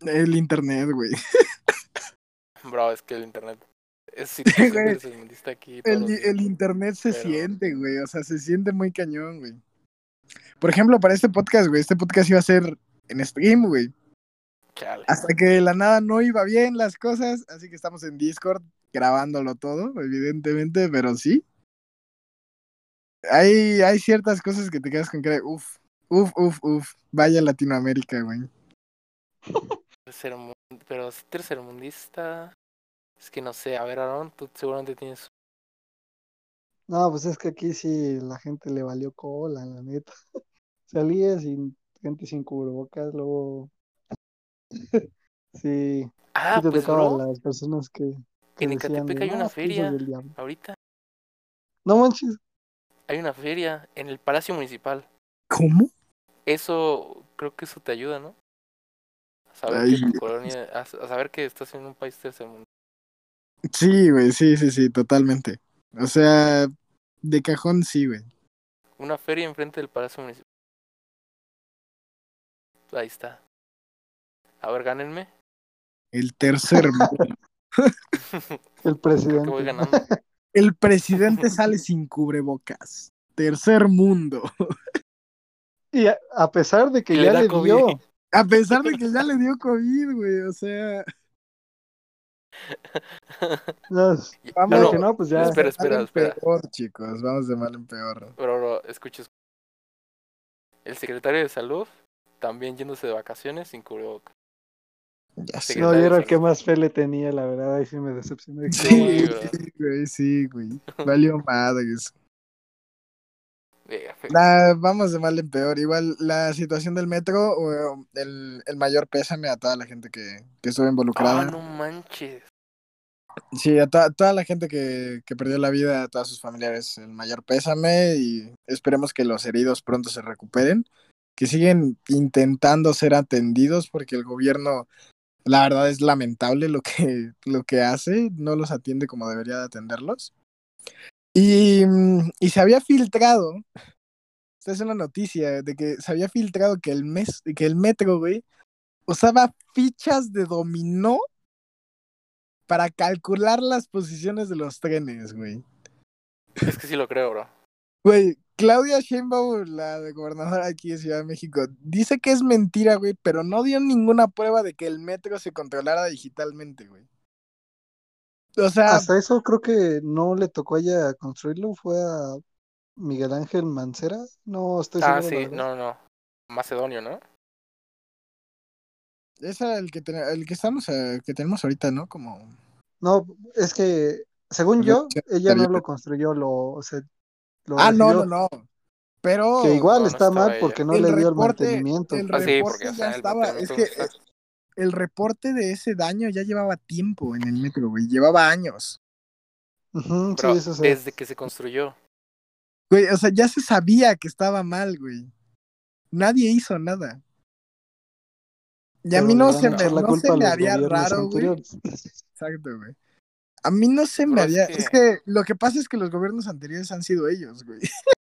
El internet, güey. Bro, es que el internet es tercermundista aquí El, el internet se pero- siente, güey. O sea, se siente muy cañón, güey. Por ejemplo, para este podcast, güey. Este podcast iba a ser en stream, güey. Chale. Hasta que de la nada no iba bien las cosas. Así que estamos en Discord grabándolo todo, evidentemente, pero sí. Hay, hay ciertas cosas que te quedas con que, uff, uff, uff, uff. Vaya Latinoamérica, güey. Pero sí, tercermundista. Es que no sé, a ver, Aaron, tú seguramente tienes. No, pues es que aquí sí la gente le valió cola, la neta. Salía sin gente sin cubrebocas, luego sí, Ah, sí te pues, bro, las personas que, que en decían Ecatepec hay una "No, es que hijos feria del diablo". ahorita. No manches, Hay una feria en el Palacio Municipal. ¿Cómo? Eso, creo que eso te ayuda, ¿no? A saber Ay. que tu colonia, a, a saber que estás en un país tercermundista. Sí, güey, sí, sí, sí, totalmente. O sea, de cajón sí, güey. Una feria enfrente del Palacio Municipal. Ahí está. A ver, gánenme. El tercer mundo. el que voy presidente. ganando. El presidente sale sin cubrebocas. Tercer mundo. Y a, a pesar de que ya le COVID. dio, A pesar de que ya le dio COVID, güey. O sea, vamos no, dije, no, pues ya, espera, de mal espera, en espera. peor, chicos. Vamos de mal en peor. Pero, bro, escuches. El secretario de salud también yéndose de vacaciones sin cubrebocas. Ya sé. no, yo era el que más fe le tenía, la verdad, ahí sí me decepcioné. Sí, "No, bro. güey, sí, güey. Valió madres. Vamos de mal en peor. Igual la situación del metro, o, el, el mayor pésame a toda la gente que, que estuvo involucrada. Ah, no manches. Sí, a to- toda la gente que, que perdió la vida, a todos sus familiares, el mayor pésame y esperemos que los heridos pronto se recuperen, que siguen intentando ser atendidos porque el gobierno, la verdad es lamentable lo que, lo que hace, no los atiende como debería de atenderlos. Y, mm, y se había filtrado, esta es una noticia, de que se había filtrado que el, mes, que el metro, güey, usaba fichas de dominó para calcular las posiciones de los trenes, güey. Es que sí lo creo, bro. Güey, Claudia Sheinbaum, la de gobernadora aquí de Ciudad de México, dice que es mentira, güey, pero no dio ninguna prueba de que el metro se controlara digitalmente, güey. O sea, Hasta eso creo que no le tocó a ella construirlo, fue a Miguel Ángel Mancera, no estoy Ah, seguro. la sí, no, no. Macedonio, ¿no? ese era el que, ten- el que estamos, eh, que tenemos ahorita, ¿no? Como... No, es que según yo, Sí, ella no lo construyó, lo, se, lo Ah, no, recibió, no, no. Pero que igual no, no está mal ella. porque no el le dio el mantenimiento. el Ah, sí, reporte porque, o ya el estaba, es que está. el reporte de ese daño ya llevaba tiempo en el metro, güey, llevaba años. Bro, sí, eso sí. desde que se construyó. Güey, o sea, ya se sabía que estaba mal, güey. Nadie hizo nada. Y a Pero mí no se me, la no culpa se me haría raro, güey. Exacto, güey. A mí no se me Bro, es haría. que- Es que lo que pasa es que los gobiernos anteriores han sido ellos, güey.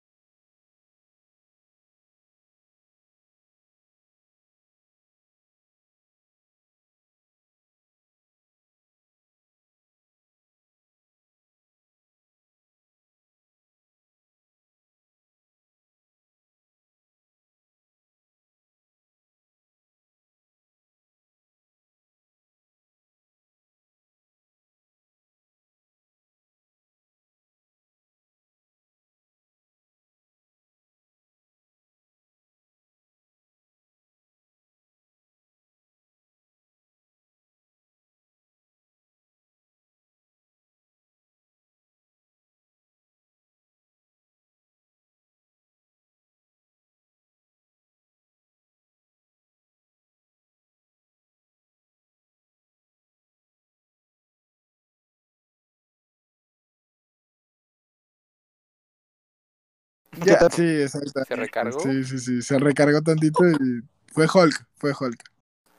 Ya, sí, exactamente. ¿Se recargó? Sí, sí, sí. Se recargó tantito y fue Hulk, fue Hulk.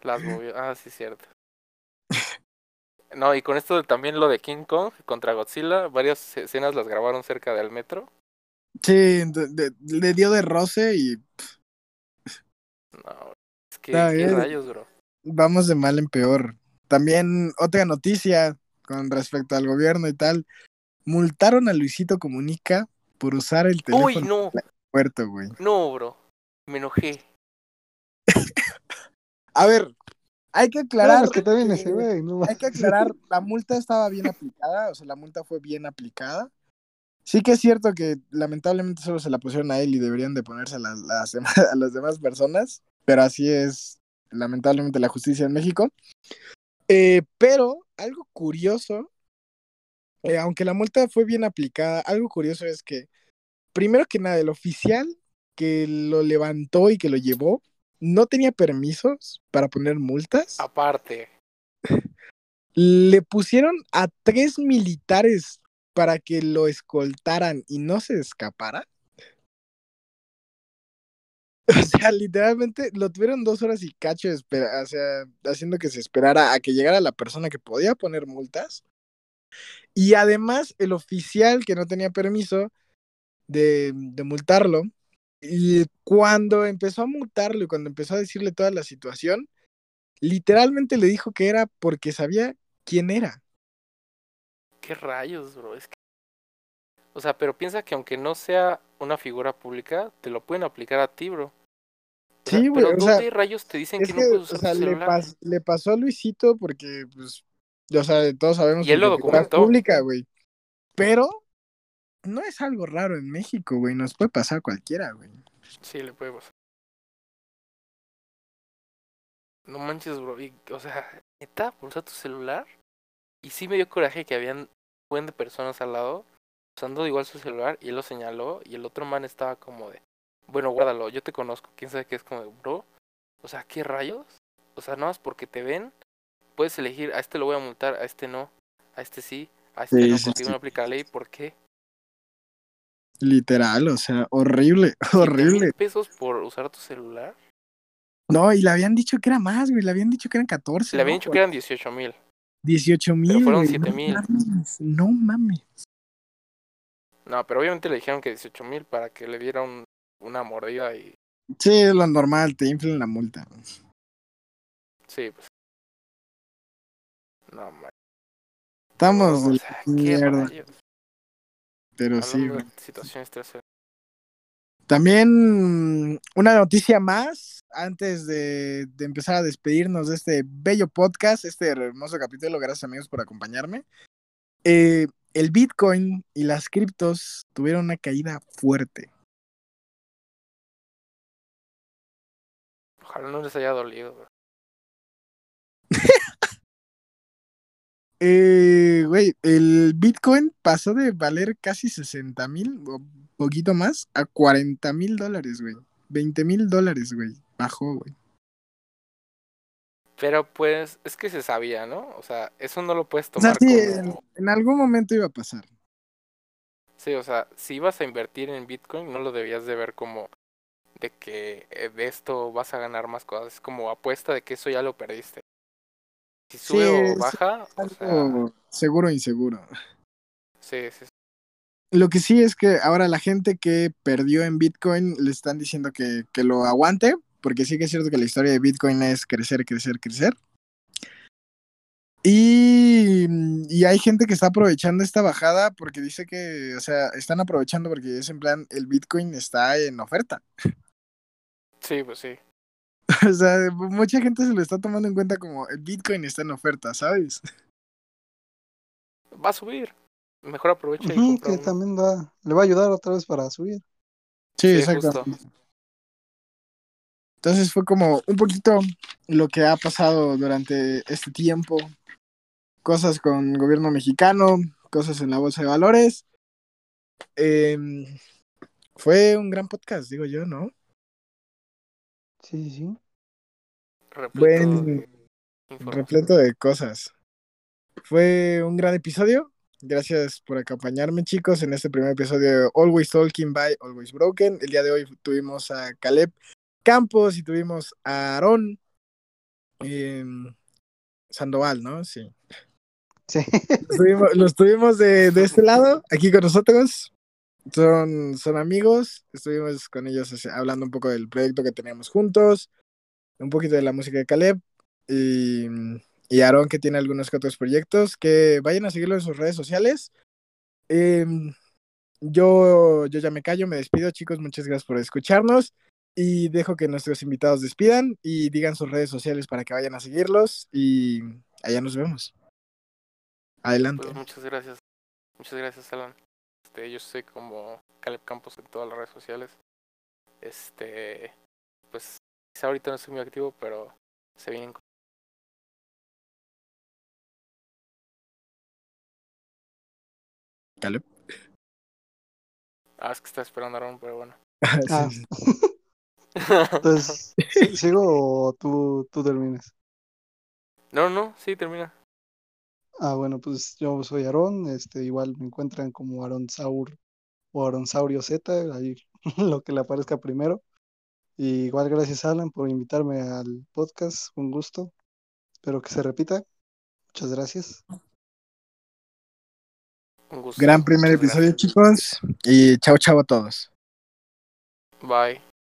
Las movió. Ah, sí, cierto. No, y con esto también lo de King Kong contra Godzilla, varias escenas las grabaron cerca del metro. Sí, de- de- le dio de roce y No, es que, Está ¿qué bien. rayos, bro? vamos de mal en peor. También otra noticia con respecto al gobierno y tal. Multaron a Luisito Comunica por usar el teléfono Uy, no, en el puerto, güey. no, bro. Me enojé. A ver, hay que aclarar. es que también ese güey, no Hay que aclarar, la multa estaba bien aplicada, o sea, la multa fue bien aplicada. Sí que es cierto que lamentablemente solo se la pusieron a él y deberían de ponerse a las, las demás- a las demás personas, pero así es lamentablemente la justicia en México. Eh, pero algo curioso, eh, aunque la multa fue bien aplicada, algo curioso es que, primero que nada, el oficial que lo levantó y que lo llevó no tenía permisos para poner multas Aparte, le pusieron a tres militares para que lo escoltaran y no se escapara. O sea, literalmente lo tuvieron dos horas y cacho, espera, o sea, haciendo que se esperara a que llegara la persona que podía poner multas. Y además, el oficial que no tenía permiso de, de multarlo, y cuando empezó a multarlo y cuando empezó a decirle toda la situación, literalmente le dijo que era porque sabía quién era. ¿qué rayos, bro? Es que... O sea, pero piensa que aunque no sea una figura pública, te lo pueden aplicar a ti, bro. O sea, Sí, güey, pero o sea, ¿dónde rayos te dicen que, no puedes o usar sea, tu le, celular? pas- le pasó a Luisito porque, pues, o sea, todos sabemos Y él que lo es documentó. pública, güey. Pero no es algo raro en México, güey. Nos puede pasar a cualquiera, güey. Sí, le puede pasar. No manches, bro. y, o sea, neta, usar tu celular. Y sí me dio coraje que habían un buen de personas al lado usando igual su celular y él lo señaló y el otro man estaba como de, bueno, guárdalo, yo te conozco, quién sabe qué es como de, bro. O sea, ¿qué rayos? O sea, nada más porque te ven, puedes elegir, a este lo voy a multar, a este no, a este sí, a este Sí, no, sí, porque sí. no aplica la ley, ¿por qué? Literal, o sea, horrible, ¿Siete horrible. mil pesos por usar tu celular? No, y le habían dicho que era más, güey. Le habían dicho que eran 14. Le habían ¿no? dicho que eran 18 mil. 18 mil. fueron güey. 7,000. No mames, no mames. No, pero obviamente le dijeron que 18 mil para que le diera un, una mordida y Sí, es lo normal, te inflan la multa. sí, pues. No, man. Estamos o sea, la qué mierda, pero sí, situaciones. También una noticia más antes de, de empezar a despedirnos de este bello podcast, este hermoso capítulo. Gracias amigos por acompañarme. Eh, el Bitcoin y las criptos tuvieron una caída fuerte. Ojalá no les haya dolido. güey. Eh, güey, el Bitcoin pasó de valer casi 60 mil o poquito más a 40 mil dólares, güey. 20 mil dólares, güey. Bajó, güey. Pero pues, es que se sabía, ¿no? O sea, eso no lo puedes O sea, tomar sí, como. en algún momento iba a pasar. Sí, o sea, si ibas a invertir en Bitcoin, no lo debías de ver como de que eh, de esto vas a ganar más cosas. Es como apuesta de que eso ya lo perdiste. Si Sí, sube sí, o baja, o sea, seguro o inseguro. sí, sí, sí. Lo que sí es que ahora la gente que perdió en Bitcoin le están diciendo que, que lo aguante, porque sí que es cierto que la historia de Bitcoin es crecer, crecer, crecer. Y, y hay gente que está aprovechando esta bajada porque dice que, o sea, están aprovechando porque es en plan, el Bitcoin está en oferta. Sí, pues sí. O sea, mucha gente se lo está tomando en cuenta como el Bitcoin está en oferta, ¿sabes? Va a subir. Mejor aprovecha y Ujú, compra que uno. también va, le va a ayudar otra vez para subir. Sí, Sí, exacto. Entonces fue como un poquito lo que ha pasado durante este tiempo. Cosas con gobierno mexicano, cosas en la bolsa de valores. Em, fue un gran podcast, digo yo, ¿no? Sí, sí, sí. Repleto Buen, de repleto de cosas. Fue un gran episodio. Gracias por acompañarme, chicos, en este primer episodio de Always Talking by Always Broken. El día de hoy tuvimos a Caleb Campos y tuvimos a Aarón em, Sandoval, ¿no? Sí. Sí. Los tuvimos, los tuvimos de, de este lado, aquí con nosotros. Son, son amigos. Estuvimos con ellos hablando un poco del proyecto que teníamos juntos, un poquito de la música de Caleb y, y Aaron, que tiene algunos otros proyectos. Que vayan a seguirlo en sus redes sociales. Em, yo, yo ya me callo, me despido, chicos. Muchas gracias por escucharnos. Y dejo que nuestros invitados despidan y digan sus redes sociales para que vayan a seguirlos. Y allá nos vemos. Adelante. Pues muchas gracias. Muchas gracias, Alan. Este, yo soy como Caleb Campos en todas las redes sociales. Este, quizá ahorita no estoy muy activo, pero se vienen. Caleb. Ah, es que está esperando a Aaron, pero bueno. Ah. Entonces, ¿sí- ¿sigo o tú, tú terminas? no, no, sí, termina. Ah, bueno, pues yo soy Aarón, este, igual me encuentran como Aaron Saur o Aaron Saurio Z, ahí lo que le aparezca primero. Y igual gracias Alan por invitarme al podcast, un gusto. Espero que se repita. Muchas gracias. Un gusto. Gran primer Muchas episodio, gracias. chicos. Y chao, chao a todos. Bye.